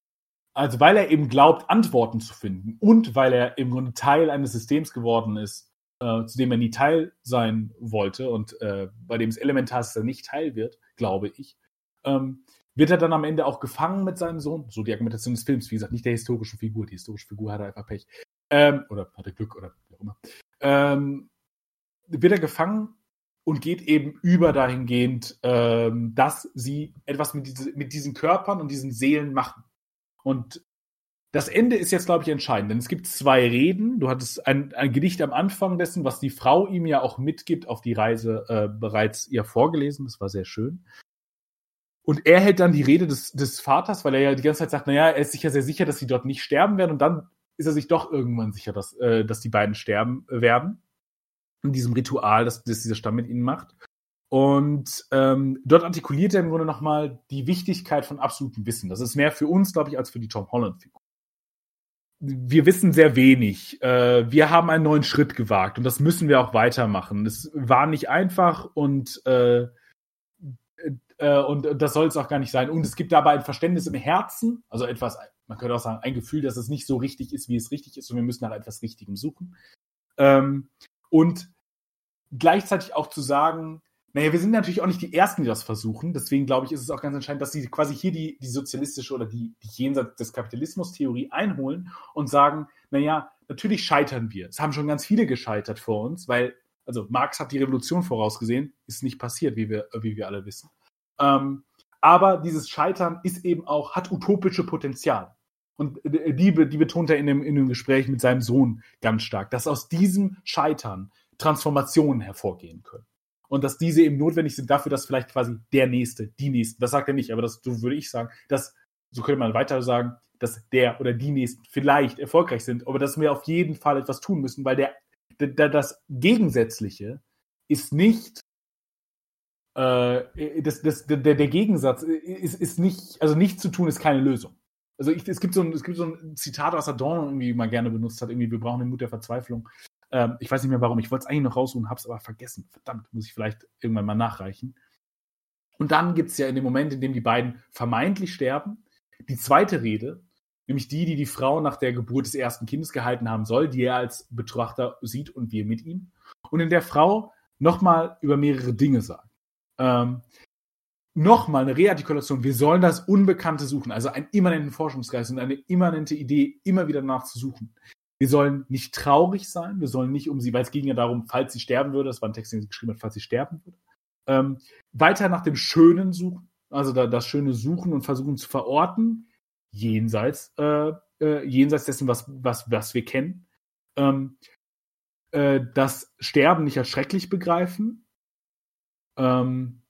also weil er eben glaubt, Antworten zu finden und weil er im Grunde Teil eines Systems geworden ist, äh, zu dem er nie Teil sein wollte und äh, bei dem es elementar ist, dass er nicht Teil wird, glaube ich, ähm, wird er dann am Ende auch gefangen mit seinem Sohn. So die Argumentation des Films, wie gesagt, nicht der historischen Figur. Die historische Figur hatte einfach Pech. Ähm, oder hatte Glück oder wie auch immer. Ähm, wird er gefangen und geht eben über dahingehend, ähm, dass sie etwas mit, diese, mit diesen Körpern und diesen Seelen machen. Und das Ende ist jetzt, glaube ich, entscheidend, denn es gibt zwei Reden. Du hattest ein, ein Gedicht am Anfang dessen, was die Frau ihm ja auch mitgibt, auf die Reise äh, bereits ihr vorgelesen. Das war sehr schön. Und er hält dann die Rede des, des Vaters, weil er ja die ganze Zeit sagt, naja, er ist sicher sehr sicher, dass sie dort nicht sterben werden. Und dann ist er sich doch irgendwann sicher, dass, äh, dass die beiden sterben werden. in diesem Ritual, das, das dieser Stamm mit ihnen macht. Und ähm, dort artikuliert er im Grunde nochmal die Wichtigkeit von absolutem Wissen. Das ist mehr für uns, glaube ich, als für die Tom Holland-Figur. Wir wissen sehr wenig. Äh, wir haben einen neuen Schritt gewagt und das müssen wir auch weitermachen. Es war nicht einfach und, äh, äh, und das soll es auch gar nicht sein. Und es gibt dabei ein Verständnis im Herzen, also etwas, man könnte auch sagen, ein Gefühl, dass es nicht so richtig ist, wie es richtig ist und wir müssen nach etwas Richtigem suchen. Ähm, und gleichzeitig auch zu sagen, naja, wir sind natürlich auch nicht die Ersten, die das versuchen. Deswegen glaube ich, ist es auch ganz entscheidend, dass sie quasi hier die, die sozialistische oder die, die jenseits des Kapitalismus-Theorie einholen und sagen, naja, natürlich scheitern wir. Es haben schon ganz viele gescheitert vor uns, weil, also Marx hat die Revolution vorausgesehen, ist nicht passiert, wie wir, wie wir alle wissen. Ähm, aber dieses Scheitern ist eben auch, hat utopische Potenzial. Und die, die betont er in dem, in dem Gespräch mit seinem Sohn ganz stark, dass aus diesem Scheitern Transformationen hervorgehen können und dass diese eben notwendig sind dafür, dass vielleicht quasi der Nächste, die Nächsten, das sagt er nicht, aber das so würde ich sagen, dass, so könnte man weiter sagen, dass der oder die Nächsten vielleicht erfolgreich sind, aber dass wir auf jeden Fall etwas tun müssen, weil der, der das Gegensätzliche ist nicht äh, das, das, der, der Gegensatz ist, ist nicht, also nichts zu tun ist keine Lösung. Also ich, es, gibt so ein, es gibt so ein Zitat, was Adorno irgendwie mal gerne benutzt hat, irgendwie, wir brauchen den Mut der Verzweiflung. Ähm, ich weiß nicht mehr warum. Ich wollte es eigentlich noch raussuchen, habe es aber vergessen. Verdammt, muss ich vielleicht irgendwann mal nachreichen. Und dann gibt es ja in dem Moment, in dem die beiden vermeintlich sterben, die zweite Rede, nämlich die, die die Frau nach der Geburt des ersten Kindes gehalten haben soll, die er als Betrachter sieht und wir mit ihm. Und in der Frau nochmal über mehrere Dinge sagt. Ähm, nochmal eine Reartikulation. Wir sollen das Unbekannte suchen, also einen immanenten Forschungsgeist und eine immanente Idee immer wieder nachzusuchen. Wir sollen nicht traurig sein, wir sollen nicht um sie, weil es ging ja darum, falls sie sterben würde, das war ein Text, den sie geschrieben hat, falls sie sterben würde. Ähm, weiter nach dem Schönen suchen, also da, das Schöne suchen und versuchen zu verorten, jenseits, äh, äh, jenseits dessen, was, was, was wir kennen. Ähm, äh, das Sterben nicht als schrecklich begreifen. Ähm,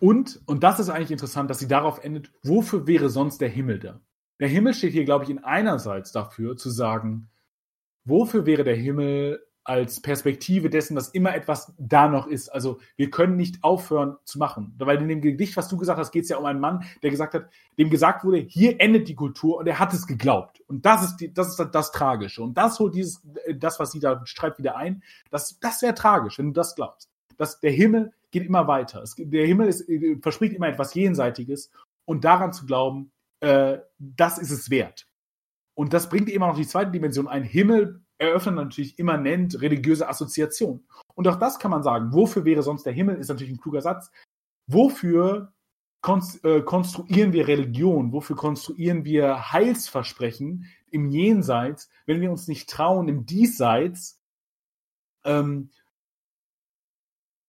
und, und das ist eigentlich interessant, dass sie darauf endet, wofür wäre sonst der Himmel da? Der Himmel steht hier, glaube ich, in einerseits dafür zu sagen, wofür wäre der Himmel als Perspektive dessen, dass immer etwas da noch ist. Also wir können nicht aufhören zu machen. Weil in dem Gedicht, was du gesagt hast, geht es ja um einen Mann, der gesagt hat, dem gesagt wurde, hier endet die Kultur und er hat es geglaubt. Und das ist die, das ist das, Tragische. Und das holt dieses, das, was sie da schreibt, wieder ein. Das, das wäre tragisch, wenn du das glaubst. Dass der Himmel geht immer weiter. Es, der Himmel ist, verspricht immer etwas Jenseitiges und daran zu glauben, äh, das ist es wert. Und das bringt immer noch die zweite Dimension ein. Himmel eröffnet natürlich immanent religiöse Assoziationen. Und auch das kann man sagen. Wofür wäre sonst der Himmel? Ist natürlich ein kluger Satz. Wofür äh, konstruieren wir Religion? Wofür konstruieren wir Heilsversprechen im Jenseits, wenn wir uns nicht trauen, im Diesseits ähm,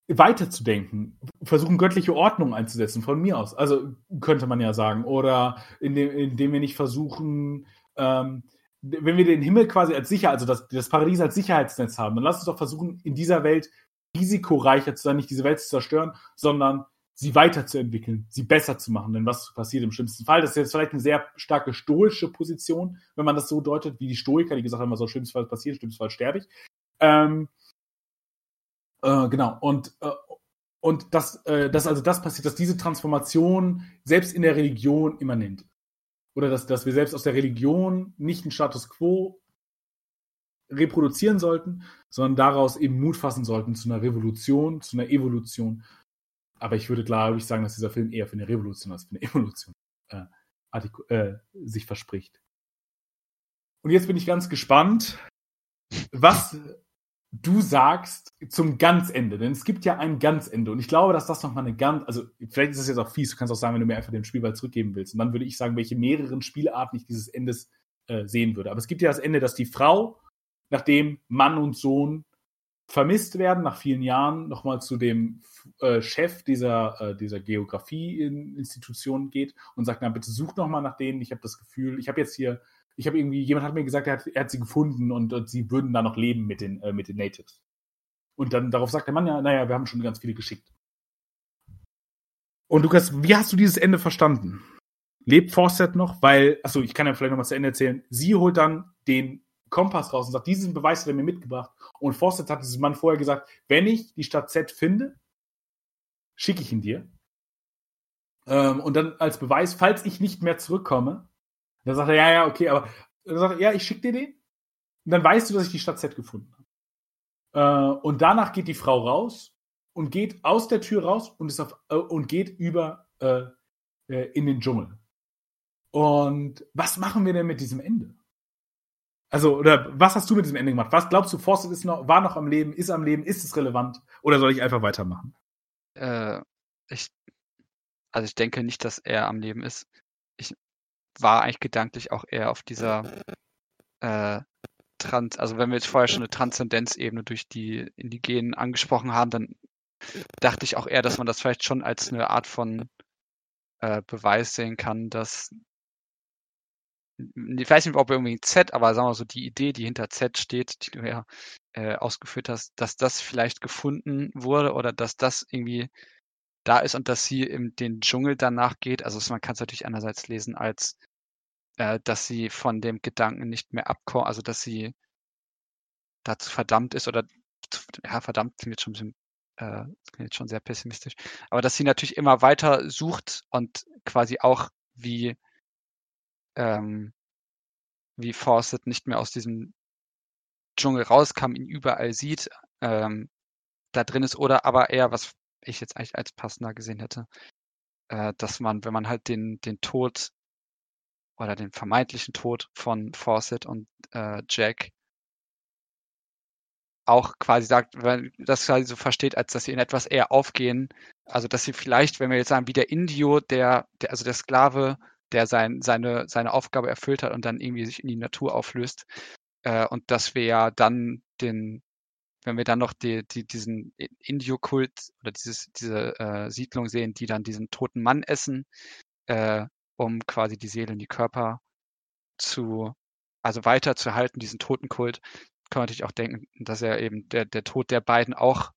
weiterzudenken, versuchen göttliche Ordnung einzusetzen, von mir aus. Also könnte man ja sagen. Oder indem, indem wir nicht versuchen, ähm, wenn wir den Himmel quasi als sicher, also das, das Paradies als Sicherheitsnetz haben, dann lass uns doch versuchen, in dieser Welt risikoreicher zu sein, nicht diese Welt zu zerstören, sondern sie weiterzuentwickeln, sie besser zu machen. Denn was passiert im schlimmsten Fall? Das ist jetzt vielleicht eine sehr starke stoische Position, wenn man das so deutet, wie die Stoiker, die gesagt haben, was soll schlimmsten Fall passieren, schlimmsten Fall sterbe ich. Ähm, äh, genau. Und, äh, und dass, äh, dass also das passiert, dass diese Transformation selbst in der Religion immanent oder dass, dass wir selbst aus der Religion nicht einen Status quo reproduzieren sollten, sondern daraus eben Mut fassen sollten zu einer Revolution, zu einer Evolution. Aber ich würde glaube ich sagen, dass dieser Film eher für eine Revolution als für eine Evolution äh, äh, sich verspricht. Und jetzt bin ich ganz gespannt, was du sagst zum Ganzende, denn es gibt ja ein Ganzende und ich glaube, dass das nochmal eine ganz, also vielleicht ist es jetzt auch fies, du kannst auch sagen, wenn du mir einfach den Spielball zurückgeben willst. Und dann würde ich sagen, welche mehreren Spielarten ich dieses Endes äh, sehen würde. Aber es gibt ja das Ende, dass die Frau, nachdem Mann und Sohn vermisst werden, nach vielen Jahren nochmal zu dem äh, Chef dieser, äh, dieser Geografie-Institution geht und sagt, na bitte such nochmal nach denen, ich habe das Gefühl, ich habe jetzt hier ich habe irgendwie, jemand hat mir gesagt, er hat, er hat sie gefunden und, und, sie würden da noch leben mit den, äh, mit den Natives. Und dann darauf sagt der Mann ja, naja, wir haben schon ganz viele geschickt. Und Lukas, wie hast du dieses Ende verstanden? Lebt Fawcett noch? Weil, achso, ich kann ja vielleicht noch mal zu Ende erzählen. Sie holt dann den Kompass raus und sagt, diesen Beweis hat er mir mitgebracht. Und Fawcett hat diesem Mann vorher gesagt, wenn ich die Stadt Z finde, schicke ich ihn dir. Ähm, und dann als Beweis, falls ich nicht mehr zurückkomme, dann sagt er, ja, ja, okay, aber dann sagt er, ja, ich schicke dir den. Und dann weißt du, dass ich die Stadt Z gefunden habe. Äh, und danach geht die Frau raus und geht aus der Tür raus und, ist auf, äh, und geht über äh, äh in den Dschungel. Und was machen wir denn mit diesem Ende? Also, oder was hast du mit diesem Ende gemacht? Was glaubst du, Fawcett ist noch, war noch am Leben, ist am Leben, ist es relevant? Oder soll ich einfach weitermachen? Äh, ich, also ich denke nicht, dass er am Leben ist. War eigentlich gedanklich auch eher auf dieser äh, Trans, also wenn wir jetzt vorher schon eine Transzendenzebene durch die Indigenen angesprochen haben, dann dachte ich auch eher, dass man das vielleicht schon als eine Art von äh, Beweis sehen kann, dass ich weiß nicht, ob irgendwie Z, aber sagen wir so, die Idee, die hinter Z steht, die du ja äh, ausgeführt hast, dass das vielleicht gefunden wurde oder dass das irgendwie da ist und dass sie in den Dschungel danach geht. Also man kann es natürlich einerseits lesen als, äh, dass sie von dem Gedanken nicht mehr abkommt, also dass sie dazu verdammt ist oder ja, verdammt klingt jetzt schon ein bisschen, äh, klingt jetzt schon sehr pessimistisch, aber dass sie natürlich immer weiter sucht und quasi auch wie ähm, wie Fawcett nicht mehr aus diesem Dschungel rauskam, ihn überall sieht, ähm, da drin ist, oder aber eher, was ich jetzt eigentlich als passender gesehen hätte, äh, dass man, wenn man halt den, den Tod oder den vermeintlichen Tod von Fawcett und äh, Jack auch quasi sagt, wenn das quasi so versteht, als dass sie in etwas eher aufgehen, also dass sie vielleicht, wenn wir jetzt sagen, wie der Indio, der, der also der Sklave der sein, seine, seine Aufgabe erfüllt hat und dann irgendwie sich in die Natur auflöst. Äh, und dass wir ja dann den, wenn wir dann noch die, die, diesen Indio-Kult oder dieses, diese äh, Siedlung sehen, die dann diesen toten Mann essen, äh, um quasi die Seele in die Körper zu, also weiterzuhalten, diesen Totenkult, kann man natürlich auch denken, dass er eben der, der Tod der beiden auch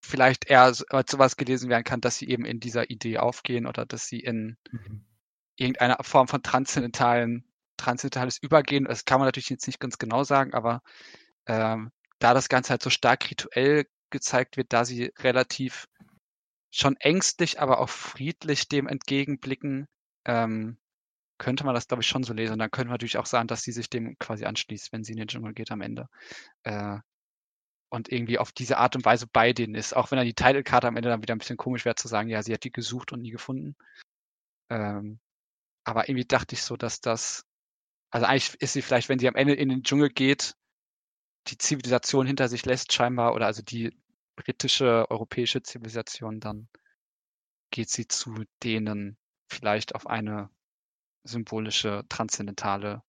vielleicht eher als sowas gelesen werden kann, dass sie eben in dieser Idee aufgehen oder dass sie in, mhm irgendeine Form von transzendentalen, transzendentales Übergehen. Das kann man natürlich jetzt nicht ganz genau sagen, aber ähm, da das Ganze halt so stark rituell gezeigt wird, da sie relativ schon ängstlich, aber auch friedlich dem entgegenblicken, ähm, könnte man das, glaube ich, schon so lesen. Und dann könnte man natürlich auch sagen, dass sie sich dem quasi anschließt, wenn sie in den Dschungel geht am Ende. Äh, und irgendwie auf diese Art und Weise bei denen ist. Auch wenn dann die Titelkarte am Ende dann wieder ein bisschen komisch wäre zu sagen, ja, sie hat die gesucht und nie gefunden. Ähm, aber irgendwie dachte ich so, dass das, also eigentlich ist sie vielleicht, wenn sie am Ende in den Dschungel geht, die Zivilisation hinter sich lässt, scheinbar, oder also die britische, europäische Zivilisation, dann geht sie zu denen vielleicht auf eine symbolische, transzendentale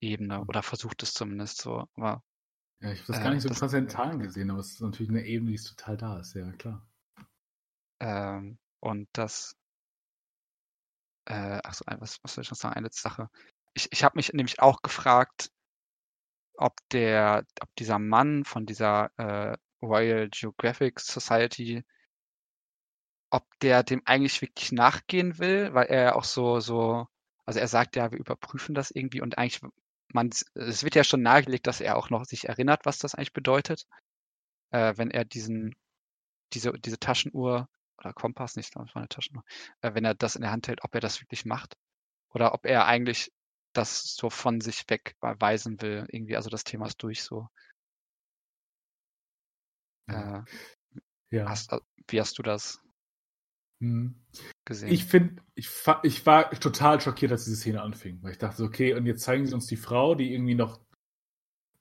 Ebene oder versucht es zumindest so. Aber, ja, ich habe das gar nicht so das, transzendental gesehen, aber es ist natürlich eine Ebene, die total da ist, ja klar. Ähm, und das äh, achso, was, was soll ich noch sagen? Eine letzte Sache. Ich, ich habe mich nämlich auch gefragt, ob der, ob dieser Mann von dieser äh, Royal Geographic Society, ob der dem eigentlich wirklich nachgehen will, weil er auch so, so, also er sagt ja, wir überprüfen das irgendwie und eigentlich, man, es wird ja schon nahegelegt, dass er auch noch sich erinnert, was das eigentlich bedeutet, äh, wenn er diesen, diese, diese Taschenuhr oder Kompass, nicht, das war eine Taschenuhr, äh, wenn er das in der Hand hält, ob er das wirklich macht oder ob er eigentlich das so von sich wegweisen will, irgendwie, also das Thema ist durch so. Äh, ja. Hast, äh, wie hast du das hm. gesehen? Ich finde, ich, ich war total schockiert, als diese Szene anfing, weil ich dachte, okay, und jetzt zeigen sie uns die Frau, die irgendwie noch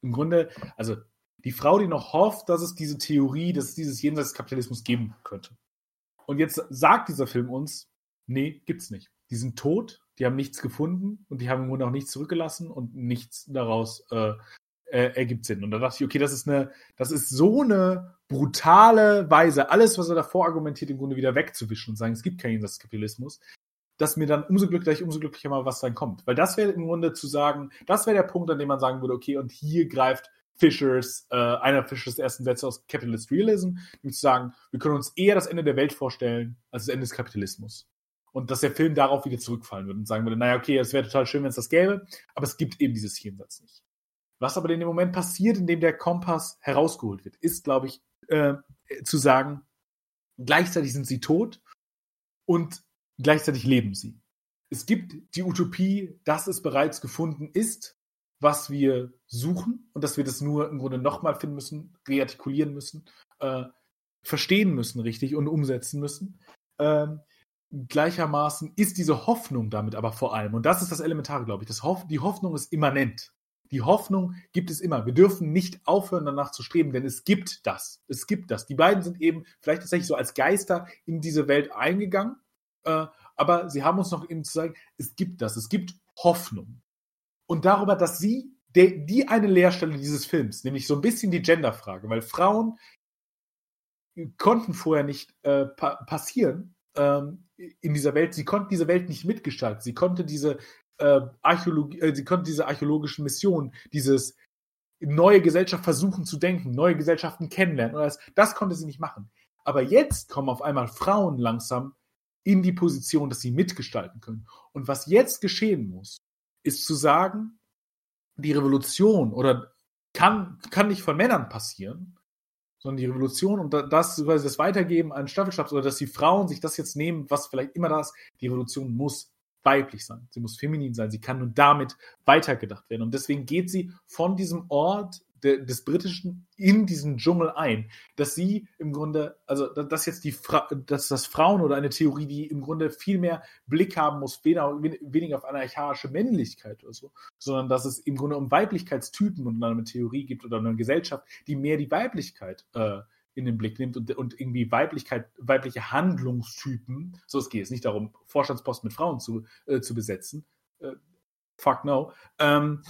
im Grunde, also die Frau, die noch hofft, dass es diese Theorie, dass es dieses Jenseits des Kapitalismus geben könnte. Und jetzt sagt dieser Film uns, nee, gibt's nicht. Die sind tot, die haben nichts gefunden und die haben im Grunde auch nichts zurückgelassen und nichts daraus äh, äh, ergibt Sinn. Und da dachte ich, okay, das ist eine, das ist so eine brutale Weise, alles, was er davor argumentiert, im Grunde wieder wegzuwischen und sagen, es gibt keinen Jenseitskapitalismus, dass mir dann umso glücklicher, umso glücklicher mal was dann kommt. Weil das wäre im Grunde zu sagen, das wäre der Punkt, an dem man sagen würde, okay, und hier greift Fischers, äh, einer Fischers ersten Sätze aus Capitalist Realism, nämlich zu sagen, wir können uns eher das Ende der Welt vorstellen als das Ende des Kapitalismus. Und dass der Film darauf wieder zurückfallen würde und sagen würde, naja, okay, es wäre total schön, wenn es das gäbe, aber es gibt eben dieses Jenseits nicht. Was aber in dem Moment passiert, in dem der Kompass herausgeholt wird, ist, glaube ich, äh, zu sagen, gleichzeitig sind sie tot und gleichzeitig leben sie. Es gibt die Utopie, dass es bereits gefunden ist, was wir suchen und dass wir das nur im Grunde nochmal finden müssen, reartikulieren müssen, äh, verstehen müssen, richtig und umsetzen müssen. Ähm, gleichermaßen ist diese Hoffnung damit aber vor allem, und das ist das Elementare, glaube ich, das Hoff die Hoffnung ist immanent. Die Hoffnung gibt es immer. Wir dürfen nicht aufhören, danach zu streben, denn es gibt das. Es gibt das. Die beiden sind eben vielleicht tatsächlich so als Geister in diese Welt eingegangen, äh, aber sie haben uns noch eben zu sagen, es gibt das. Es gibt Hoffnung. Und darüber, dass sie de, die eine Leerstelle dieses Films, nämlich so ein bisschen die Genderfrage, weil Frauen konnten vorher nicht äh, pa passieren ähm, in dieser Welt. Sie konnten diese Welt nicht mitgestalten. Sie konnte diese äh, Archäologie, äh, sie konnten diese archäologischen Missionen, dieses neue Gesellschaft versuchen zu denken, neue Gesellschaften kennenlernen. Und das, das konnte sie nicht machen. Aber jetzt kommen auf einmal Frauen langsam in die Position, dass sie mitgestalten können. Und was jetzt geschehen muss, ist zu sagen, die Revolution oder kann, kann nicht von Männern passieren, sondern die Revolution und das, das Weitergeben an Staffelstabs oder dass die Frauen sich das jetzt nehmen, was vielleicht immer das, die Revolution muss weiblich sein. Sie muss feminin sein. Sie kann nun damit weitergedacht werden. Und deswegen geht sie von diesem Ort de, des Britischen in diesen Dschungel ein, dass sie im Grunde, also dass jetzt die Fra dass das Frauen oder eine Theorie, die im Grunde viel mehr Blick haben muss, weniger, weniger auf eine archaische Männlichkeit oder so, sondern dass es im Grunde um Weiblichkeitstypen und eine Theorie gibt oder eine Gesellschaft, die mehr die Weiblichkeit äh, in den Blick nimmt und, und irgendwie Weiblichkeit, weibliche Handlungstypen, so es geht es nicht darum, Vorstandsposten mit Frauen zu, äh, zu besetzen, äh, fuck no, ähm,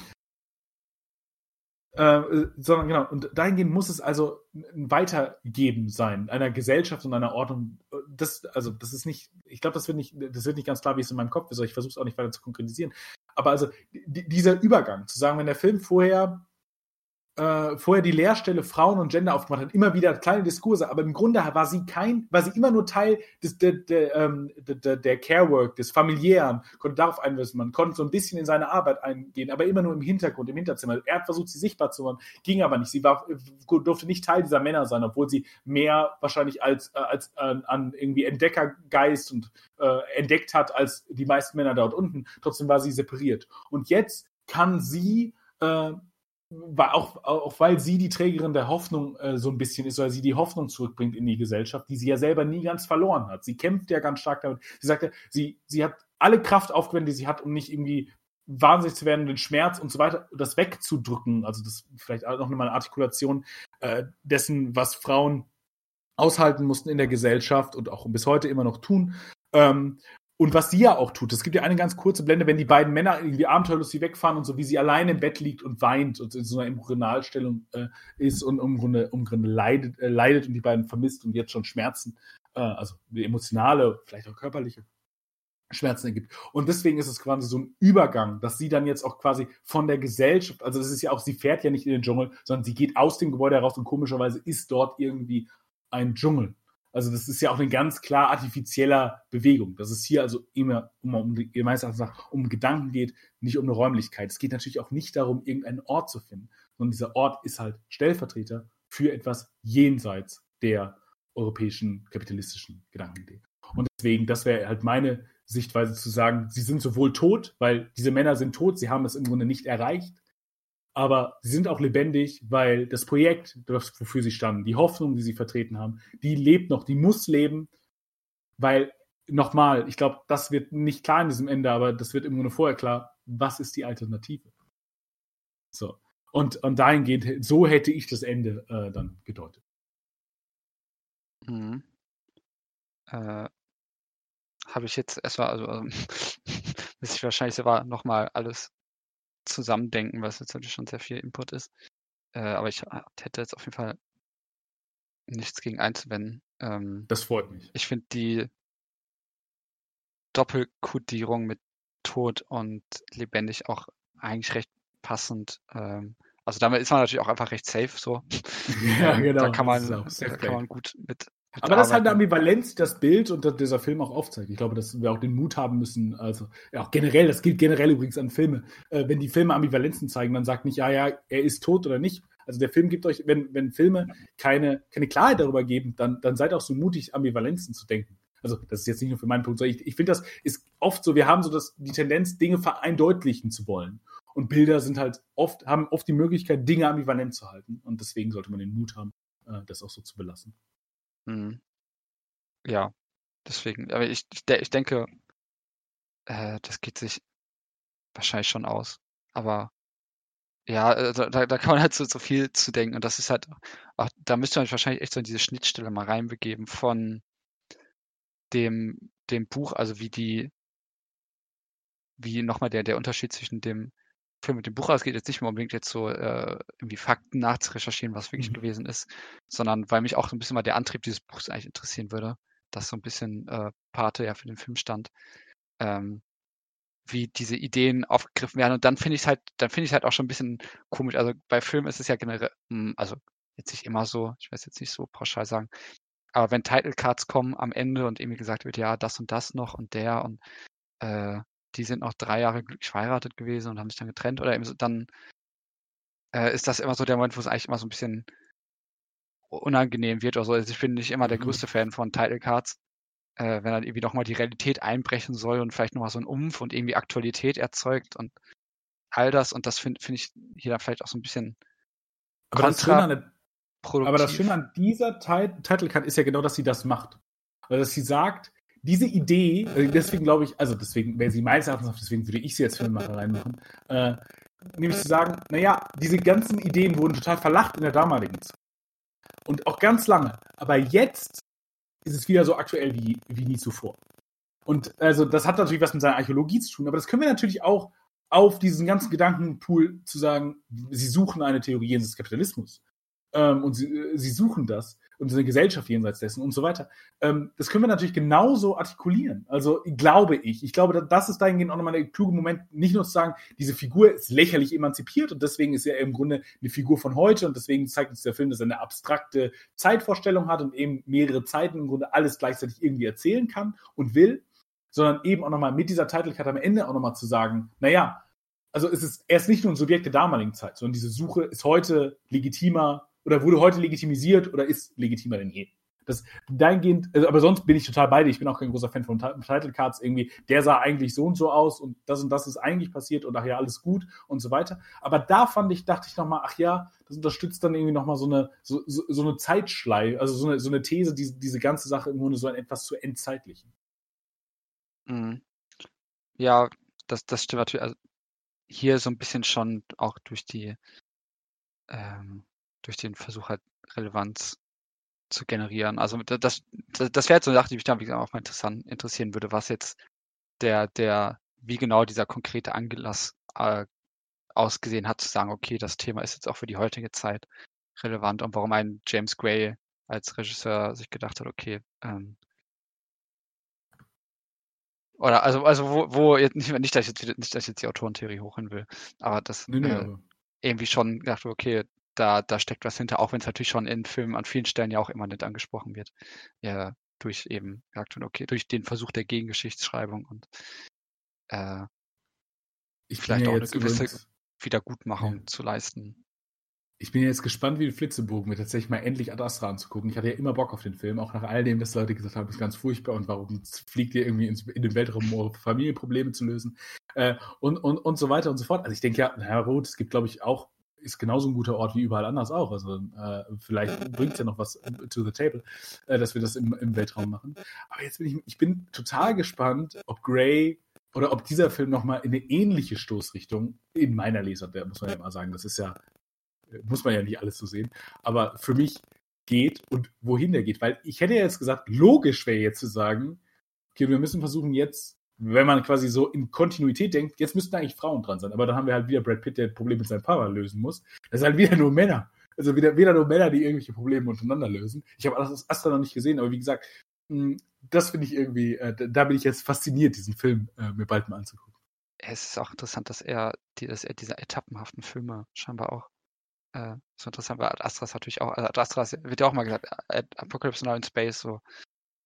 äh, sondern genau, und dahingehend muss es also ein Weitergeben sein, einer Gesellschaft und einer Ordnung. Das, also, das ist nicht, ich glaube, das wird nicht, das wird nicht ganz klar, wie es in meinem Kopf ist, ich versuche es auch nicht weiter zu konkretisieren. Aber also, dieser Übergang, zu sagen, wenn der Film vorher äh, vorher die Lehrstelle Frauen und Gender aufgemacht hat, immer wieder kleine Diskurse, aber im Grunde war sie kein, war sie immer nur Teil des, der, der, ähm, der, der Care-Work, des familiären, konnte darauf einwirken, man konnte so ein bisschen in seine Arbeit eingehen, aber immer nur im Hintergrund, im Hinterzimmer. Er hat versucht, sie sichtbar zu machen, ging aber nicht. Sie war, durfte nicht Teil dieser Männer sein, obwohl sie mehr wahrscheinlich als, äh, als äh, an irgendwie Entdeckergeist und äh, entdeckt hat als die meisten Männer dort unten. Trotzdem war sie separiert. Und jetzt kann sie äh, war auch, auch weil sie die Trägerin der Hoffnung äh, so ein bisschen ist, weil sie die Hoffnung zurückbringt in die Gesellschaft, die sie ja selber nie ganz verloren hat. Sie kämpft ja ganz stark damit. Sie sagte, sie, sie hat alle Kraft aufgewendet, die sie hat, um nicht irgendwie wahnsinnig zu werden, den Schmerz und so weiter, das wegzudrücken. Also das vielleicht noch mal eine Artikulation äh, dessen, was Frauen aushalten mussten in der Gesellschaft und auch bis heute immer noch tun. Ähm, und was sie ja auch tut, es gibt ja eine ganz kurze Blende, wenn die beiden Männer irgendwie abenteuerlos wegfahren und so, wie sie alleine im Bett liegt und weint und in so einer Embryonalstellung äh, ist und im Grunde, im Grunde leidet, äh, leidet und die beiden vermisst und jetzt schon Schmerzen, äh, also emotionale, vielleicht auch körperliche Schmerzen ergibt. Und deswegen ist es quasi so ein Übergang, dass sie dann jetzt auch quasi von der Gesellschaft, also das ist ja auch, sie fährt ja nicht in den Dschungel, sondern sie geht aus dem Gebäude heraus und komischerweise ist dort irgendwie ein Dschungel. Also das ist ja auch eine ganz klar artifizieller Bewegung. Dass es hier also immer um, um meistens um Gedanken geht, nicht um eine Räumlichkeit. Es geht natürlich auch nicht darum, irgendeinen Ort zu finden, sondern dieser Ort ist halt Stellvertreter für etwas jenseits der europäischen kapitalistischen Gedankenidee. Und deswegen, das wäre halt meine Sichtweise zu sagen, sie sind sowohl tot, weil diese Männer sind tot, sie haben es im Grunde nicht erreicht, aber sie sind auch lebendig, weil das Projekt, das, wofür sie standen, die Hoffnung, die sie vertreten haben, die lebt noch, die muss leben, weil nochmal, ich glaube, das wird nicht klar in diesem Ende, aber das wird im Grunde vorher klar, was ist die Alternative? So. Und, und dahingehend, so hätte ich das Ende äh, dann gedeutet. Mhm. Äh, Habe ich jetzt erstmal, also, also bis ich wahrscheinlich selber nochmal alles zusammendenken, was jetzt natürlich schon sehr viel Input ist. Äh, aber ich hätte jetzt auf jeden Fall nichts gegen einzuwenden. Ähm, das freut mich. Ich finde die Doppelkodierung mit tot und lebendig auch eigentlich recht passend. Ähm, also damit ist man natürlich auch einfach recht safe so. Ja, genau. Da kann man, da kann man gut mit Aber das ist halt eine Ambivalenz, das Bild und das dieser Film auch aufzeigt. Ich glaube, dass wir auch den Mut haben müssen, also ja, auch generell, das gilt generell übrigens an Filme. Äh, wenn die Filme Ambivalenzen zeigen, dann sagt nicht, ja, ja, er ist tot oder nicht. Also der Film gibt euch, wenn, wenn Filme keine, keine Klarheit darüber geben, dann, dann seid auch so mutig, Ambivalenzen zu denken. Also das ist jetzt nicht nur für meinen Punkt, sondern ich, ich finde, das ist oft so, wir haben so das, die Tendenz, Dinge vereindeutlichen zu wollen. Und Bilder sind halt oft, haben oft die Möglichkeit, Dinge ambivalent zu halten. Und deswegen sollte man den Mut haben, äh, das auch so zu belassen. Mhm. Ja, deswegen. Aber ich, ich, ich denke, äh, das geht sich wahrscheinlich schon aus. Aber ja, also da, da kann man halt so, so viel zu denken. Und das ist halt, auch, da müsste man sich wahrscheinlich echt so in diese Schnittstelle mal reinbegeben von dem, dem Buch, also wie die, wie nochmal der, der Unterschied zwischen dem Film und dem Buch ausgeht, jetzt nicht mehr unbedingt jetzt so äh, irgendwie Fakten nachzurecherchieren, was wirklich mhm. gewesen ist, sondern weil mich auch so ein bisschen mal der Antrieb dieses Buchs eigentlich interessieren würde, dass so ein bisschen äh, Pate ja für den Film stand, ähm, wie diese Ideen aufgegriffen werden. Und dann finde ich es halt, dann finde ich halt auch schon ein bisschen komisch. Also bei Filmen ist es ja generell, hm, also jetzt nicht immer so, ich weiß jetzt nicht so pauschal sagen, aber wenn Title Cards kommen am Ende und irgendwie gesagt wird, ja, das und das noch und der und äh, die sind noch drei Jahre glücklich verheiratet gewesen und haben sich dann getrennt oder eben so, dann äh, ist das immer so der Moment, wo es eigentlich immer so ein bisschen unangenehm wird oder so. Also ich bin nicht immer der mhm. größte Fan von Title Cards, äh, wenn dann irgendwie nochmal die Realität einbrechen soll und vielleicht nochmal so ein Umf und irgendwie Aktualität erzeugt und all das und das finde find ich hier dann vielleicht auch so ein bisschen aber das, Schöne aber das Schöne an dieser Title Card ist ja genau, dass sie das macht. Also dass sie sagt, diese Idee, äh, deswegen glaube ich, also deswegen wäre sie meines Erachtens, deswegen würde ich sie als Filmemacher reinmachen, äh, nämlich zu sagen, naja, diese ganzen Ideen wurden total verlacht in der damaligen Zeit. Und auch ganz lange. Aber jetzt ist es wieder so aktuell wie, wie nie zuvor. Und also das hat natürlich was mit seiner Archäologie zu tun, aber das können wir natürlich auch auf diesen ganzen Gedankenpool zu sagen, sie suchen eine Theorie des Kapitalismus. Ähm, und sie, äh, sie suchen das und eine Gesellschaft jenseits dessen und so weiter. Ähm, das können wir natürlich genauso artikulieren. Also glaube ich. Ich glaube, das ist dahingehend auch nochmal ein kluger Moment, nicht nur zu sagen, diese Figur ist lächerlich emanzipiert und deswegen ist er im Grunde eine Figur von heute und deswegen zeigt uns der Film, dass er eine abstrakte Zeitvorstellung hat und eben mehrere Zeiten im Grunde alles gleichzeitig irgendwie erzählen kann und will, sondern eben auch nochmal mit dieser Title Card am Ende auch nochmal zu sagen, naja, also es ist, er ist nicht nur ein Subjekt der damaligen Zeit, sondern diese Suche ist heute legitimer oder wurde heute legitimisiert oder ist legitimer denn je. Das dahingehend, also, aber sonst bin ich total bei dir. Ich bin auch kein großer Fan von Title Cards irgendwie. Der sah eigentlich so und so aus und das und das ist eigentlich passiert und ach ja, alles gut und so weiter. Aber da fand ich, dachte ich nochmal, ach ja, das unterstützt dann irgendwie nochmal so eine, so, so, so eine Zeitschleife, also so eine, so eine These, die, diese ganze Sache im Grunde so ein etwas zu entzeitlichen. Mhm. Ja, das, das stimmt natürlich. Also hier so ein bisschen schon auch durch die, ähm, durch den Versuch halt Relevanz zu generieren. Also das, das, das wäre jetzt so eine Sache, die mich dann auch mal interessant, interessieren würde, was jetzt der, der, wie genau dieser konkrete Angelass äh, ausgesehen hat, zu sagen, okay, das Thema ist jetzt auch für die heutige Zeit relevant und warum ein James Gray als Regisseur sich gedacht hat, okay, ähm, oder also, also wo, wo jetzt nicht, nicht, dass ich jetzt nicht, dass ich jetzt die Autorentheorie hochhin will, aber das nee, nee, äh, irgendwie schon gedacht, okay, da, da steckt was hinter, auch wenn es natürlich schon in Filmen an vielen Stellen ja auch immer nicht angesprochen wird. Ja, durch eben, gesagt okay, durch den Versuch der Gegengeschichtsschreibung und äh, ich vielleicht auch eine gewisse übrigens, Wiedergutmachung ja. zu leisten. Ich bin jetzt gespannt, wie die Flitzebogen mir tatsächlich mal endlich Ad Astra anzugucken. Ich hatte ja immer Bock auf den Film, auch nach all dem, dass Leute gesagt haben, ist ganz furchtbar und warum fliegt ihr irgendwie ins, in den Weltraum, um Familienprobleme zu lösen äh, und, und, und so weiter und so fort. Also ich denke ja, na gut, es gibt, glaube ich, auch ist genauso ein guter Ort wie überall anders auch. Also äh, vielleicht bringt es ja noch was to the table, äh, dass wir das im, im Weltraum machen. Aber jetzt bin ich, ich bin total gespannt, ob Gray oder ob dieser Film nochmal in eine ähnliche Stoßrichtung in meiner Leser, der muss man ja mal sagen, das ist ja, muss man ja nicht alles so sehen, aber für mich geht und wohin der geht. Weil ich hätte ja jetzt gesagt, logisch wäre jetzt zu sagen, okay, wir müssen versuchen jetzt wenn man quasi so in Kontinuität denkt, jetzt müssten eigentlich Frauen dran sein. Aber dann haben wir halt wieder Brad Pitt, der Probleme mit seinem Papa lösen muss. Das sind halt wieder nur Männer. Also wieder, wieder nur Männer, die irgendwelche Probleme untereinander lösen. Ich habe das Astra noch nicht gesehen, aber wie gesagt, hm, das finde ich irgendwie, äh, da bin ich jetzt fasziniert, diesen Film äh, mir bald mal anzugucken. Es ist auch interessant, dass er, dass er diese etappenhaften Filme scheinbar auch äh, so interessant war. Astra ist natürlich auch, also Astra wird ja auch mal gesagt, Apocalypse Now in Space, so.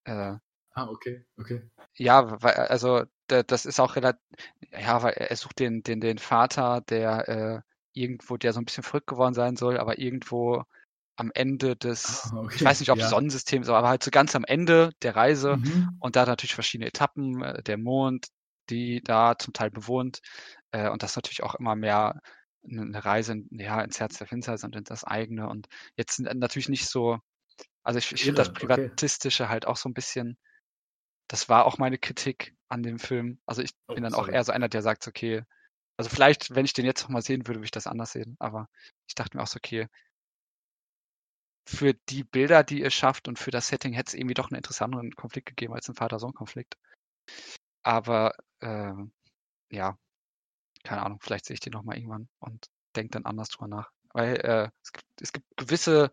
Äh, ah, okay, okay. Ja, weil, also das ist auch relativ, ja, weil er sucht den, den, den Vater, der äh, irgendwo, der so ein bisschen verrückt geworden sein soll, aber irgendwo am Ende des, ah, okay. ich weiß nicht, ob ja. Sonnensystem, aber halt so ganz am Ende der Reise mhm. und da natürlich verschiedene Etappen, äh, der Mond, die da zum Teil bewohnt äh, und das natürlich auch immer mehr eine Reise ja, ins Herz der Finsternis und in das eigene und jetzt natürlich nicht so, also ich, ich finde das Privatistische okay. halt auch so ein bisschen, das war auch meine Kritik an dem Film. Also ich oh, bin dann sorry. auch eher so einer, der sagt, okay, also vielleicht, wenn ich den jetzt nochmal sehen würde, würde ich das anders sehen. Aber ich dachte mir auch so, okay, für die Bilder, die ihr schafft und für das Setting hätte es irgendwie doch einen interessanteren Konflikt gegeben als ein Vater-Sohn-Konflikt. Aber äh, ja, keine Ahnung, vielleicht sehe ich den nochmal irgendwann und denke dann anders drüber nach. Weil äh, es, gibt, es gibt gewisse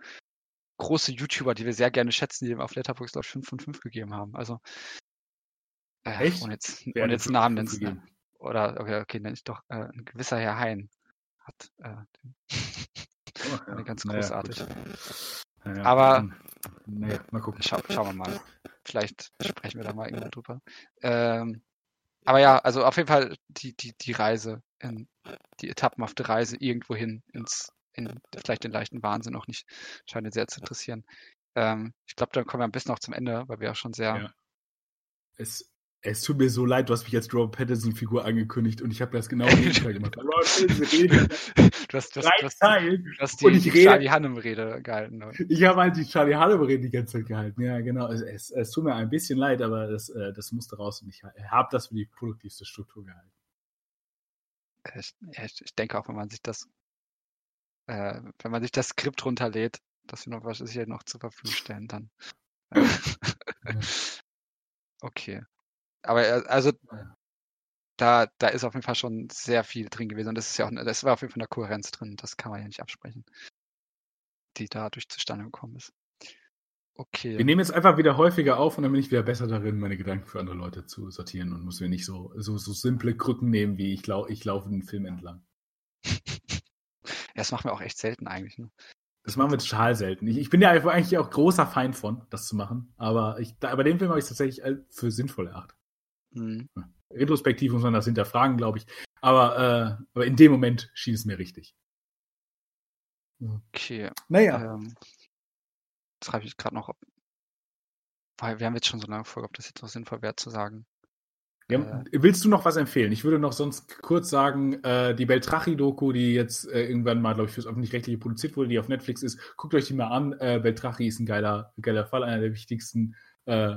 große YouTuber, die wir sehr gerne schätzen, die dem auf Letterboxd, glaube ich, 5 von 5 gegeben haben. Also, äh, Echt? Und jetzt, und jetzt Namen nennen. Oder, okay, okay, nenne ich doch, äh, ein gewisser Herr Hein hat äh, oh, ja. ganz großartig. Naja, ja, Aber, naja, mal gucken. Schau, schauen wir mal. Vielleicht sprechen wir da mal irgendwann drüber. Ähm, aber ja, also auf jeden Fall die, die, die Reise, in, die etappenhafte Reise irgendwohin ins, in vielleicht den leichten Wahnsinn auch nicht, scheint sehr zu interessieren. Ähm, ich glaube, dann kommen wir ein bisschen noch zum Ende, weil wir auch schon sehr. Ja. Es, es tut mir so leid, du hast mich als Robert Pattinson-Figur angekündigt und ich habe das genau Gegenteil gemacht. Robert Pattinson redet. Du hast, du hast, du hast, du hast die, und ich die rede, Charlie Hannem-Rede gehalten. Ich habe halt die Charlie Hannem-Rede die ganze Zeit gehalten. Ja, genau. Es, es, es, tut mir ein bisschen leid, aber das, äh, das musste raus und ich habe das für die produktivste Struktur gehalten. Ich, ich, denke auch, wenn man sich das, äh, wenn man sich das Skript runterlädt, dass wir noch was sicher noch zur Verfügung stellen, dann. Äh, okay. Aber äh, also da, da ist auf jeden Fall schon sehr viel drin gewesen. Und das ist ja auch, das war auf jeden Fall eine Kohärenz drin. Das kann man ja nicht absprechen, die dadurch zustande gekommen ist. Okay. Wir nehmen jetzt einfach wieder häufiger auf und dann bin ich wieder besser darin, meine Gedanken für andere Leute zu sortieren und muss mir nicht so, so, so simple Krücken nehmen, wie ich, lau ich laufe den Film entlang. ja, das machen wir auch echt selten eigentlich. Ne? Das machen wir total selten. Ich, ich bin ja eigentlich auch großer Feind von, das zu machen. Aber ich, da, bei dem Film habe ich es tatsächlich für sinnvoll erachtet. Mhm. Retrospektiv muss man das hinterfragen, glaube ich. Aber, äh, aber in dem Moment schien es mir richtig. Okay. Naja. Ähm, schreibe ich gerade noch, ob, weil wir haben jetzt schon so lange vor, ob das jetzt noch sinnvoll wäre zu sagen. Ja, äh, willst du noch was empfehlen? Ich würde noch sonst kurz sagen, äh, die Beltrachi-Doku, die jetzt äh, irgendwann mal, glaube ich, fürs öffentlich-rechtliche produziert wurde, die auf Netflix ist, guckt euch die mal an. Äh, Beltrachi ist ein geiler, geiler Fall, einer der wichtigsten äh,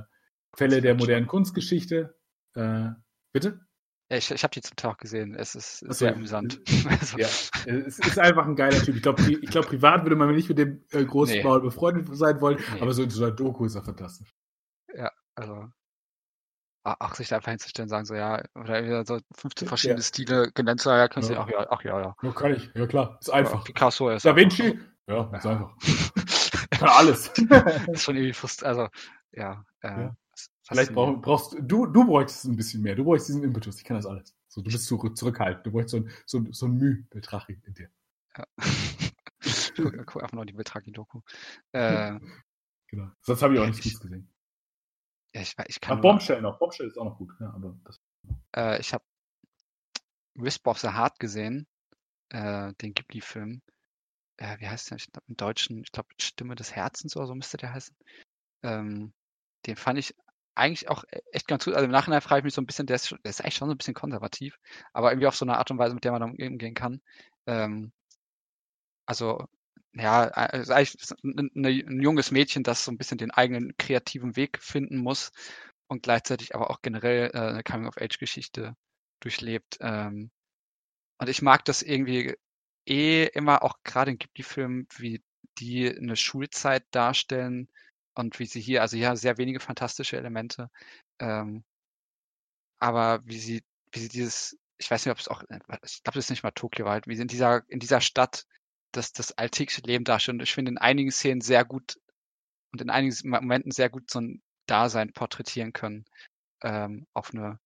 Fälle der modernen Kunstgeschichte. Äh, bitte? Ich, ich habe die zum Tag gesehen. Es ist Achso, sehr amüsant. also. Ja, es ist einfach ein geiler Typ. Ich glaube, ich glaub, privat würde man nicht mit dem äh, großen nee. Maul befreundet sein wollen, nee. aber so in so einer Doku ist er fantastisch. Ja, also auch sich da einfach hinzustellen, sagen so, ja, oder so 15 verschiedene ja. Stile genannt zu ja, kannst ja. du, ach ja, ach ja, ja. Ja, kann ich, ja klar, ist einfach. Picasso ist Da Vinci, ja, ist einfach. kann alles. das ist schon irgendwie frust, also, ja, äh, ja. Vielleicht brauch, brauchst du, du bräuchtest ein bisschen mehr. Du bräuchst diesen Impetus. Ich kann das alles. So, du bist zurück, zurückhaltend. Du bräuchst so ein, so, so ein Müh Betrachi in dir. Ja. guck, einfach nur die Betrachi-Doku. Äh, genau. Sonst habe ich auch nichts Gutes gesehen. Ja, ich, ich kann. Ach, Bombshell noch. Bombshell ist auch noch gut. Ja, aber das... äh, ich habe Wisp of the Heart gesehen. Äh, den Ghibli-Film. Äh, wie heißt der? Ich glaub, Im Deutschen, ich glaube, Stimme des Herzens oder so müsste der heißen. Ähm, den fand ich eigentlich auch e-, echt ganz gut. Also im Nachhinein frage ich mich so ein bisschen, der ist, der ist eigentlich schon so ein bisschen konservativ, aber irgendwie auf so eine Art und Weise, mit der man umgehen kann. Ähm, also, ja, ist eigentlich ein, ein junges Mädchen, das so ein bisschen den eigenen kreativen Weg finden muss und gleichzeitig aber auch generell äh, eine Coming-of-Age-Geschichte durchlebt. Ähm, und ich mag das irgendwie eh immer auch gerade in Ghibli-Filmen, wie die eine Schulzeit darstellen, und wie sie hier, also hier sehr wenige fantastische Elemente, ähm, aber wie sie, wie sie dieses, ich weiß nicht, ob es auch, äh, ich glaube, es ist nicht mal Tokio halt, wie sie in dieser, in dieser Stadt das, das alltägliche Leben darstellen. Und ich finde in einigen Szenen sehr gut und in einigen Momenten sehr gut so ein Dasein porträtieren können, ähm, auf eine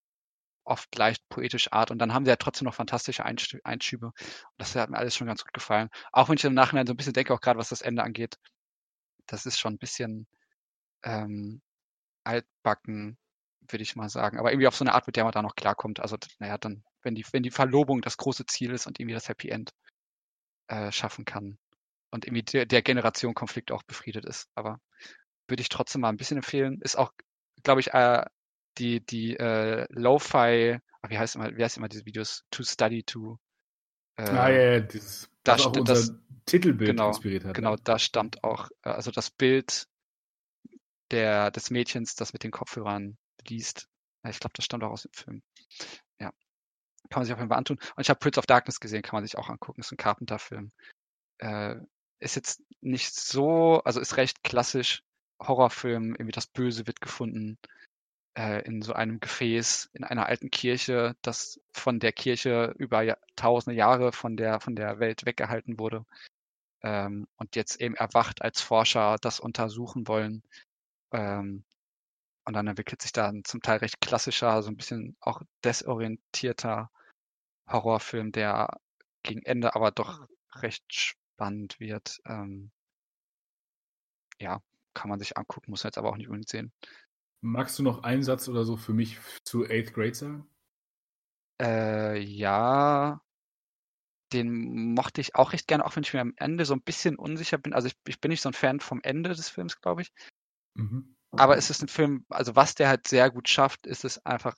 oft leicht poetische Art und dann haben sie ja trotzdem noch fantastische Einschübe. Und das hat mir alles schon ganz gut gefallen. Auch wenn ich im Nachhinein so ein bisschen denke, auch gerade was das Ende angeht, das ist schon ein bisschen ähm, altbacken, würde ich mal sagen. Aber irgendwie auf so eine Art, mit der man da noch klarkommt. Also, naja, dann, wenn die, wenn die Verlobung das große Ziel ist und irgendwie das Happy End äh, schaffen kann und irgendwie der, der Generation Konflikt auch befriedet ist. Aber würde ich trotzdem mal ein bisschen empfehlen. Ist auch, glaube ich, äh, die, die äh, Lo-Fi, wie heißt immer, wie heißt immer diese Videos? To Study to. Äh, ah, ja, ja, dieses, das, das auch unser das, Titelbild genau, inspiriert hat. Genau, da stammt auch, äh, also das Bild der, des Mädchens, das mit den Kopfhörern liest. Ich glaube, das stammt auch aus dem Film. Ja. Kann man sich auf jeden Fall antun. Und ich habe Prince of Darkness gesehen, kann man sich auch angucken. Ist ein Carpenter-Film. Äh, ist jetzt nicht so, also ist recht klassisch Horrorfilm, irgendwie das Böse wird gefunden äh, in so einem Gefäß in einer alten Kirche, das von der Kirche über tausende Jahre von der, von der Welt weggehalten wurde ähm, und jetzt eben erwacht als Forscher das untersuchen wollen. Ähm, und dann entwickelt sich da ein zum Teil recht klassischer, so ein bisschen auch desorientierter Horrorfilm, der gegen Ende aber doch recht spannend wird. Ähm, ja, kann man sich angucken, muss man jetzt aber auch nicht unbedingt sehen. Magst du noch einen Satz oder so für mich zu Eighth Grade sagen? Äh, ja, den mochte ich auch recht gerne, auch wenn ich mir am Ende so ein bisschen unsicher bin. Also ich, ich bin nicht so ein Fan vom Ende des Films, glaube ich. Mhm. Aber es ist ein Film, also was der halt sehr gut schafft, ist es einfach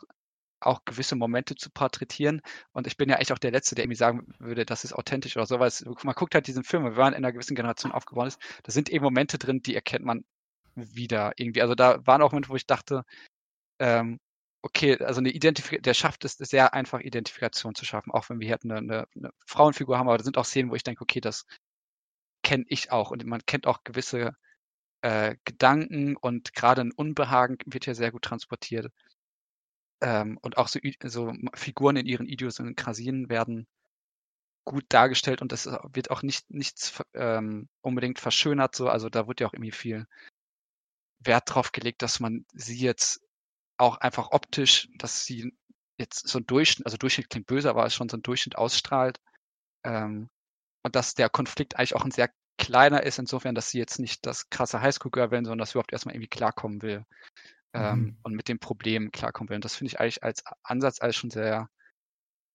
auch gewisse Momente zu porträtieren. Und ich bin ja echt auch der Letzte, der irgendwie sagen würde, das ist authentisch oder so, weil man guckt halt diesen Film, wir waren in einer gewissen Generation aufgebaut ist, da sind eben Momente drin, die erkennt man wieder irgendwie. Also da waren auch Momente, wo ich dachte, ähm, okay, also eine Identifikation, der schafft es sehr einfach, Identifikation zu schaffen, auch wenn wir hier eine, eine, eine Frauenfigur haben, aber da sind auch Szenen, wo ich denke, okay, das kenne ich auch und man kennt auch gewisse äh, Gedanken und gerade ein Unbehagen wird hier sehr gut transportiert. Ähm, und auch so, so Figuren in ihren Idiosynkrasien werden gut dargestellt und das wird auch nicht nichts ähm, unbedingt verschönert so. Also da wird ja auch irgendwie viel Wert drauf gelegt, dass man sie jetzt auch einfach optisch, dass sie jetzt so ein Durchschnitt, also Durchschnitt klingt böse, aber schon so ein Durchschnitt ausstrahlt. Ähm, und dass der Konflikt eigentlich auch ein sehr kleiner ist, insofern, dass sie jetzt nicht das krasse Highschool-Girl werden, sondern dass sie überhaupt erstmal irgendwie klarkommen will. Ähm, mhm. und mit dem Problem klarkommen will. Und das finde ich eigentlich als Ansatz als schon sehr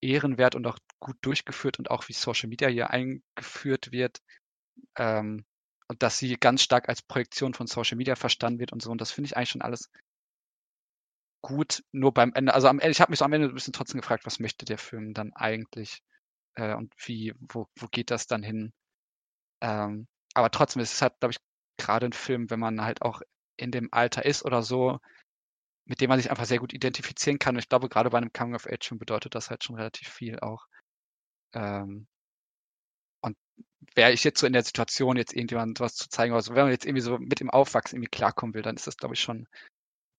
ehrenwert und auch gut durchgeführt und auch wie Social Media hier eingeführt wird. Ähm, und dass sie ganz stark als Projektion von Social Media verstanden wird und so. Und das finde ich eigentlich schon alles gut. Nur beim Ende, also am Ende, ich habe mich so am Ende ein bisschen trotzdem gefragt, was möchte der Film dann eigentlich äh, und wie, wo, wo geht das dann hin? Ähm, aber trotzdem ist es halt, glaube ich, gerade ein Film, wenn man halt auch in dem Alter ist oder so, mit dem man sich einfach sehr gut identifizieren kann. Und ich glaube, gerade bei einem Coming of Age Film bedeutet das halt schon relativ viel auch. Ähm, und wäre ich jetzt so in der Situation, jetzt irgendjemand was zu zeigen, also wenn man jetzt irgendwie so mit dem Aufwachsen irgendwie klarkommen will, dann ist das, glaube ich, schon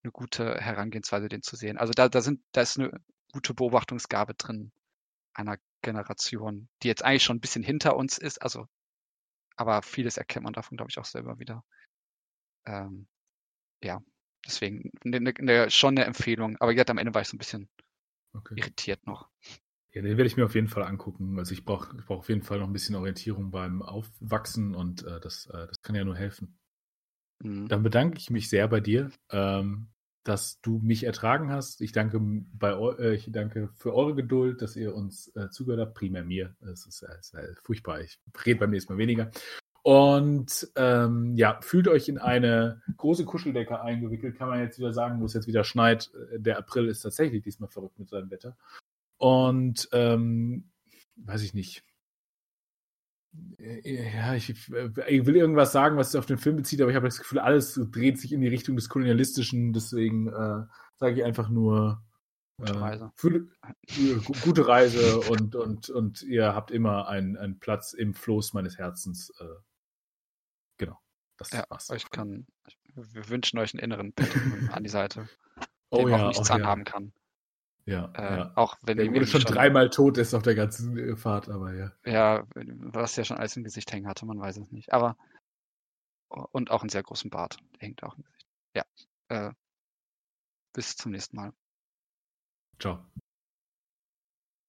eine gute Herangehensweise, den zu sehen. Also da, da sind, da ist eine gute Beobachtungsgabe drin einer Generation, die jetzt eigentlich schon ein bisschen hinter uns ist, also aber vieles erkennt man davon, glaube ich, auch selber wieder. Ähm, ja, deswegen ne, ne, ne, schon eine Empfehlung. Aber jetzt am Ende war ich so ein bisschen okay. irritiert noch. Ja, den werde ich mir auf jeden Fall angucken. Also ich brauche ich brauch auf jeden Fall noch ein bisschen Orientierung beim Aufwachsen und äh, das, äh, das kann ja nur helfen. Mhm. Dann bedanke ich mich sehr bei dir, ähm, dass du mich ertragen hast. Ich danke, bei, äh, ich danke für eure Geduld, dass ihr uns äh, zugehört habt. Primär mir. Es ist, ist, ist, furchtbar. Ich rede beim nächsten Mal weniger. Und ähm, ja, fühlt euch in eine große Kuscheldecke eingewickelt, kann man jetzt wieder sagen, wo es jetzt wieder schneit. Äh, der April ist tatsächlich diesmal verrückt mit seinem Wetter. Und ähm, weiß ich nicht. Äh, ja, ich, äh, ich, will irgendwas sagen, was sich auf den Film bezieht, aber ich habe das Gefühl, alles dreht sich in die Richtung des Kolonialistischen. Deswegen äh, sage ich einfach nur Gute Reise. Für, gute Reise und, und, und ihr habt immer einen, einen Platz im Floß meines Herzens. Äh, Genau. Das ja, war's. Ich kann, wir wünschen euch einen inneren Patreon an die Seite, oh, den ja, auch nichts oh, anhaben ja. kann. Ja, äh, ja. Auch wenn der wurde schon, schon dreimal tot ist auf der ganzen äh, Fahrt, aber ja. Ja, was ja schon alles im Gesicht hängen hatte, man weiß es nicht. Aber und auch einen sehr großen Bart, der hängt auch im Gesicht. Ja. Äh, bis zum nächsten Mal. Ciao.